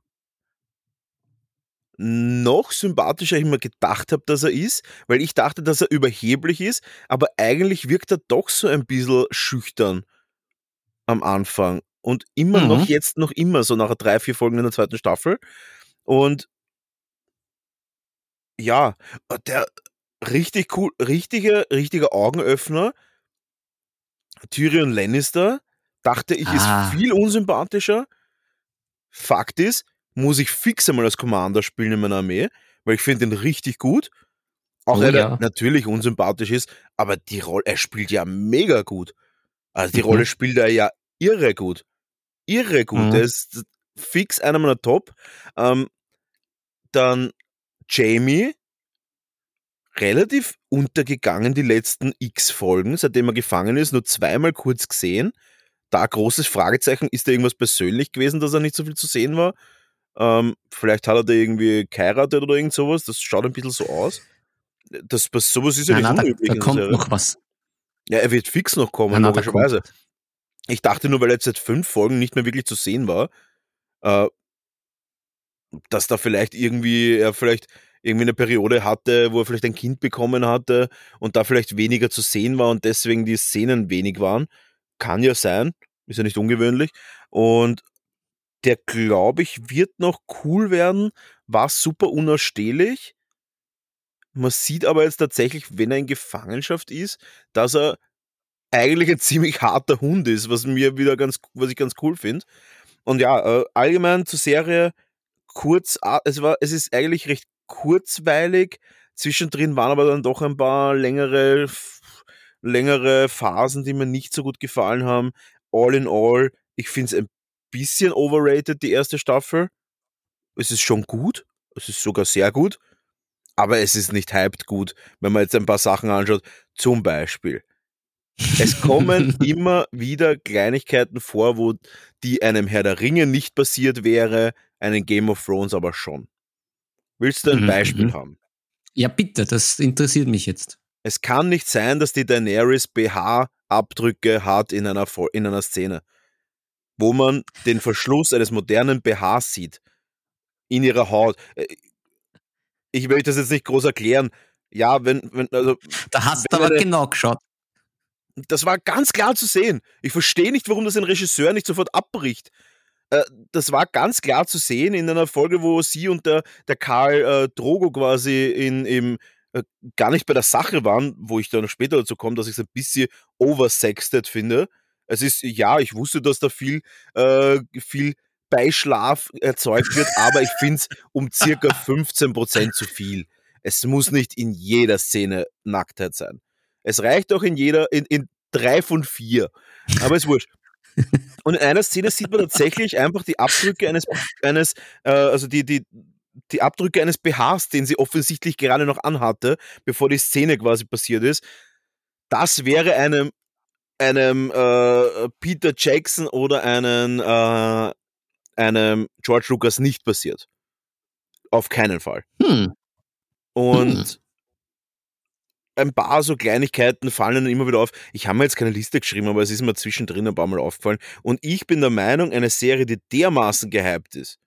noch sympathischer, ich mir gedacht habe, dass er ist, weil ich dachte, dass er überheblich ist, aber eigentlich wirkt er doch so ein bisschen schüchtern am Anfang und immer Mhm. noch jetzt noch immer so nach drei, vier Folgen in der zweiten Staffel und ja, der richtig cool, richtige, richtiger Augenöffner, Tyrion Lannister, dachte ich, Ah. ist viel unsympathischer. Fakt ist, muss ich fix einmal als Commander spielen in meiner Armee, weil ich finde ihn richtig gut. Auch Oh wenn ja. er natürlich unsympathisch ist, aber die Rolle, er spielt ja mega gut. Also die Mhm. Rolle spielt er ja irre gut. Irre gut. Mhm. Der ist fix einer meiner Top. Ähm, dann Jamie, relativ untergegangen die letzten X Folgen, seitdem er gefangen ist, nur zweimal kurz gesehen. Da großes Fragezeichen, ist da irgendwas persönlich gewesen, dass er nicht so viel zu sehen war? Ähm, vielleicht hat er da irgendwie geheiratet oder irgend sowas. Das schaut ein bisschen so aus. Das, das, sowas ist ja Nein, nicht nein, da, unüblich. da der kommt Serie. noch was. Ja, er wird fix noch kommen, Nein, da logischerweise. Ich dachte nur, weil er jetzt seit fünf Folgen nicht mehr wirklich zu sehen war, äh, dass da vielleicht irgendwie, er vielleicht irgendwie eine Periode hatte, wo er vielleicht ein Kind bekommen hatte und da vielleicht weniger zu sehen war und deswegen die Szenen wenig waren. Kann ja sein, ist ja nicht ungewöhnlich. Und der, glaube ich, wird noch cool werden, war super unausstehlich. Man sieht aber jetzt tatsächlich, wenn er in Gefangenschaft ist, dass er eigentlich ein ziemlich harter Hund ist, was mir wieder ganz, was ich ganz cool finde. Und ja, äh, allgemein zur Serie kurz, es war, es ist eigentlich recht kurzweilig. Zwischendrin waren aber dann doch ein paar längere, längere Phasen, die mir nicht so gut gefallen haben. All in all, ich finde es ein bisschen overrated, die erste Staffel. Es ist schon gut, es ist sogar sehr gut, aber es ist nicht hyped gut, wenn man jetzt ein paar Sachen anschaut. Zum Beispiel, es kommen immer wieder Kleinigkeiten vor, wo die einem Herr der Ringe nicht passiert wäre, einen Game of Thrones aber schon. Willst du ein Mhm, Beispiel mhm. haben? Ja, bitte, das interessiert mich jetzt. Es kann nicht sein, dass die Daenerys BH-Abdrücke hat in einer, in einer Szene, wo man den Verschluss eines modernen BHs sieht in ihrer Haut. Äh, Ich will das jetzt nicht groß erklären. Ja, wenn, wenn, also. Da hast du aber eine, genau geschaut. Das war ganz klar zu sehen. Ich verstehe nicht, warum das ein Regisseur nicht sofort abbricht. Äh, das war ganz klar zu sehen in einer Folge, wo sie und der, der Karl äh, Drogo quasi in, im, äh, gar nicht bei der Sache waren, wo ich dann später dazu komme, dass ich es ein bisschen oversexted finde. Es ist, ja, ich wusste, dass da viel, äh, viel Beischlaf erzeugt wird, aber ich finde es um circa 15% zu viel. Es muss nicht in jeder Szene Nacktheit sein. Es reicht auch in jeder, in, in drei von vier. Aber ist wurscht. Und in einer Szene sieht man tatsächlich einfach die Abdrücke eines, eines äh, also die, die, die Abdrücke eines BHs, den sie offensichtlich gerade noch anhatte, bevor die Szene quasi passiert ist. Das wäre einem, einem äh, Peter Jackson oder einem, äh, einem George Lucas nicht passiert. Auf keinen Fall. Hm. Und Hm. Ein paar so Kleinigkeiten fallen dann immer wieder auf. Ich habe mir jetzt keine Liste geschrieben, aber es ist mir zwischendrin ein paar Mal aufgefallen. Und ich bin der Meinung, eine Serie, die dermaßen gehypt ist,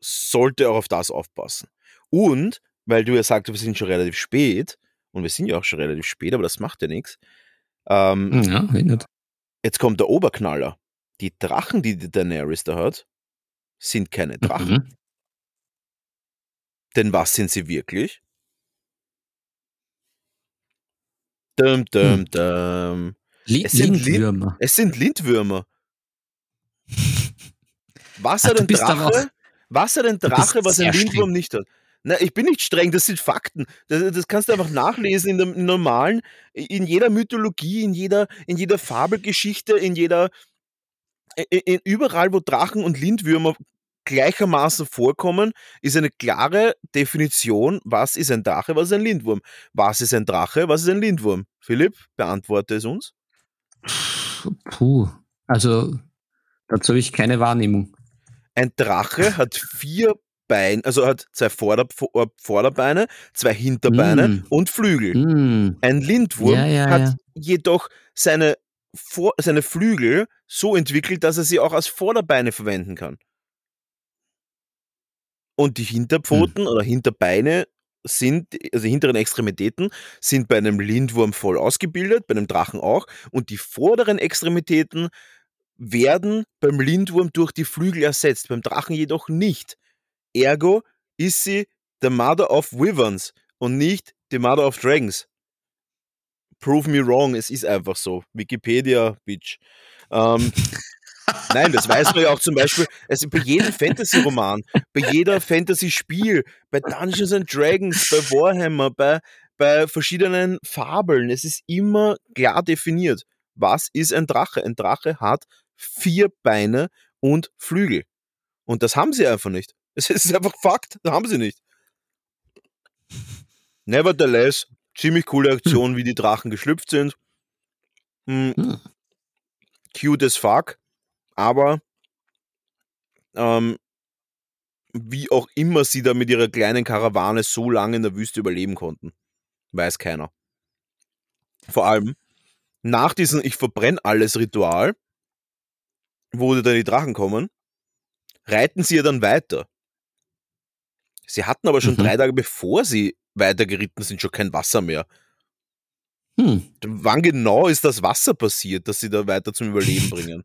sollte auch auf das aufpassen. Und, weil du ja sagst, wir sind schon relativ spät, und wir sind ja auch schon relativ spät, aber das macht ja nichts. Ähm, Ja, eh nicht. Jetzt kommt der Oberknaller. Die Drachen, die die Daenerys da hat, sind keine Drachen. Mhm. Denn was sind sie wirklich? Dum, dum, Hm. dum. Li Es sind, Lin Lindwürmer. es sind Lindwürmer. Was hat ein Drache? Was hat ein Drache, was ein Lindwurm streng. nicht hat? Na, ich bin nicht streng, das sind Fakten. Das, das kannst du einfach nachlesen in dem normalen, in jeder Mythologie, in jeder, in jeder Fabelgeschichte, in jeder, in, in, überall, wo Drachen und Lindwürmer gleichermaßen vorkommen, ist eine klare Definition, was ist ein Drache, was ist ein Lindwurm. Was ist ein Drache, was ist ein Lindwurm? Philipp, beantworte es uns. Puh. Also, dazu habe ich keine Wahrnehmung. Ein Drache hat vier Beine, also hat zwei Vorder Vor- Vorderbeine, zwei Hinterbeine Mm. und Flügel. Hm. Ein Lindwurm Ja, ja, hat ja. jedoch seine, Vor seine Flügel so entwickelt, dass er sie auch als Vorderbeine verwenden kann. Und die Hinterpfoten Hm. oder Hinterbeine sind, also die hinteren Extremitäten, sind bei einem Lindwurm voll ausgebildet, bei einem Drachen auch. Und die vorderen Extremitäten werden beim Lindwurm durch die Flügel ersetzt, beim Drachen jedoch nicht. Ergo ist sie the Mother of Wyverns und nicht the Mother of Dragons. Prove me wrong, es ist einfach so. Wikipedia, Bitch. Ähm, nein, das weiß man ja auch zum Beispiel, also bei jedem Fantasy-Roman, bei jeder Fantasy-Spiel, bei Dungeons and Dragons, bei Warhammer, bei, bei verschiedenen Fabeln, es ist immer klar definiert. Was ist ein Drache? Ein Drache hat vier Beine und Flügel. Und das haben sie einfach nicht. Es ist einfach Fakt, das haben sie nicht. Nevertheless, ziemlich coole Aktion, wie die Drachen geschlüpft sind. Hm, Hm. cute as fuck, aber ähm, wie auch immer sie da mit ihrer kleinen Karawane so lange in der Wüste überleben konnten, weiß keiner. Vor allem nach diesem Ich verbrenne alles Ritual, wo dann die Drachen kommen, reiten sie ja dann weiter. Sie hatten aber schon Mhm. drei Tage bevor sie weitergeritten sind, schon kein Wasser mehr. Hm. Wann genau ist das Wasser passiert, dass sie da weiter zum Überleben bringen?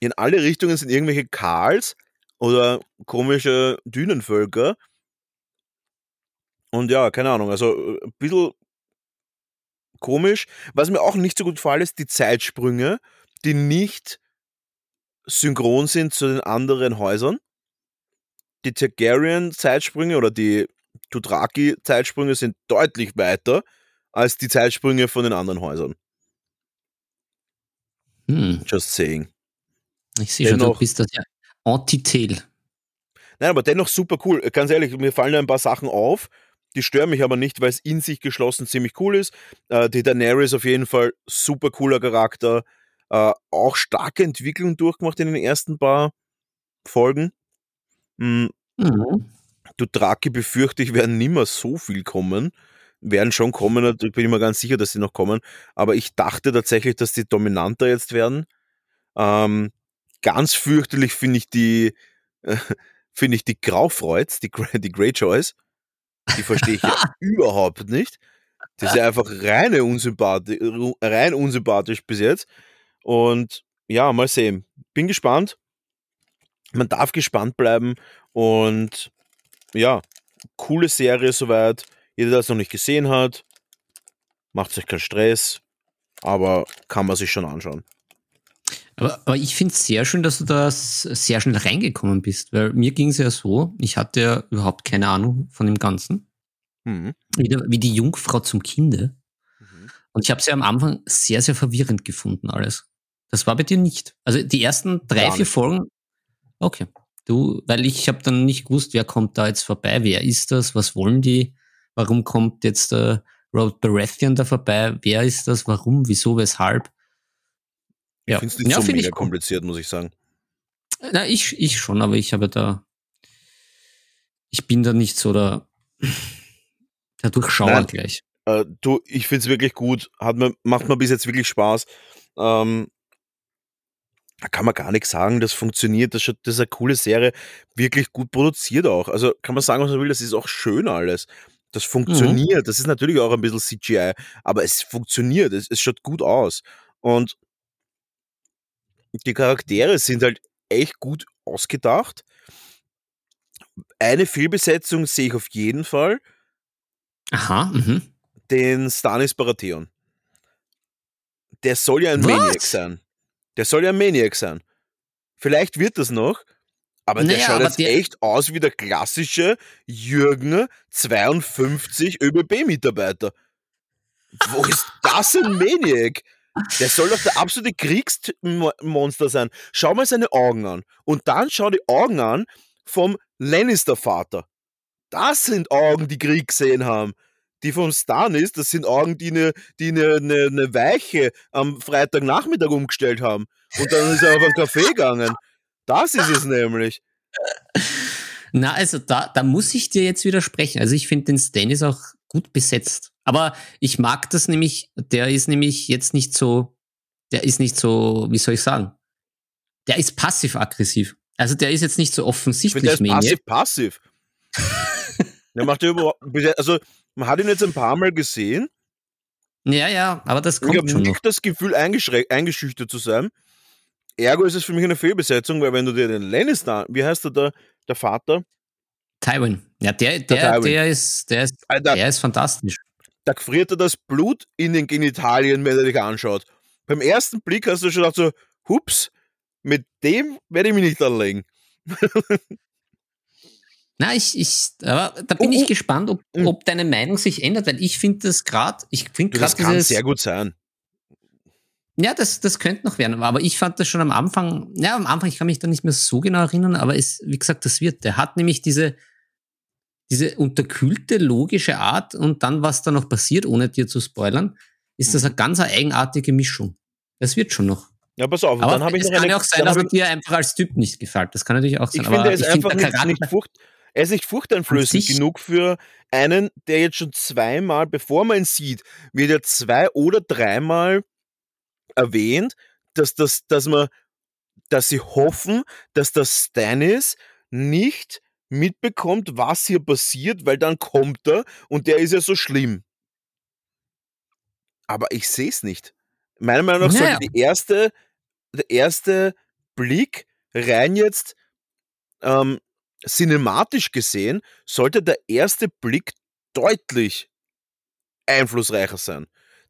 In alle Richtungen sind irgendwelche Karls oder komische Dünenvölker. Und ja, keine Ahnung, also äh, ein bisschen komisch. Was mir auch nicht so gut gefallen ist, die Zeitsprünge, die nicht synchron sind zu den anderen Häusern. Die Targaryen-Zeitsprünge oder die Dothraki-Zeitsprünge sind deutlich weiter als die Zeitsprünge von den anderen Häusern. Hm. Just saying. Ich sehe schon, du bist das ja Antitel. Nein, aber dennoch super cool. Ganz ehrlich, mir fallen ein paar Sachen auf. Die stören mich aber nicht, weil es in sich geschlossen ziemlich cool ist. Äh, die Daenerys auf jeden Fall super cooler Charakter. Äh, auch starke Entwicklung durchgemacht in den ersten paar Folgen. Mm, Mhm. Dothraki befürchte ich, werden nimmer so viel kommen. Werden schon kommen, da bin ich mir ganz sicher, dass sie noch kommen. Aber ich dachte tatsächlich, dass die dominanter jetzt werden. Ähm, ganz fürchterlich finde ich die, äh, finde ich die Graufreuds, die, die Greyjoys. Die verstehe ich ja überhaupt nicht. Das ist ja einfach reine unsympathisch, rein unsympathisch bis jetzt. Und ja, mal sehen. Bin gespannt. Man darf gespannt bleiben. Und ja, coole Serie soweit. Jeder, der es noch nicht gesehen hat, macht sich keinen Stress. Aber kann man sich schon anschauen. Aber, aber ich finde es sehr schön, dass du da sehr schnell reingekommen bist, weil mir ging es ja so, ich hatte ja überhaupt keine Ahnung von dem Ganzen. Mhm. Wie, wie, die Jungfrau zum Kinde. Mhm. Und ich habe es ja am Anfang sehr, sehr verwirrend gefunden, alles. Das war bei dir nicht. Also die ersten drei, vier Folgen, okay. Du, weil ich habe dann nicht gewusst, wer kommt da jetzt vorbei, wer ist das, was wollen die, warum kommt jetzt der Road Baratheon da vorbei, wer ist das, warum, wieso, weshalb. Ja. Ich finde es nicht ja, so mega kompliziert, muss ich sagen. Na, ich, ich schon, aber ich habe da, ich bin da nicht so der, der Durchschauer Nein, gleich. Äh, du, ich finde es wirklich gut, hat mir, macht mir bis jetzt wirklich Spaß. Ähm, da kann man gar nichts sagen, das funktioniert, das, das ist eine coole Serie, wirklich gut produziert auch. Also kann man sagen, was man will, das ist auch schön alles. Das mhm. funktioniert, mhm. das ist natürlich auch ein bisschen CGI, aber es funktioniert, es, es schaut gut aus. Und die Charaktere sind halt echt gut ausgedacht. Eine Fehlbesetzung sehe ich auf jeden Fall. Aha. Mhm. Den Stanis Baratheon. Der soll ja ein Was? Maniac sein. Der soll ja ein Maniac sein. Vielleicht wird das noch, aber naja, der schaut aber jetzt der echt aus wie der klassische Jürgen 52 ÖBB-Mitarbeiter. Wo ist das ein Maniac? Der soll doch der absolute Kriegsmonster sein. Schau mal seine Augen an. Und dann schau die Augen an vom Lannister-Vater. Das sind Augen, die Krieg gesehen haben. Die vom Stannis, das sind Augen, die eine die ne, ne, ne Weiche am Freitagnachmittag umgestellt haben. Und dann ist er auf einen Kaffee gegangen. Das ist es nämlich. Na, also da, da muss ich dir jetzt widersprechen. Also ich finde den Stannis auch gut besetzt. Aber ich mag das nämlich, der ist nämlich jetzt nicht so, der ist nicht so, wie soll ich sagen? Der ist passiv-aggressiv. Also der ist jetzt nicht so offensichtlich. Der ist passiv-passiv. der macht ja überhaupt, also man hat ihn jetzt ein paar Mal gesehen. Ja, ja, aber das kommt ich schon. Ich habe nicht das Gefühl, eingeschüchtert zu sein. Ergo ist es für mich eine Fehlbesetzung, weil wenn du dir den Lannister, wie heißt der da, der Vater? Tywin. Ja, der, der, der, der ist, der ist, Alter, der ist fantastisch. Da friert er das Blut in den Genitalien, wenn er dich anschaut. Beim ersten Blick hast du schon gedacht so, hups, mit dem werde ich mich nicht anlegen. Na, ich, ich, aber da bin oh, ich oh. gespannt, ob, hm. ob deine Meinung sich ändert, weil ich finde das gerade, ich finde gerade Das kann dieses, sehr gut sein. Ja, das, das könnte noch werden, aber ich fand das schon am Anfang, ja, am Anfang, ich kann mich da nicht mehr so genau erinnern, aber es, wie gesagt, das wird. Der hat nämlich diese, diese unterkühlte, logische Art und dann, was da noch passiert, ohne dir zu spoilern, ist das eine ganz eigenartige Mischung. Das wird schon noch. Ja, pass auf, aber dann habe ich noch Es kann ja auch sein, dass er dir einfach als Typ nicht gefällt. Das kann natürlich auch sein. Ich finde, er ist einfach nicht, nicht, furcht, er ist nicht furchteinflößend genug für einen, der jetzt schon zweimal, bevor man ihn sieht, wird er zwei oder dreimal erwähnt, dass, das, dass, man, dass sie hoffen, dass das Stannis nicht mitbekommt, was hier passiert, weil dann kommt er und der ist ja so schlimm. Aber ich sehe es nicht. Meiner Meinung nach naja. sollte die erste, der erste Blick rein jetzt ähm, cinematisch gesehen, sollte der erste Blick deutlich einflussreicher sein.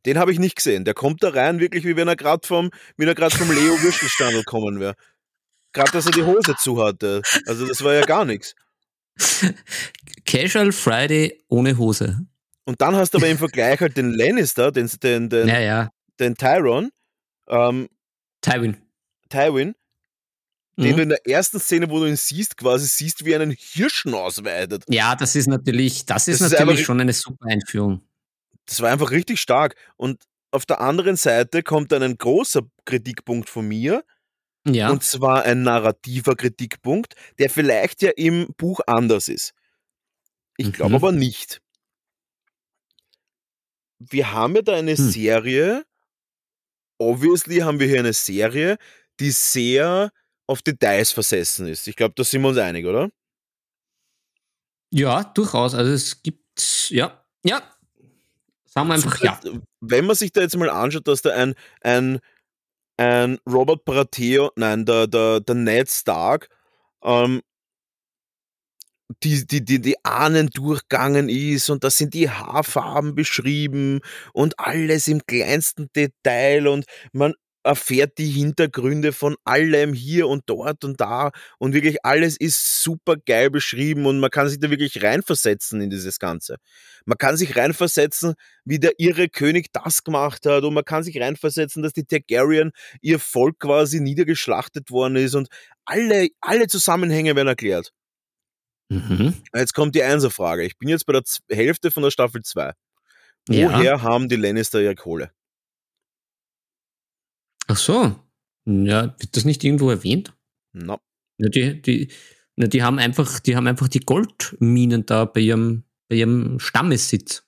Den habe ich nicht gesehen. Der kommt da rein, wirklich wie wenn er gerade vom, wie er gerade vom Leo Würstelstandel kommen wäre. Gerade, dass er die Hose zu hatte. Also das war ja gar nichts. Casual Friday ohne Hose. Und dann hast du aber im Vergleich halt den Lannister, den, den, den, ja, ja. den Tyron. Ähm, Tywin. Tywin. Mhm. Den du in der ersten Szene, wo du ihn siehst, quasi siehst, wie einen Hirschen ausweitet. Ja, das ist natürlich, das ist das natürlich ist schon eine super Einführung. Das war einfach richtig stark. Und auf der anderen Seite kommt dann ein großer Kritikpunkt von mir, ja. Und zwar ein narrativer Kritikpunkt, der vielleicht ja im Buch anders ist. Ich mhm. glaube aber nicht. Wir haben ja da eine hm. Serie, obviously haben wir hier eine Serie, die sehr auf Details versessen ist. Ich glaube, da sind wir uns einig, oder? Ja, durchaus. Also es gibt ja, ja. Sagen wir einfach ja. Wenn man sich da jetzt mal anschaut, dass da ein, ein, ein Robert Parateo, nein, der, der, der Ned Stark, ähm, die, die, die, die Ahnen durchgangen ist und da sind die Haarfarben beschrieben und alles im kleinsten Detail und man erfährt die Hintergründe von allem hier und dort und da und wirklich alles ist super geil beschrieben und man kann sich da wirklich reinversetzen in dieses Ganze. Man kann sich reinversetzen, wie der irre König das gemacht hat und man kann sich reinversetzen, dass die Targaryen ihr Volk quasi niedergeschlachtet worden ist und alle, alle Zusammenhänge werden erklärt. Mhm. Jetzt kommt die Einserfrage. Ich bin jetzt bei der Z Hälfte von der Staffel 2. Woher Ja. haben die Lannister ihre Kohle? Ach so. Ja, wird das nicht irgendwo erwähnt? Na, Ja, die, die, na, die haben einfach, die haben einfach die Goldminen da bei ihrem, bei ihrem Stammessitz.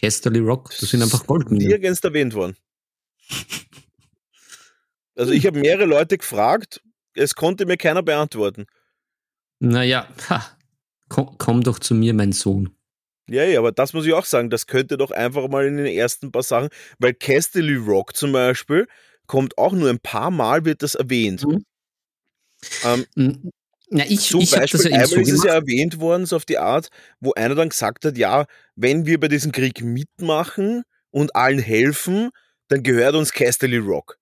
Casterly Rock, das sind einfach Goldminen. nirgends erwähnt worden. Also ich habe mehrere Leute gefragt, es konnte mir keiner beantworten. Naja, ha, komm, komm doch zu mir, mein Sohn. Ja, ja, aber das muss ich auch sagen, das könnte doch einfach mal in den ersten paar Sachen, weil Casterly Rock zum Beispiel kommt auch nur ein paar Mal wird das erwähnt. Mhm. Ähm, Hm, Na, ich, Zum ich habe das Beispiel ja eben so einmal ist es ja erwähnt worden, so auf die Art, wo einer dann gesagt hat, ja, wenn wir bei diesem Krieg mitmachen und allen helfen, dann gehört uns Casterly Rock.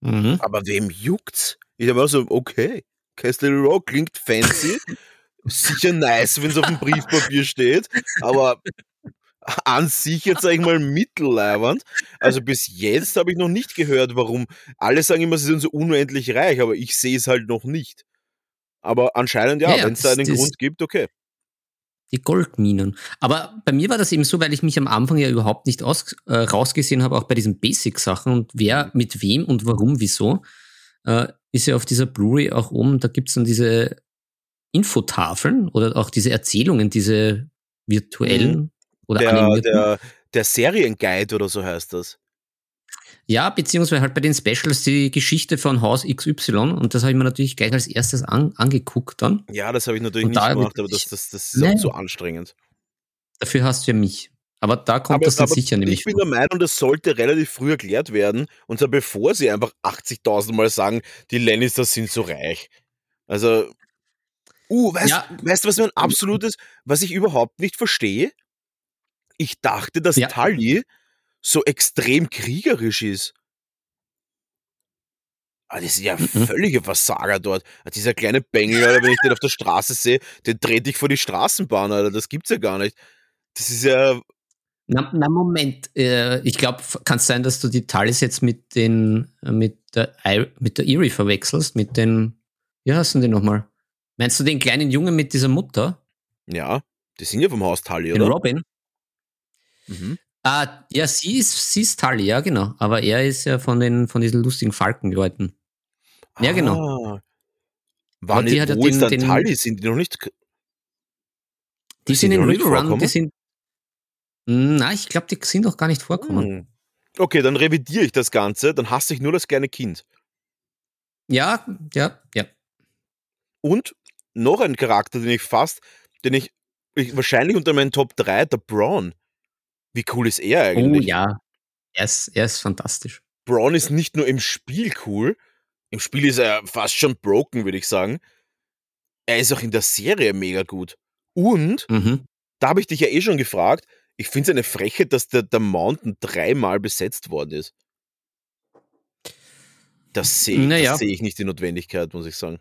Mhm. Aber wem juckt's? Ich habe auch so, okay, Casterly Rock klingt fancy, sicher nice, wenn es auf dem Briefpapier steht, aber an sich jetzt sag ich mal mittelleibernd. Also bis jetzt habe ich noch nicht gehört, warum. Alle sagen immer, sie sind so unendlich reich, aber ich sehe es halt noch nicht. Aber anscheinend ja, Ja, wenn es da einen Grund gibt, okay. Die Goldminen. Aber bei mir war das eben so, weil ich mich am Anfang ja überhaupt nicht aus, äh, rausgesehen habe, auch bei diesen Basic-Sachen und wer mit wem und warum, wieso, äh, ist ja auf dieser Blu-ray auch oben, da gibt's dann diese Infotafeln oder auch diese Erzählungen, diese virtuellen oder Der, animierten. der, der Serienguide oder so heißt das. Ja, beziehungsweise halt bei den Specials die Geschichte von Haus XY und das habe ich mir natürlich gleich als erstes an, angeguckt dann. Ja, das habe ich natürlich Und nicht da gemacht, aber das, das, das ist auch zu anstrengend. Dafür hast du ja mich. Aber da kommt aber, das dann sicher nämlich. Ich bin der Meinung, das sollte relativ früh erklärt werden. Und zwar bevor sie einfach 80.000 Mal sagen, die Lannisters sind so reich. Also, uh, weißt, Ja. weißt du, was mein absolutes, was ich überhaupt nicht verstehe? Ich dachte, dass Ja. Tully so extrem kriegerisch ist. Aber das ist ja Mhm. völlige Versager dort. Dieser kleine Bengel, Alter, wenn ich den auf der Straße sehe, den trete ich vor die Straßenbahn, Alter. Das gibt's ja gar nicht. Das ist ja, Na, na Moment, äh, ich glaube, kann es sein, dass du die Talis jetzt mit den äh, mit der mit der Erie verwechselst, mit den wie heißen die nochmal? Meinst du den kleinen Jungen mit dieser Mutter, ja, die sind ja vom Haus Tully, den oder? Robin? Mhm. Ah, ja, sie ist sie ist Tully, ja genau, aber er ist ja von den von diesen lustigen Falkenleuten. Ja, genau. Ah. Wann, Aber die hat ja wo ist den- dann den- Tully? Sind die noch nicht? Die Sind in River Run, die sind Na, ich glaube, die sind noch gar nicht vorkommen. Hm. Okay, dann revidiere ich das Ganze. Dann hasse ich nur das kleine Kind. Ja, ja, ja. Und noch ein Charakter, den ich fast, den ich, ich wahrscheinlich unter meinen Top 3, der Braun. Wie cool ist er Oh eigentlich? ja. Er ist, er ist fantastisch. Braun ist nicht nur im Spiel cool, im Spiel ist er fast schon broken, würde ich sagen. Er ist auch in der Serie mega gut. Und Mhm. da habe ich dich ja eh schon gefragt, ich finde es eine Freche, dass der, der Mountain dreimal besetzt worden ist. Das sehe Naja. das seh ich nicht die Notwendigkeit, muss ich sagen.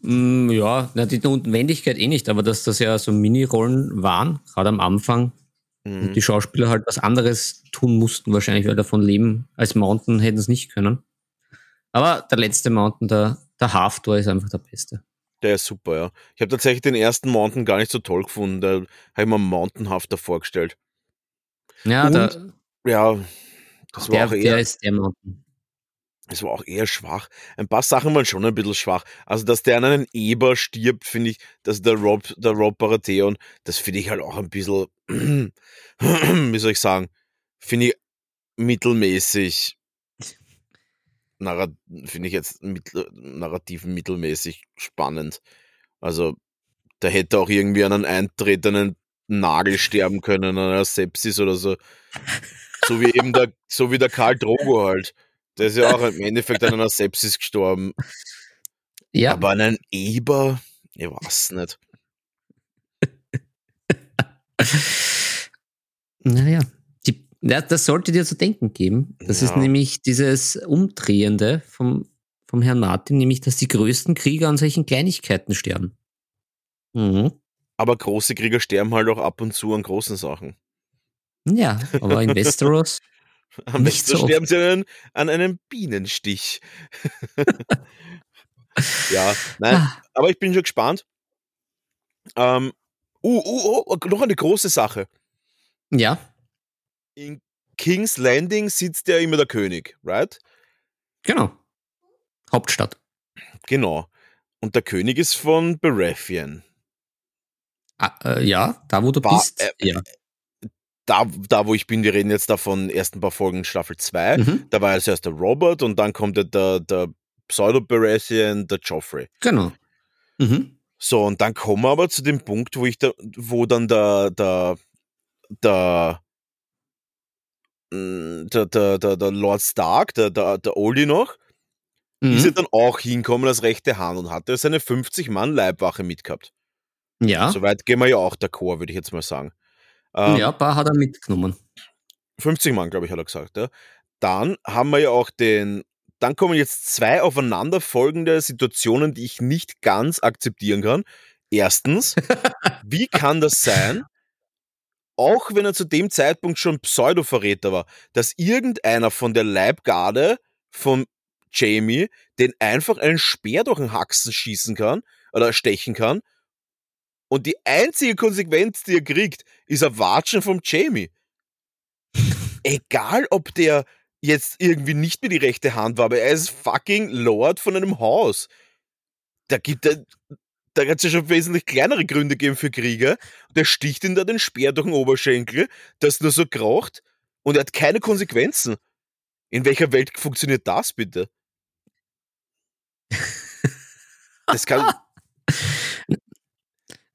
Mm, Ja, na, die Notwendigkeit eh nicht, aber dass das ja so Mini-Rollen waren, gerade am Anfang, Mhm. und die Schauspieler halt was anderes tun mussten, wahrscheinlich, weil davon leben. Als Mountain hätten es nicht können. Aber der letzte Mountain, der, der Halfdoor, ist einfach der beste. Der ist super, ja. Ich habe tatsächlich den ersten Mountain gar nicht so toll gefunden. Da habe ich mir Mountainhafter vorgestellt. Ja, Und der, Ja, das war der, auch der eher, ist der Mountain. Es war auch eher schwach. Ein paar Sachen waren schon ein bisschen schwach. Also, dass der an einen Eber stirbt, finde ich, dass der Rob, der Rob Baratheon, das finde ich halt auch ein bisschen, wie soll ich sagen, finde ich mittelmäßig, finde ich jetzt mittel, narrativ mittelmäßig spannend. Also, Da hätte auch irgendwie an einen eintretenden Nagel sterben können, an einer Sepsis oder so. So wie eben der, so wie der Karl Drogo halt. Der ist ja auch im Endeffekt an einer Sepsis gestorben. Ja. Aber an einem Eber, ich weiß nicht. Naja, die, ja, das sollte dir zu denken geben. Das ist Ja. nämlich dieses Umdrehende vom, vom Herrn Martin, nämlich, dass die größten Krieger an solchen Kleinigkeiten sterben. Mhm. Aber große Krieger sterben halt auch ab und zu an großen Sachen. Ja, aber in Westeros, Am Nicht so sterben sie an, einem- an einem Bienenstich. ja, nein, Ah. aber ich bin schon gespannt. Ähm, uh, uh, oh, noch eine große Sache. ja, In King's Landing sitzt ja immer der König, right? genau. Hauptstadt. Genau. Und der König ist von Baratheon. Ah, äh, ja, da wo du War- bist. äh, ja. Da, da, wo ich bin, wir reden jetzt davon ersten paar Folgen Staffel 2. Mhm. Da war als erst der Robert und dann kommt der, der, der Pseudo-Baratheon, der Joffrey. Genau. Mhm. So, und dann kommen wir aber zu dem Punkt, wo ich da, wo dann der, der, der, mm, der, der, der, der Lord Stark, der, der, der Oldie noch, ist ja Mhm. dann auch hinkommen als rechte Hand und hatte seine 50 Mann Leibwache mitgehabt. Ja, Soweit gehen wir ja auch d'accord, würde ich jetzt mal sagen. Ähm, ja, ein paar hat er mitgenommen. 50 Mann, glaube ich, hat er gesagt. Ja. Dann haben wir ja auch den, dann kommen jetzt zwei aufeinanderfolgende Situationen, die ich nicht ganz akzeptieren kann. Erstens, wie kann das sein, auch wenn er zu dem Zeitpunkt schon Pseudo-Verräter war, dass irgendeiner von der Leibgarde von Jamie den einfach einen Speer durch den Haxen schießen kann oder stechen kann und die einzige Konsequenz, die er kriegt, ist ein Watschen vom Jamie egal ob der jetzt irgendwie nicht mehr die rechte Hand war, aber er ist fucking Lord von einem Haus. Da gibt er, da hat es ja schon wesentlich kleinere Gründe gegeben für Krieger. Der sticht ihm da den Speer durch den Oberschenkel, das nur so kraucht und er hat keine Konsequenzen. In welcher Welt funktioniert das bitte? Das kann.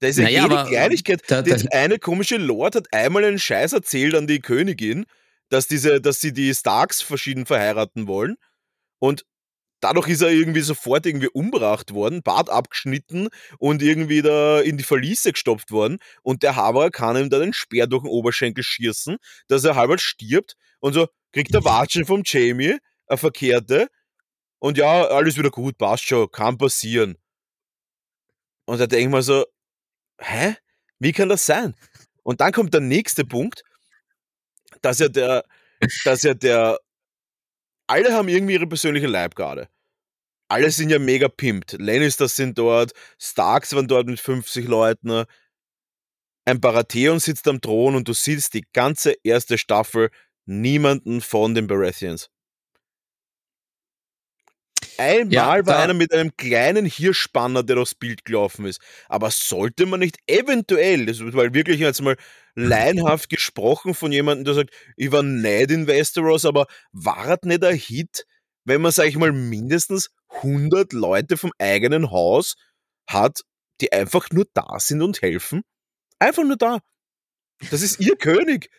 Da ist ja Naja, jede aber, Kleinigkeit. da- Der da- eine komische Lord hat einmal einen Scheiß erzählt an die Königin, dass, diese, dass sie die Starks verschieden verheiraten wollen. Und dadurch ist er irgendwie sofort irgendwie umgebracht worden, Bart abgeschnitten und irgendwie da in die Verliese gestopft worden. Und der Haber kann ihm da den Speer durch den Oberschenkel schießen, dass er halb stirbt. Und so kriegt er Watschen vom Jamie, eine verkehrte. Und ja, alles wieder gut, passt schon, kann passieren. Und da denke ich mir so, hä? Wie kann das sein? Und dann kommt der nächste Punkt, dass ja der, dass ja der, alle haben irgendwie ihre persönliche Leibgarde. Alle sind ja mega pimpt. Lannisters sind dort, Starks waren dort mit 50 Leuten. Ein Baratheon sitzt am Thron und du siehst die ganze erste Staffel niemanden von den Baratheons. Einmal Ja, war einer mit einem kleinen Hirschspanner, der durchs Bild gelaufen ist. Aber sollte man nicht eventuell, das weil wirklich jetzt mal laienhaft gesprochen von jemandem, der sagt, ich war nicht in Westeros, aber war es nicht ein Hit, wenn man, sag ich mal, mindestens 100 Leute vom eigenen Haus hat, die einfach nur da sind und helfen? Einfach nur da. Das ist ihr König.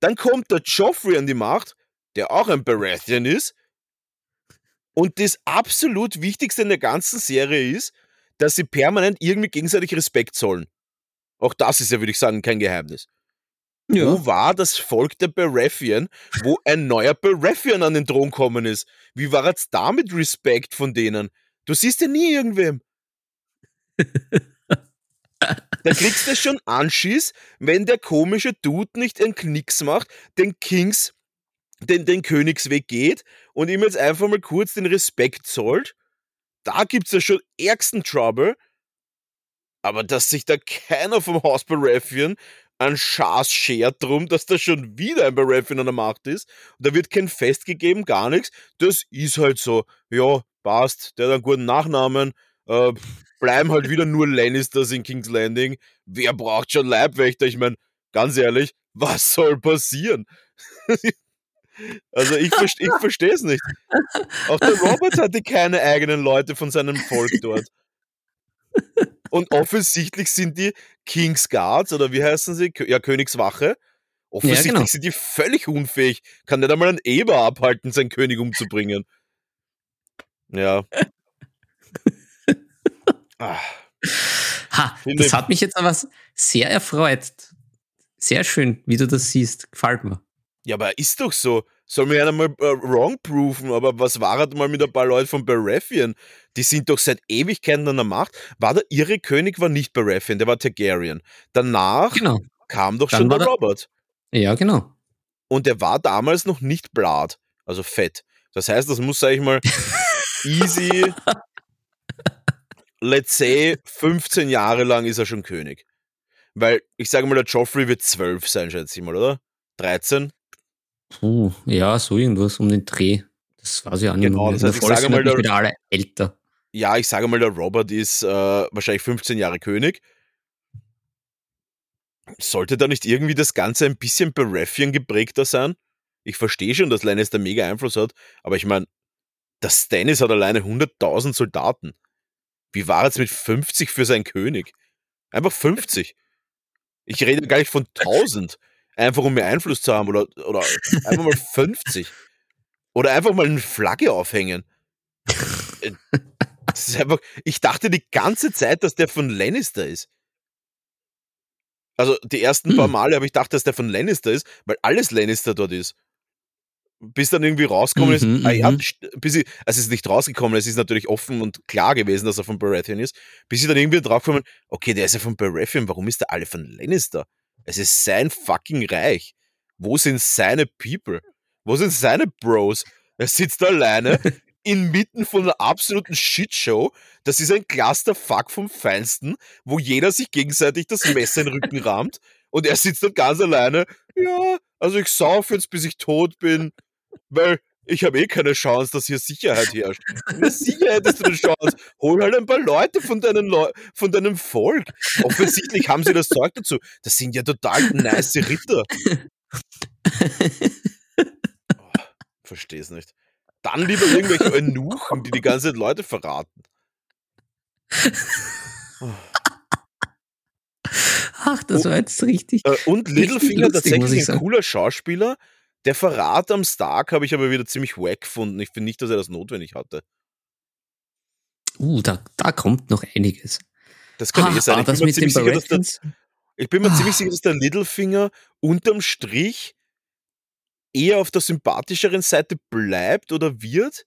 Dann kommt der Joffrey an die Macht, der auch ein Baratheon ist. Und das absolut Wichtigste in der ganzen Serie ist, dass sie permanent irgendwie gegenseitig Respekt zollen. Auch das ist ja, würde ich sagen, kein Geheimnis. Wo war das Volk der Baratheon, wo ein neuer Baratheon an den Thron kommen ist? Wie war jetzt da mit Respekt von denen? Du siehst ja nie irgendwem. Da kriegst du schon Anschiss, wenn der komische Dude nicht einen Knicks macht, den Kings, den, den Königsweg geht und ihm jetzt einfach mal kurz den Respekt zollt. Da gibt's ja schon ärgsten Trouble. Aber dass sich da keiner vom Haus Baratheon an Schaß schert drum, dass da schon wieder ein Baratheon an der Macht ist. Und da wird kein Fest gegeben, gar nichts. Das ist halt so. Ja, passt. Der hat einen guten Nachnamen. Äh, bleiben halt wieder nur Lannisters in King's Landing. Wer braucht schon Leibwächter? Ich meine, ganz ehrlich, was soll passieren? also ich, ich verstehe es nicht. Auch der Robert hatte keine eigenen Leute von seinem Volk dort. Und offensichtlich sind die King's Guards oder wie heißen sie? Ja, Königswache. Offensichtlich genau. sind die völlig unfähig. Kann nicht einmal ein Eber abhalten, seinen König umzubringen. Ja. Ah, Ha, das hat mich jetzt aber sehr erfreut. Sehr schön, wie du das siehst. Gefällt mir. Ja, aber ist doch so. Soll mir einer mal äh, wrong proven, aber was war halt mal mit ein paar Leuten von Baratheon? Die sind doch seit Ewigkeiten an der Macht. War der ihre König war nicht Baratheon, der war Targaryen. Danach Genau. kam doch Dann schon der der- Robert. Ja, genau. Und der war damals noch nicht Blatt, also fett. Das heißt, das muss, sag ich mal, easy, let's say, 15 Jahre lang ist er schon König. Weil, ich sage mal, der Joffrey wird 12 sein, schätze ich mal, oder? 13? Puh, ja, so irgendwas um den Dreh. Das weiß ich auch nicht Genau, mehr. das heißt, ich sage mal, der- alle älter. Ja, ich sage mal, der Robert ist äh, wahrscheinlich 15 Jahre König. Sollte da nicht irgendwie das Ganze ein bisschen Baratheon geprägter sein? Ich verstehe schon, dass Lannister mega Einfluss hat, aber ich meine, der Stannis hat alleine 100.000 Soldaten. Wie war jetzt mit 50 für seinen König? Einfach 50. Ich rede gar nicht von 1000. Einfach um mehr Einfluss zu haben oder, oder einfach mal 50. Oder einfach mal eine Flagge aufhängen. Äh, Das ist einfach, ich dachte die ganze Zeit, dass der von Lannister ist. Also die ersten paar Hm. Male habe ich gedacht, dass der von Lannister ist, weil alles Lannister dort ist. Bis dann irgendwie rausgekommen Mhm, ist, ah, ja, mhm. bis ich, also es ist nicht rausgekommen, es ist natürlich offen und klar gewesen, dass er von Baratheon ist, bis ich dann irgendwie draufgekommen, okay, der ist ja von Baratheon, warum ist der alle von Lannister? Es ist sein fucking Reich. Wo sind seine People? Wo sind seine Bros? Er sitzt alleine inmitten von einer absoluten Shitshow. Das ist ein Clusterfuck vom Feinsten, wo jeder sich gegenseitig das Messer in den Rücken rammt und er sitzt dort ganz alleine. Ja, also ich sauf jetzt, bis ich tot bin, weil ich habe eh keine Chance, dass hier Sicherheit herrscht. Der Sicherheit ist eine Chance. Hol halt ein paar Leute von, deinen Leu von deinem Volk. Offensichtlich haben sie das Zeug dazu. Das sind ja total nice Ritter. Oh, Versteh's nicht. Dann lieber irgendwelche Eunuchen, die die ganze Zeit Leute verraten. Ach, das war jetzt richtig. Äh, und Littlefinger tatsächlich ich ein cooler Schauspieler. Der Verrat am Stark habe ich aber wieder ziemlich wack gefunden. Ich finde nicht, dass er das notwendig hatte. Uh, da, da kommt noch einiges. Das kann eh sein. ah, Ich bin, das mir ziemlich sicher, der, ich bin mir ziemlich Ah. sicher, dass der Littlefinger unterm Strich eher auf der sympathischeren Seite bleibt oder wird.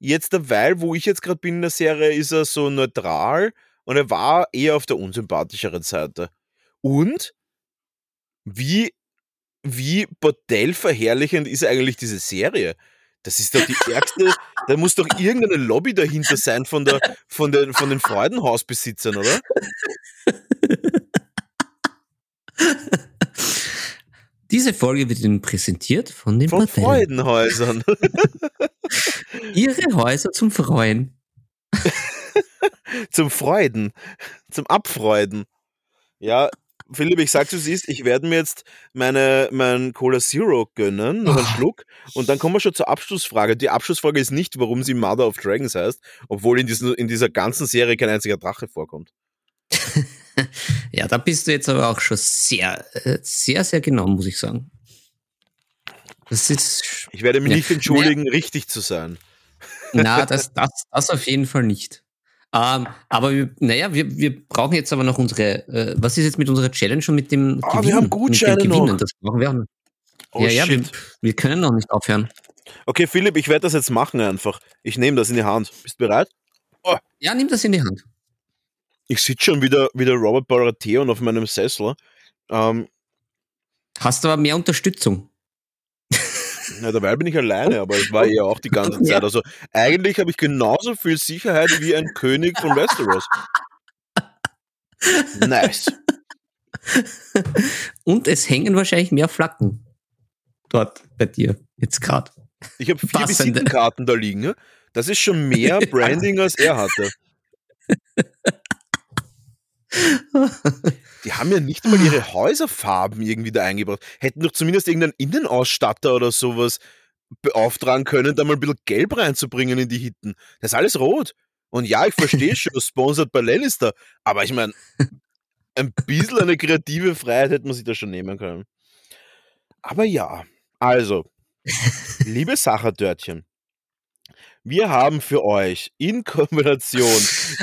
Jetzt derweil, wo ich jetzt gerade bin in der Serie, ist er so neutral und er war eher auf der unsympathischeren Seite. Und wie, wie bordellverherrlichend ist eigentlich diese Serie? Das ist doch die ärgste, da muss doch irgendeine Lobby dahinter sein von, der, von, den, von den Freudenhausbesitzern, oder? Diese Folge wird Ihnen präsentiert von den Von Bordellen. Freudenhäusern. Ihre Häuser zum Freuen. zum Freuden, zum Abfreuden. Ja, Philipp, ich sag's, du siehst, ich werde mir jetzt meine, mein Cola Zero gönnen, noch einen Ah. Schluck, und dann kommen wir schon zur Abschlussfrage. Die Abschlussfrage ist nicht, warum sie Mother of Dragons heißt, obwohl in, diesen, in dieser ganzen Serie kein einziger Drache vorkommt. Ja, da bist du jetzt aber auch schon sehr, äh, sehr, sehr genau, muss ich sagen. Das ist. Ich werde mich Ja. nicht entschuldigen, richtig zu sein. Na, das, das, das auf jeden Fall nicht. Ähm, aber wir, naja, wir, wir brauchen jetzt aber noch unsere. Äh, was ist jetzt mit unserer Challenge und mit dem Ah, wir haben Gutscheine mit dem Gewinnen? noch. Das brauchen wir auch noch. Oh, ja, ja, wir, wir können noch nicht aufhören. Okay, Philipp, ich werde das jetzt machen einfach. Ich nehme das in die Hand. Bist du bereit? Ja, nimm das in die Hand. Ich sitze schon wieder, wieder Robert Baratheon auf meinem Sessel. Ähm, Hast aber mehr Unterstützung. Ja, dabei bin ich alleine, aber ich war ja auch die ganze. Zeit. Also eigentlich habe ich genauso viel Sicherheit wie ein König von Westeros. Nice. Und es hängen wahrscheinlich mehr Flaggen dort bei dir jetzt gerade. Ich habe vier Passende. Visitenkarten da liegen. ne? Das ist schon mehr Branding, als er hatte. Die haben ja nicht mal ihre Häuserfarben irgendwie da eingebracht. Hätten doch zumindest irgendeinen Innenausstatter oder sowas beauftragen können, da mal ein bisschen Gelb reinzubringen in die Hitten. Das ist alles rot. Und ja, ich verstehe schon, sponsored bei Lannister, aber ich meine, ein bisschen eine kreative Freiheit hätte man sich da schon nehmen können. Aber ja, also, liebe Sachertörtchen, wir haben für euch in Kombination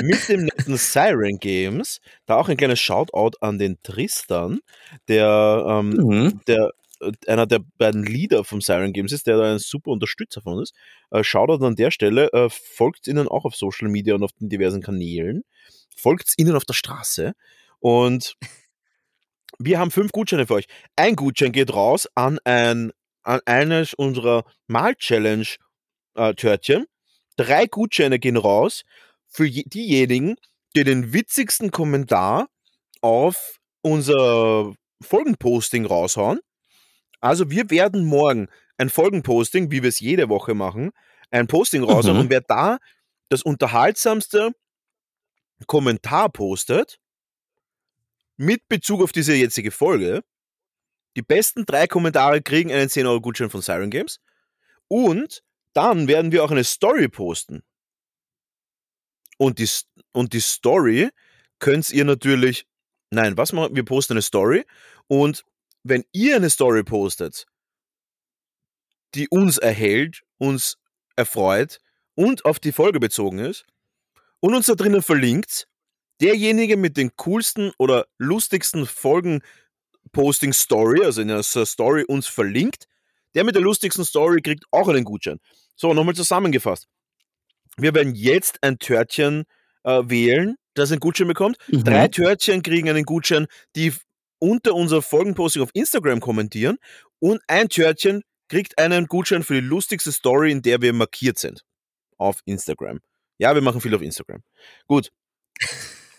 mit dem netten Siren Games, da auch ein kleines Shoutout an den Tristan, der, ähm, Mhm. der äh, einer der beiden Leader vom Siren Games ist, der da ein super Unterstützer von ist. Äh, Shoutout an der Stelle, äh, folgt ihnen auch auf Social Media und auf den diversen Kanälen. Folgt ihnen auf der Straße. Und wir haben fünf Gutscheine für euch. Ein Gutschein geht raus an, ein, an eines unserer Mal-Challenge-Törtchen. Drei Gutscheine gehen raus für je, diejenigen, die den witzigsten Kommentar auf unser Folgenposting raushauen. Also wir werden morgen ein Folgenposting, wie wir es jede Woche machen, ein Posting raushauen Mhm. und wer da das unterhaltsamste Kommentar postet, mit Bezug auf diese jetzige Folge, die besten drei Kommentare kriegen einen 10-Euro-Gutschein von Siren Games und dann werden wir auch eine Story posten. Und die, und die Story könnt ihr natürlich, nein, was machen wir? Posten eine Story und wenn ihr eine Story postet, die uns erhält, uns erfreut und auf die Folge bezogen ist und uns da drinnen verlinkt, derjenige mit den coolsten oder lustigsten Folgen Posting Story, also in einer Story uns verlinkt, der mit der lustigsten Story kriegt auch einen Gutschein. So, nochmal zusammengefasst. Wir werden jetzt ein Törtchen äh, wählen, das einen Gutschein bekommt. Mhm. Drei Törtchen kriegen einen Gutschein, die unter unser Folgenposting auf Instagram kommentieren. Und ein Törtchen kriegt einen Gutschein für die lustigste Story, in der wir markiert sind. Auf Instagram. Ja, wir machen viel auf Instagram. Gut.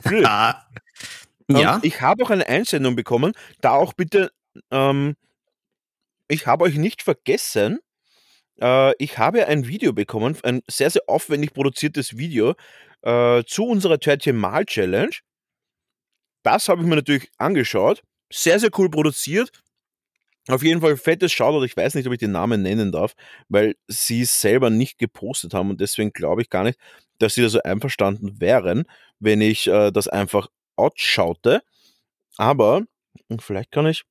Ah, ähm, ja. Ich habe auch eine Einsendung bekommen. Da auch bitte, ähm, ich habe euch nicht vergessen. Äh, ich habe ein Video bekommen, ein sehr, sehr aufwendig produziertes Video äh, zu unserer Törtchen Mal Challenge. Das habe ich mir natürlich angeschaut. Sehr, sehr cool produziert. Auf jeden Fall fettes Shoutout. Ich weiß nicht, ob ich den Namen nennen darf, weil sie es selber nicht gepostet haben und deswegen glaube ich gar nicht, dass sie da so einverstanden wären, wenn ich äh, das einfach outschaute. Aber und vielleicht kann ich,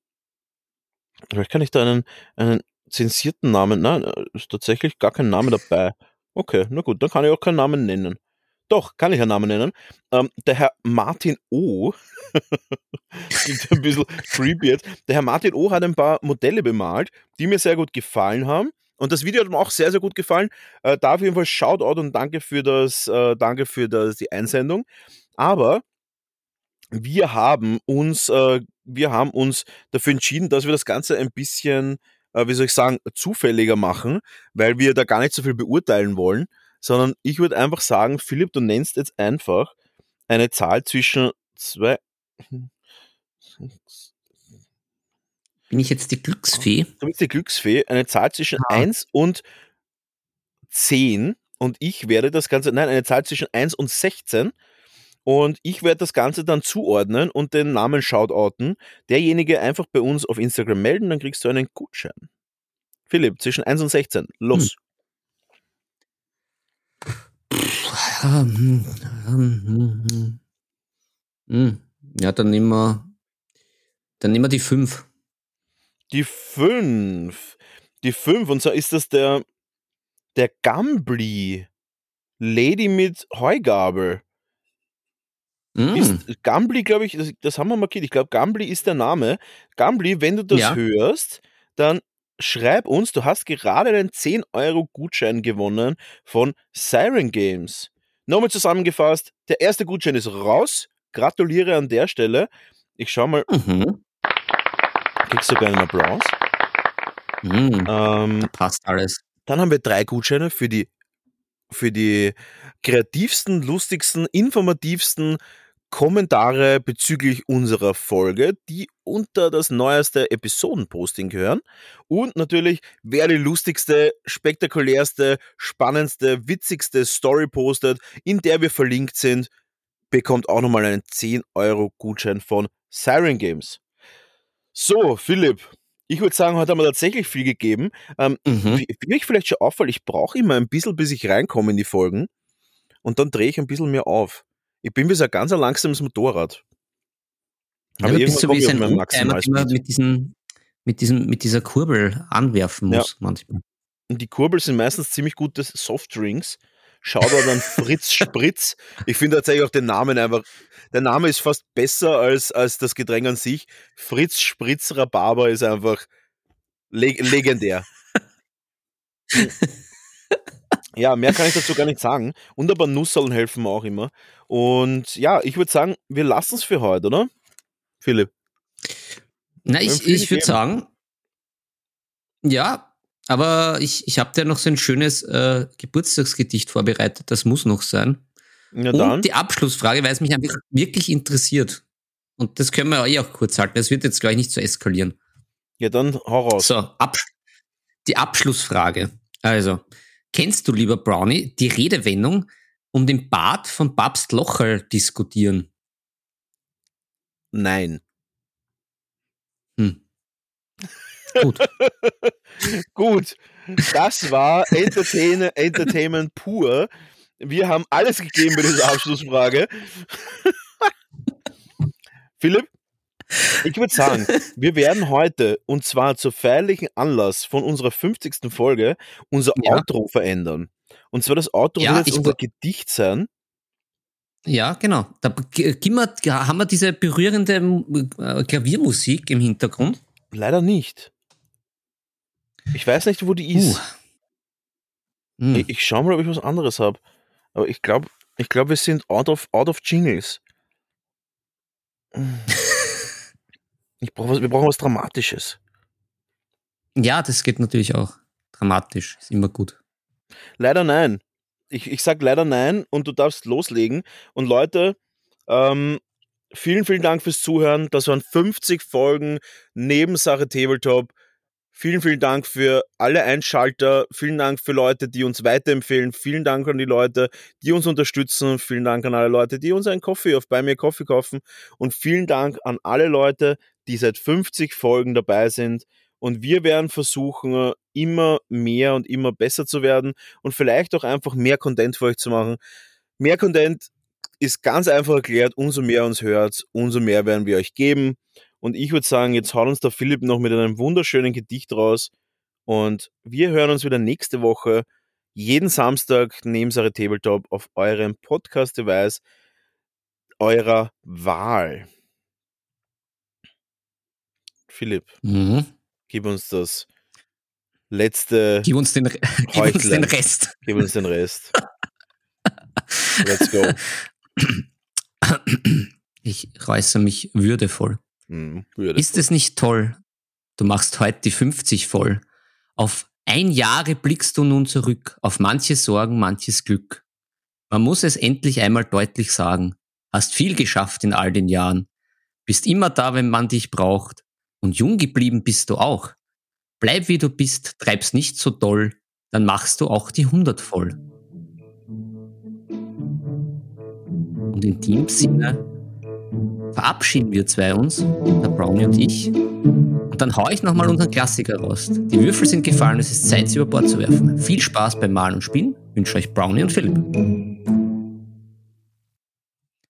vielleicht kann ich da einen, einen zensierten Namen, nein, äh, ist tatsächlich gar kein Name dabei. Okay, na gut, dann kann ich auch keinen Namen nennen. Doch, kann ich einen Namen nennen. Ähm, der Herr Martin O. Klingt ein bisschen creepy jetzt. Der Herr Martin O. hat ein paar Modelle bemalt, die mir sehr gut gefallen haben. Und das Video hat mir auch sehr, sehr gut gefallen. Äh, da auf jeden Fall Shoutout und danke für das, äh, danke für das, die Einsendung. Aber wir haben uns, äh, wir haben uns dafür entschieden, dass wir das Ganze ein bisschen, äh, wie soll ich sagen, zufälliger machen, weil wir da gar nicht so viel beurteilen wollen, sondern ich würde einfach sagen, Philipp, du nennst jetzt einfach eine Zahl zwischen zwei. Bin ich jetzt die Glücksfee? Du bist die Glücksfee, eine Zahl zwischen Ah. 1 und 10 und ich werde das Ganze, nein, eine Zahl zwischen 1 und 16 und ich werde das Ganze dann zuordnen und den Namen shoutouten. Derjenige einfach bei uns auf Instagram melden, dann kriegst du einen Gutschein. Philipp, zwischen 1 und 16, los. Ähm, ähm, hm, hm. Hm. Ja, dann nehmen wir, dann nehmen wir die fünf. Die 5. Die 5, und zwar ist das der, der Gambly. Lady mit Heugabel. Ist Gambly, glaube ich, das, das haben wir markiert. Ich glaube, Gambly ist der Name. Gambly, wenn du das Ja. hörst, dann schreib uns, du hast gerade einen 10-Euro-Gutschein gewonnen von Siren Games. Nochmal zusammengefasst, der erste Gutschein ist raus. Gratuliere an der Stelle. Ich schau mal, Mhm. kriegst sogar einen Applaus. Mhm. Ähm, Passt alles. Dann haben wir drei Gutscheine für die, für die kreativsten, lustigsten, informativsten Kommentare bezüglich unserer Folge, die unter das neueste Episodenposting gehören. Und natürlich, wer die lustigste, spektakulärste, spannendste, witzigste Story postet, in der wir verlinkt sind, bekommt auch nochmal einen 10-Euro-Gutschein von Siren Games. So, Philipp, ich würde sagen, heute haben wir tatsächlich viel gegeben. Ähm, Mhm. euch vielleicht schon auffällt, ich brauche immer ein bisschen, bis ich reinkomme in die Folgen. und dann drehe ich ein bisschen mehr auf. Ich bin wie so ein ganz ein langsames Motorrad. Ja, Aber du bist so wie ein Oldtimer, den man Maximalspeed. mit, diesen, mit, diesem, mit dieser Kurbel anwerfen Ja. muss manchmal. Und die Kurbel sind meistens ziemlich gute Softdrinks. Shoutout an Fritz Spritz. Ich finde tatsächlich auch den Namen einfach, der Name ist fast besser als, als das Getränk an sich. Fritz Spritz Rhabarber ist einfach leg legendär. Ja, mehr kann ich dazu gar nicht sagen. Und aber Nusseln helfen mir auch immer. Und ja, ich würde sagen, wir lassen es für heute, oder? Philipp. Na, ich, ich würde sagen, ja, aber ich, ich habe dir noch so ein schönes äh, Geburtstagsgedicht vorbereitet. Das muss noch sein. Ja, Und dann. die Abschlussfrage, weil es mich einfach wirklich interessiert. Und das können wir eh auch kurz halten. Das wird jetzt gleich nicht so eskalieren. Ja, dann hau raus. So, Absch die Abschlussfrage. Also, kennst du, lieber Brownie, die Redewendung um den Bart von Papst Locherl diskutieren? Nein. Hm. Gut. Gut, das war Entertain Entertainment pur. Wir haben alles gegeben bei dieser Abschlussfrage. Philipp, ich würde sagen, wir werden heute, und zwar zur feierlichen Anlass von unserer 50. Folge, unser Ja. Outro verändern. Und zwar das Outro Ja, wird jetzt unser Gedicht sein. Ja, genau. Da gib mir, haben wir diese berührende äh, Klaviermusik im Hintergrund. Leider nicht. Ich weiß nicht, wo die ist. Hm. Ich, ich schau mal, ob ich was anderes habe. Aber ich glaube, ich glaub, wir sind out of, out of Jingles. Ich brauch was, wir brauchen was Dramatisches. Ja, das geht natürlich auch. Dramatisch, ist immer gut. Leider nein. Ich, ich sag leider nein und du darfst loslegen. Und Leute, ähm, vielen, vielen Dank fürs Zuhören. Das waren 50 Folgen Nebensache Tabletop. Vielen, vielen Dank für alle Einschalter. Vielen Dank für Leute, die uns weiterempfehlen. Vielen Dank an die Leute, die uns unterstützen. Vielen Dank an alle Leute, die uns einen Coffee auf bei mir Coffee kaufen. Und vielen Dank an alle Leute, die seit 50 Folgen dabei sind. Und wir werden versuchen, immer mehr und immer besser zu werden und vielleicht auch einfach mehr Content für euch zu machen. Mehr Content ist ganz einfach erklärt, umso mehr uns hört, umso mehr werden wir euch geben. Und ich würde sagen, jetzt haut uns der Philipp noch mit einem wunderschönen Gedicht raus. Und wir hören uns wieder nächste Woche, jeden Samstag neben Sarah Tabletop auf eurem Podcast-Device eurer Wahl. Philipp, Mhm. gib uns das letzte, Gib uns den, gib uns den. Rest. gib uns den Rest. Let's go. Ich äußere mich würdevoll. Hm, würde. Ist es nicht toll? Du machst heute die 50 voll. Auf ein Jahre blickst du nun zurück, auf manche Sorgen, manches Glück. Man muss es endlich einmal deutlich sagen. Hast viel geschafft in all den Jahren. Bist immer da, wenn man dich braucht. Und jung geblieben bist du auch. Bleib wie du bist, treib's nicht so doll, dann machst du auch die 100 voll. Und in dem Sinne verabschieden wir zwei uns, der Brownie und ich. Und dann hau ich nochmal unseren Klassiker raus. Die Würfel sind gefallen, es ist Zeit, sie über Bord zu werfen. Viel Spaß beim Malen und Spielen. Wünsche euch Brownie und Philipp.